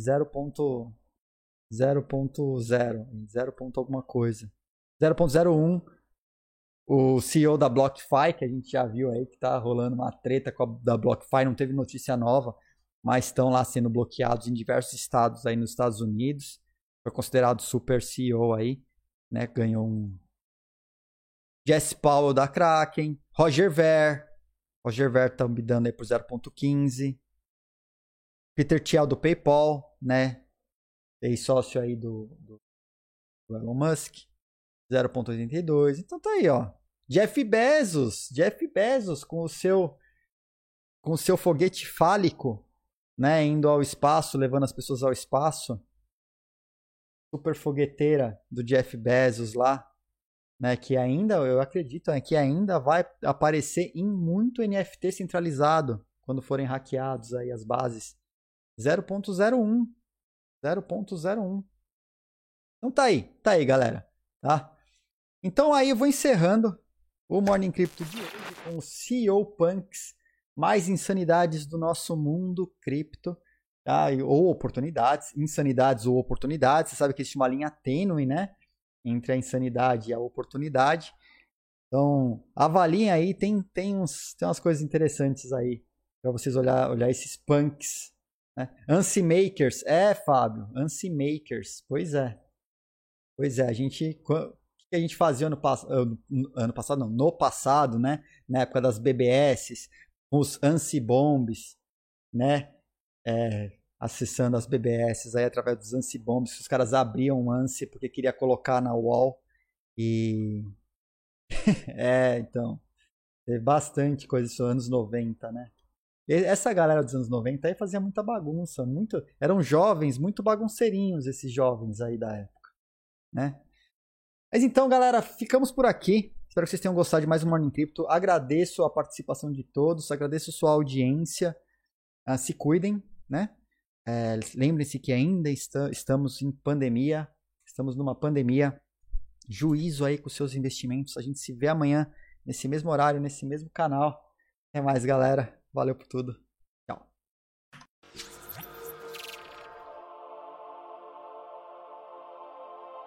0.0, 0. alguma coisa. 0.01. O CEO da BlockFi, que a gente já viu aí que tá rolando uma treta com a, da BlockFi, não teve notícia nova, mas estão lá sendo bloqueados em diversos estados aí nos Estados Unidos. Foi considerado super CEO aí, né? Ganhou um Jesse Powell da Kraken, Roger Ver, Roger Ver tá bidando aí por 0.15. Peter Thiel do PayPal, né? Ex-sócio aí do, do, Elon Musk. 0.82. Então tá aí, ó. Jeff Bezos, Jeff Bezos com o seu com o seu foguete fálico, né, indo ao espaço, levando as pessoas ao espaço. Super fogueteira do Jeff Bezos lá, né, que ainda, eu acredito, é que ainda vai aparecer em muito NFT centralizado quando forem hackeados aí as bases. 0.01. 0.01. Então tá aí, tá aí, galera, tá? Então aí eu vou encerrando o Morning Crypto de hoje com o CEO Punks, mais insanidades do nosso mundo cripto, tá? ou oportunidades, insanidades ou oportunidades. Você sabe que existe uma linha tênue, né? Entre a insanidade e a oportunidade. Então, avaliem aí, tem, tem, uns, tem umas coisas interessantes aí para vocês olhar, olhar esses punks né? Ansi Makers, é, Fábio, Ansi Makers, pois é. Pois é, a gente. O que a gente fazia ano, ano passado? Não, no passado, né? Na época das BBS, os Ansi Bombs, né? É, acessando as BBS aí através dos Ansi Bombs, os caras abriam o Ansi porque queria colocar na wall e. é, então. Teve bastante coisa isso, anos 90, né? Essa galera dos anos 90 aí fazia muita bagunça, muito, eram jovens, muito bagunceirinhos esses jovens aí da época, né? Mas então, galera, ficamos por aqui. Espero que vocês tenham gostado de mais um Morning Crypto. Agradeço a participação de todos, agradeço sua audiência. Uh, se cuidem, né? É, Lembrem-se que ainda está, estamos em pandemia, estamos numa pandemia. Juízo aí com seus investimentos. A gente se vê amanhã nesse mesmo horário, nesse mesmo canal. Até mais, galera. Valeu por tudo.